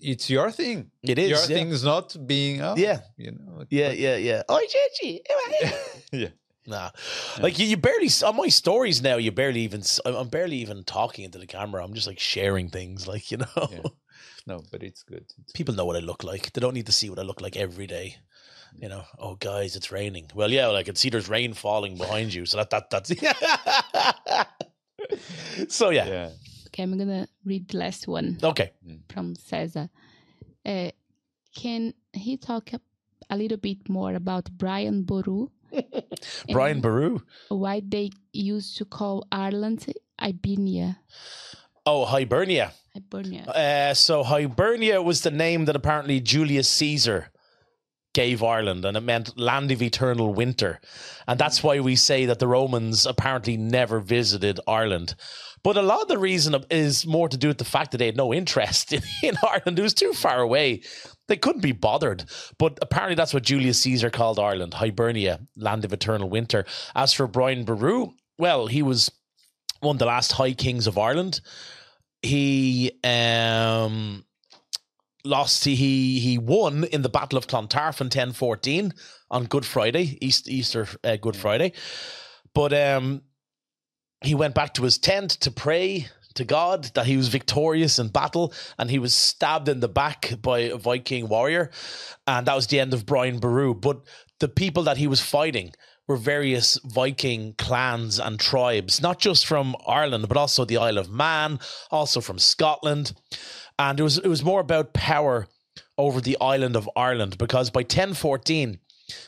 it's your thing. it is. your yeah. thing is not being oh, Yeah. you know. Yeah, yeah, yeah. Oi, Gigi. yeah. Nah, like you, you barely s- on my stories now. You barely even. s- I'm I'm barely even talking into the camera. I'm just like sharing things, like you know. Yeah. No, but it's good. It's People know what I look like. They don't need to see what I look like every day. You know. Oh, guys, it's raining. Well, yeah, well, I can see there's rain falling behind you. So that that that's. so yeah. yeah. Okay, I'm gonna read the last one Okay. from Cesar. Uh, can he talk a, a little bit more about Brian Boru? Brian Baru. why they used to call Ireland Hibernia? Oh, Hibernia. Hibernia. Uh, so Hibernia was the name that apparently Julius Caesar gave Ireland, and it meant land of eternal winter. And that's why we say that the Romans apparently never visited Ireland. But a lot of the reason is more to do with the fact that they had no interest in, in Ireland. It was too far away. They couldn't be bothered. But apparently that's what Julius Caesar called Ireland, Hibernia, land of eternal winter. As for Brian Boru, well, he was one of the last high kings of Ireland. He um lost he he won in the battle of Clontarf in 1014 on good friday east easter uh, good friday but um he went back to his tent to pray to god that he was victorious in battle and he was stabbed in the back by a viking warrior and that was the end of brian Boru. but the people that he was fighting were various Viking clans and tribes, not just from Ireland, but also the Isle of Man, also from Scotland. And it was it was more about power over the island of Ireland because by 1014,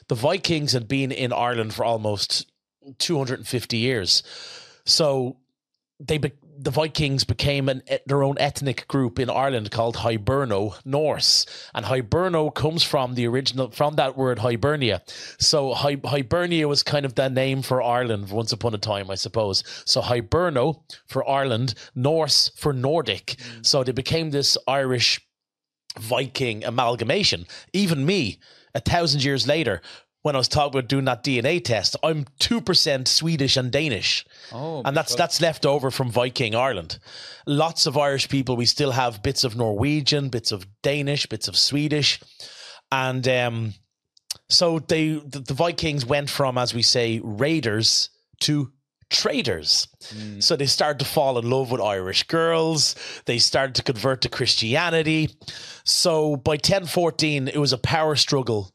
the Vikings had been in Ireland for almost 250 years. So they be, the Vikings became an, their own ethnic group in Ireland called Hiberno Norse, and Hiberno comes from the original from that word Hibernia. So Hi- Hibernia was kind of the name for Ireland once upon a time, I suppose. So Hiberno for Ireland, Norse for Nordic. Mm. So they became this Irish Viking amalgamation. Even me, a thousand years later, when I was talking about doing that DNA test, I'm two percent Swedish and Danish Oh, and that's because- that's left over from Viking Ireland. Lots of Irish people. We still have bits of Norwegian, bits of Danish, bits of Swedish, and um, so they the, the Vikings went from, as we say, raiders to traders. Mm. So they started to fall in love with Irish girls. They started to convert to Christianity. So by 1014, it was a power struggle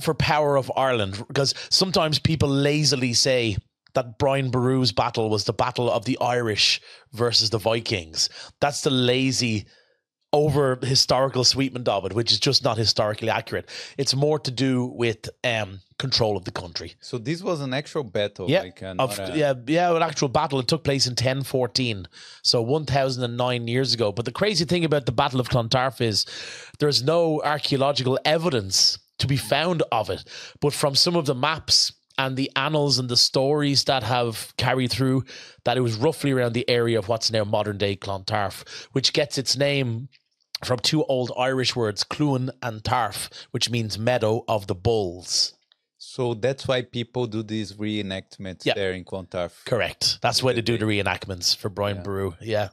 for power of Ireland because sometimes people lazily say that Brian Boru's battle was the battle of the Irish versus the Vikings. That's the lazy over historical sweetment of it, which is just not historically accurate. It's more to do with um, control of the country. So this was an actual battle. Yeah, like, uh, of, a- yeah, yeah, an actual battle. It took place in 1014, so 1009 years ago. But the crazy thing about the Battle of Clontarf is there's no archaeological evidence to be found of it. But from some of the maps and the annals and the stories that have carried through, that it was roughly around the area of what's now modern day Clontarf, which gets its name from two old Irish words, Cluan and Tarf, which means meadow of the bulls. So that's why people do these reenactments there in Clontarf. Correct. That's why they do the reenactments for Brian Yeah. Boru. Yeah.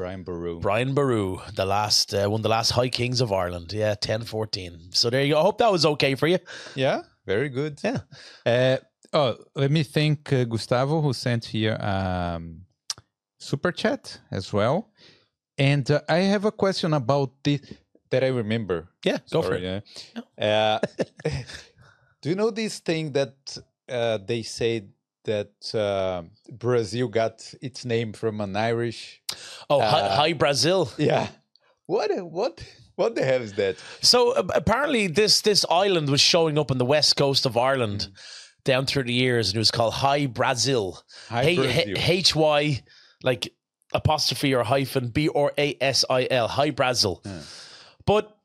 Brian Boru. Brian Boru, the last uh, one of the last high kings of Ireland. Yeah, 1014. So there you go. I hope that was okay for you. Yeah, very good. Yeah. Uh, Oh, let me thank uh, Gustavo who sent here um, super chat as well. And uh, I have a question about this that I remember. Yeah, go for Sorry, yeah. Uh, do you know this thing that uh, they say that uh, Brazil got its name from an Irish? Oh, Uh, hi Brazil. Yeah. What? What? What the hell is that? So uh, apparently, this this island was showing up on the west coast of Ireland down through the years, and it was called Hy-Brasil. Hi, H- Brazil. H Y like apostrophe or hyphen B or A S I L. Hy-Brasil. But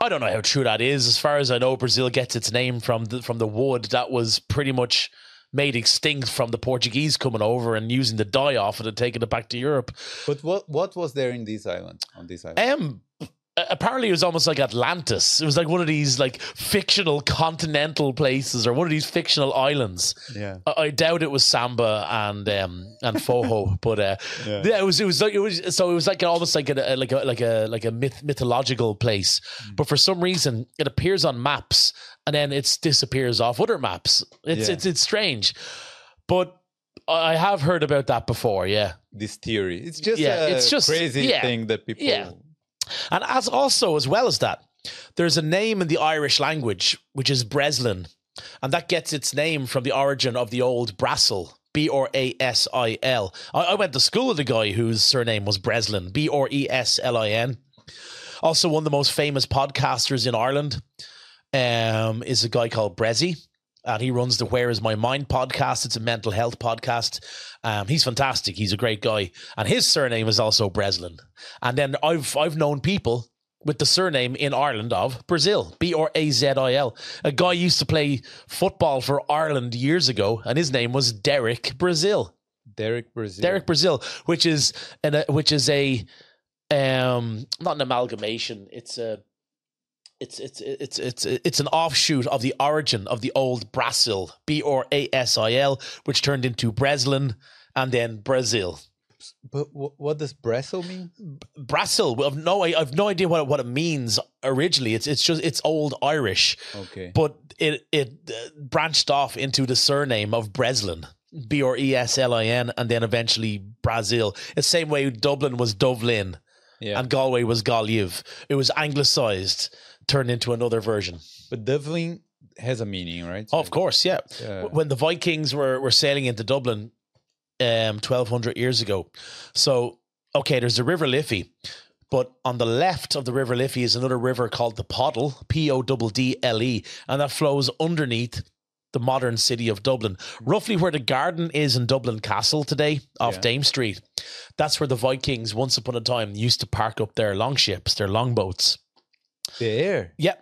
I don't know how true that is. As far as I know, Brazil gets its name from the from the wood that was pretty much made extinct from the Portuguese coming over and using the dye off it and taking it back to Europe. But what? What was there in this island? On this island? Um, apparently it was almost like Atlantis. It was like one of these like fictional continental places or one of these fictional islands. yeah. I, I doubt it was Samba and um and Forró, but uh, Yeah. yeah. it was it was like it was so it was like almost like a like a like a like a myth, mythological place. Mm. But for some reason, it appears on maps and then it disappears off other maps. It's Yeah. it's it's strange, but. I have heard about that before, yeah. This theory. It's just Yeah, a it's just- crazy yeah. thing that people. Yeah. And as also as well as that, there's a name in the Irish language which is Breslin, and that gets its name from the origin of the old Brasil. B R A S I L. I I went to school with a guy whose surname was Breslin. B R E S L I N. Also, one of the most famous podcasters in Ireland um, is a guy called Brezzy. And he runs the Where Is My Mind podcast. It's a mental health podcast. Um, he's fantastic. He's a great guy. And his surname is also Breslin. And then I've I've known people with the surname in Ireland of Brazil, B R A Z I L. A guy used to play football for Ireland years ago, and his name was Derek Brazil. Derek Brazil. Derek Brazil, which is an uh, which is a um not an amalgamation. It's a it's it's it's it's it's an offshoot of the origin of the old Brasil, B R A S I L, which turned into Breslin and then Brazil. But what does Brazil mean? Brasil, I've no I've no idea what what it means originally. It's it's just it's old Irish, Okay. but it it uh, branched off into the surname of Breslin. B R E S L I N, and then eventually Brazil. It's the same way Dublin was Dublin yeah. and Galway was Gaillimh. It was anglicized, turned into another version. but Dublin has a meaning, right? Oh, of course, yeah. Yeah. When the Vikings were, were sailing into Dublin um, 1200 years ago. So, okay, there's the River Liffey, but on the left of the River Liffey is another river called the Poddle, P O D D L E, and that flows underneath the modern city of Dublin, roughly where the garden is in Dublin Castle today, off Yeah. Dame Street. That's where the Vikings, once upon a time, used to park up their longships, their longboats. There. Yep.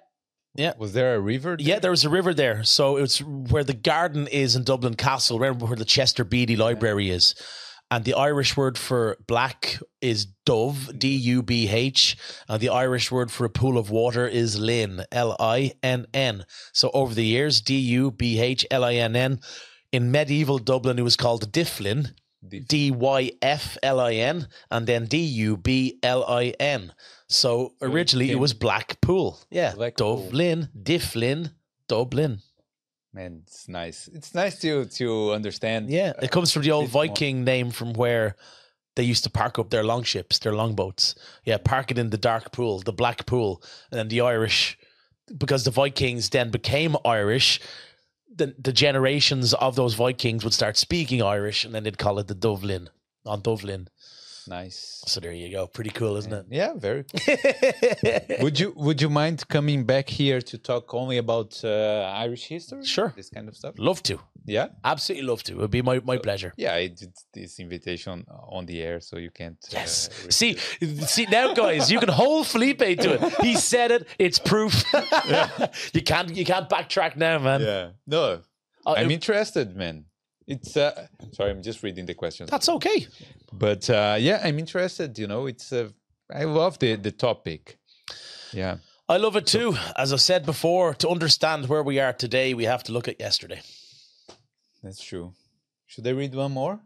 Yeah. Was there a river? There? Yeah, there was a river there. So it's where the garden is in Dublin Castle, remember where the Chester Beatty Library is. And the Irish word for black is dubh, D U B H. And the Irish word for a pool of water is linn, L I N N. So over the years, D U B H L I N N. In medieval Dublin, it was called Dyflin, D Y F L I N, and then D U B L I N. So originally it was Blackpool. Yeah. Black Pool. Yeah. Dublin, Dyflin, Dublin. Man, it's nice. It's nice to to understand. Yeah. It comes from the uh, old bit more. Viking name from where they used to park up their longships, their longboats. Yeah, park it in the dark pool, the black pool. And then the Irish, because the Vikings then became Irish, the, the generations of those Vikings would start speaking Irish and then they'd call it the Dublin, on Dublin. Nice. So there you go. Pretty cool, isn't it? Yeah, very. Cool. would you Would you mind coming back here to talk only about uh, Irish history? Sure. This kind of stuff. love to. Yeah. Absolutely love to. It would be my, my pleasure. Yeah, I did this invitation on the air, so you can't. uh, Yes. refuse. See, see now, guys, you can hold Felipe to it. He said it. It's proof. you can't you can't backtrack now, man. Yeah. No, Uh, I'm it- interested, man. It's uh, sorry, I'm just reading the questions. that's okay. But uh, yeah, I'm interested. You know, it's uh, I love the the topic. Yeah. I love it too. As I said before, to understand where we are today, we have to look at yesterday. That's true. Should I read one more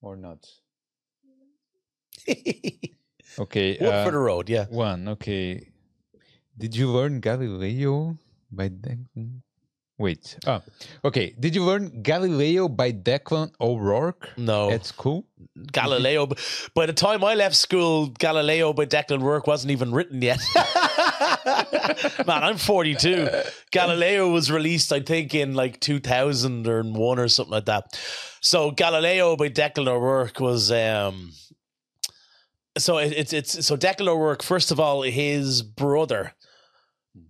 or not? Okay. One uh, for the road, yeah. one. Okay. Did you learn Galileo by then? Wait. Oh, okay. Did you learn Galileo by Declan O'Rourke No. at school? Galileo. By the time I left school, Galileo by Declan O'Rourke wasn't even written yet. Man, I'm 42. Galileo was released, I think, in like 2001 or something like that. So Galileo by Declan O'Rourke was. um so it's it's so Declan O'Rourke. First of all, his brother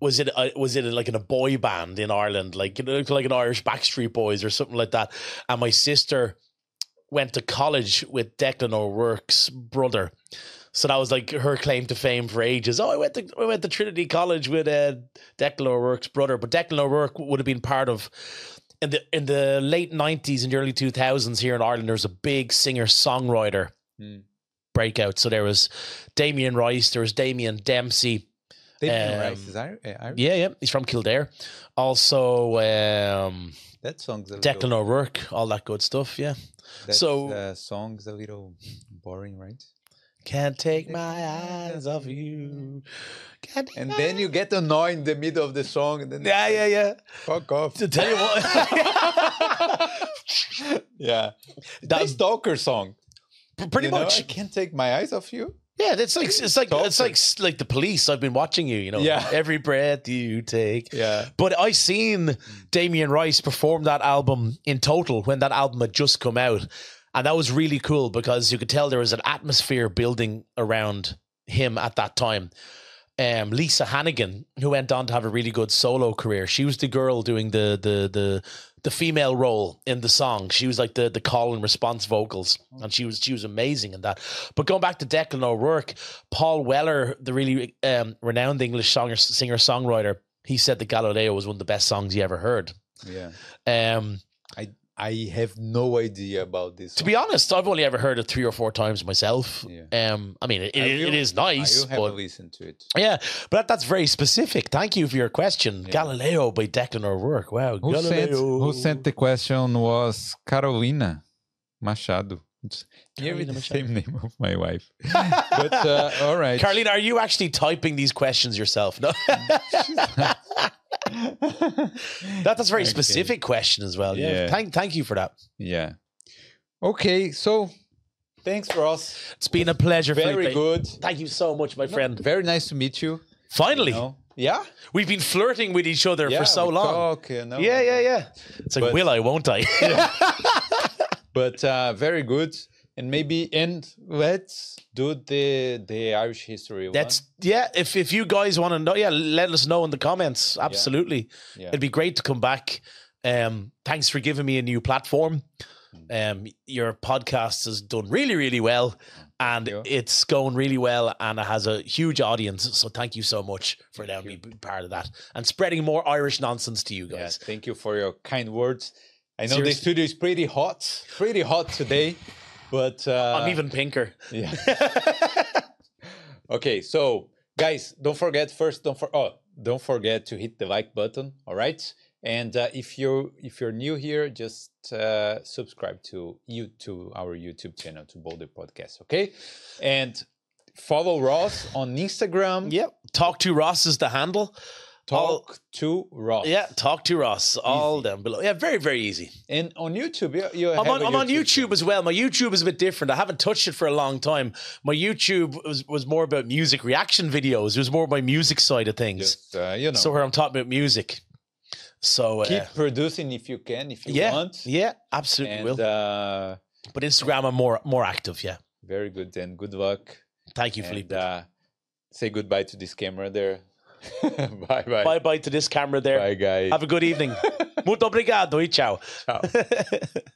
was it uh, was it like in a boy band in Ireland, like you know, like an Irish Backstreet Boys or something like that. And my sister went to college with Declan O'Rourke's brother. So that was like her claim to fame for ages. Oh, I went to I went to Trinity College with uh, Declan O'Rourke's brother, but Declan O'Rourke would have been part of in the in the late nineties and early two thousands here in Ireland. There was a big singer songwriter Hmm. breakout. So there was Damien Rice, there was Damien Dempsey. Um, Irish. Yeah, yeah, he's from Kildare. Also, um, That song's a Declan little, O'Rourke, all that good stuff. Yeah. that, so- uh, song's a little boring, right? Can't take my eyes off you. And then you get annoyed in the middle of the song, and then Yeah, yeah, yeah. fuck off. To tell you what, yeah, That's that stalker song. pretty you know, much. I can't take my eyes off you. Yeah, it's like it's like it's like like the police. I've been watching you. You know, Yeah. every breath you take. Yeah, But I seen Damien Rice perform that album in total when that album had just come out. And that was really cool because you could tell there was an atmosphere building around him at that time. Um, Lisa Hannigan, who went on to have a really good solo career, she was the girl doing the the the the female role in the song. She was like the the call and response vocals, and she was she was amazing in that. But going back to Declan O'Rourke, Paul Weller, the really um, renowned English singer singer songwriter, he said that Galileo was one of the best songs he ever heard. yeah. Um, I I have no idea about this. to be honest, I've only ever heard it three or four times myself. Yeah. Um, I mean, it, I it, it will- is I nice, will have but a listen to it. yeah, but that, that's very specific. Thank you for your question, Yeah. Galileo by Declan O'Rourke. Wow, Who sent, who sent the question was Carolina Machado. It's nearly Carolina the Machado. same name of my wife. but uh, all right. Carlina, are you actually typing these questions yourself? No, that, that's a very Okay. specific question as well. Yeah, Yeah. thank thank you for that. Yeah. Okay, so thanks, Ross. It's been a pleasure. Very Felipe. good. Thank you so much, my friend. Very nice to meet you. Finally, you know. Yeah, we've been flirting with each other yeah, for so we long. talk, you know. Yeah, yeah, yeah. It's like, But- will I, won't I? But uh, very good. And maybe and let's do the the Irish history. one. That's yeah. If if you guys want to know, yeah, let us know in the comments. Absolutely, Yeah. it'd be great to come back. Um, thanks for giving me a new platform. Um, your podcast has done really, really well, and it's going really well, and it has a huge audience. So thank you so much for letting me be part of that and spreading more Irish nonsense to you Yeah, guys. thank you for your kind words. I know the studio is pretty hot, pretty hot today, but uh, I'm even pinker. Yeah. okay, so guys, don't forget first. Don't for oh, don't forget to hit the like button. All right, and uh, if you're if you're new here, just uh, subscribe to you to our YouTube channel to Bolder Podcast. Okay, and follow Ross on Instagram. Yep. Talk to Ross is the handle. All- Talk to Ross. yeah, talk to Ross. All down below. Yeah, very, very easy. and on YouTube, you, you I'm on, I'm on channel. YouTube as well. My YouTube is a bit different. I haven't touched it for a long time. My YouTube was, was more about music reaction videos. It was more my music side of things. Just uh, you know, So where I'm talking about music. So uh, keep producing if you can, if you yeah, want. yeah, absolutely and will. uh, But Instagram, I'm more more active. Yeah. very good. Then good luck. Thank you, and Felipe. uh, say goodbye to this camera there. bye bye. bye bye to this camera there. Bye guys. Have a good evening. Muito obrigado e ciao. Ciao.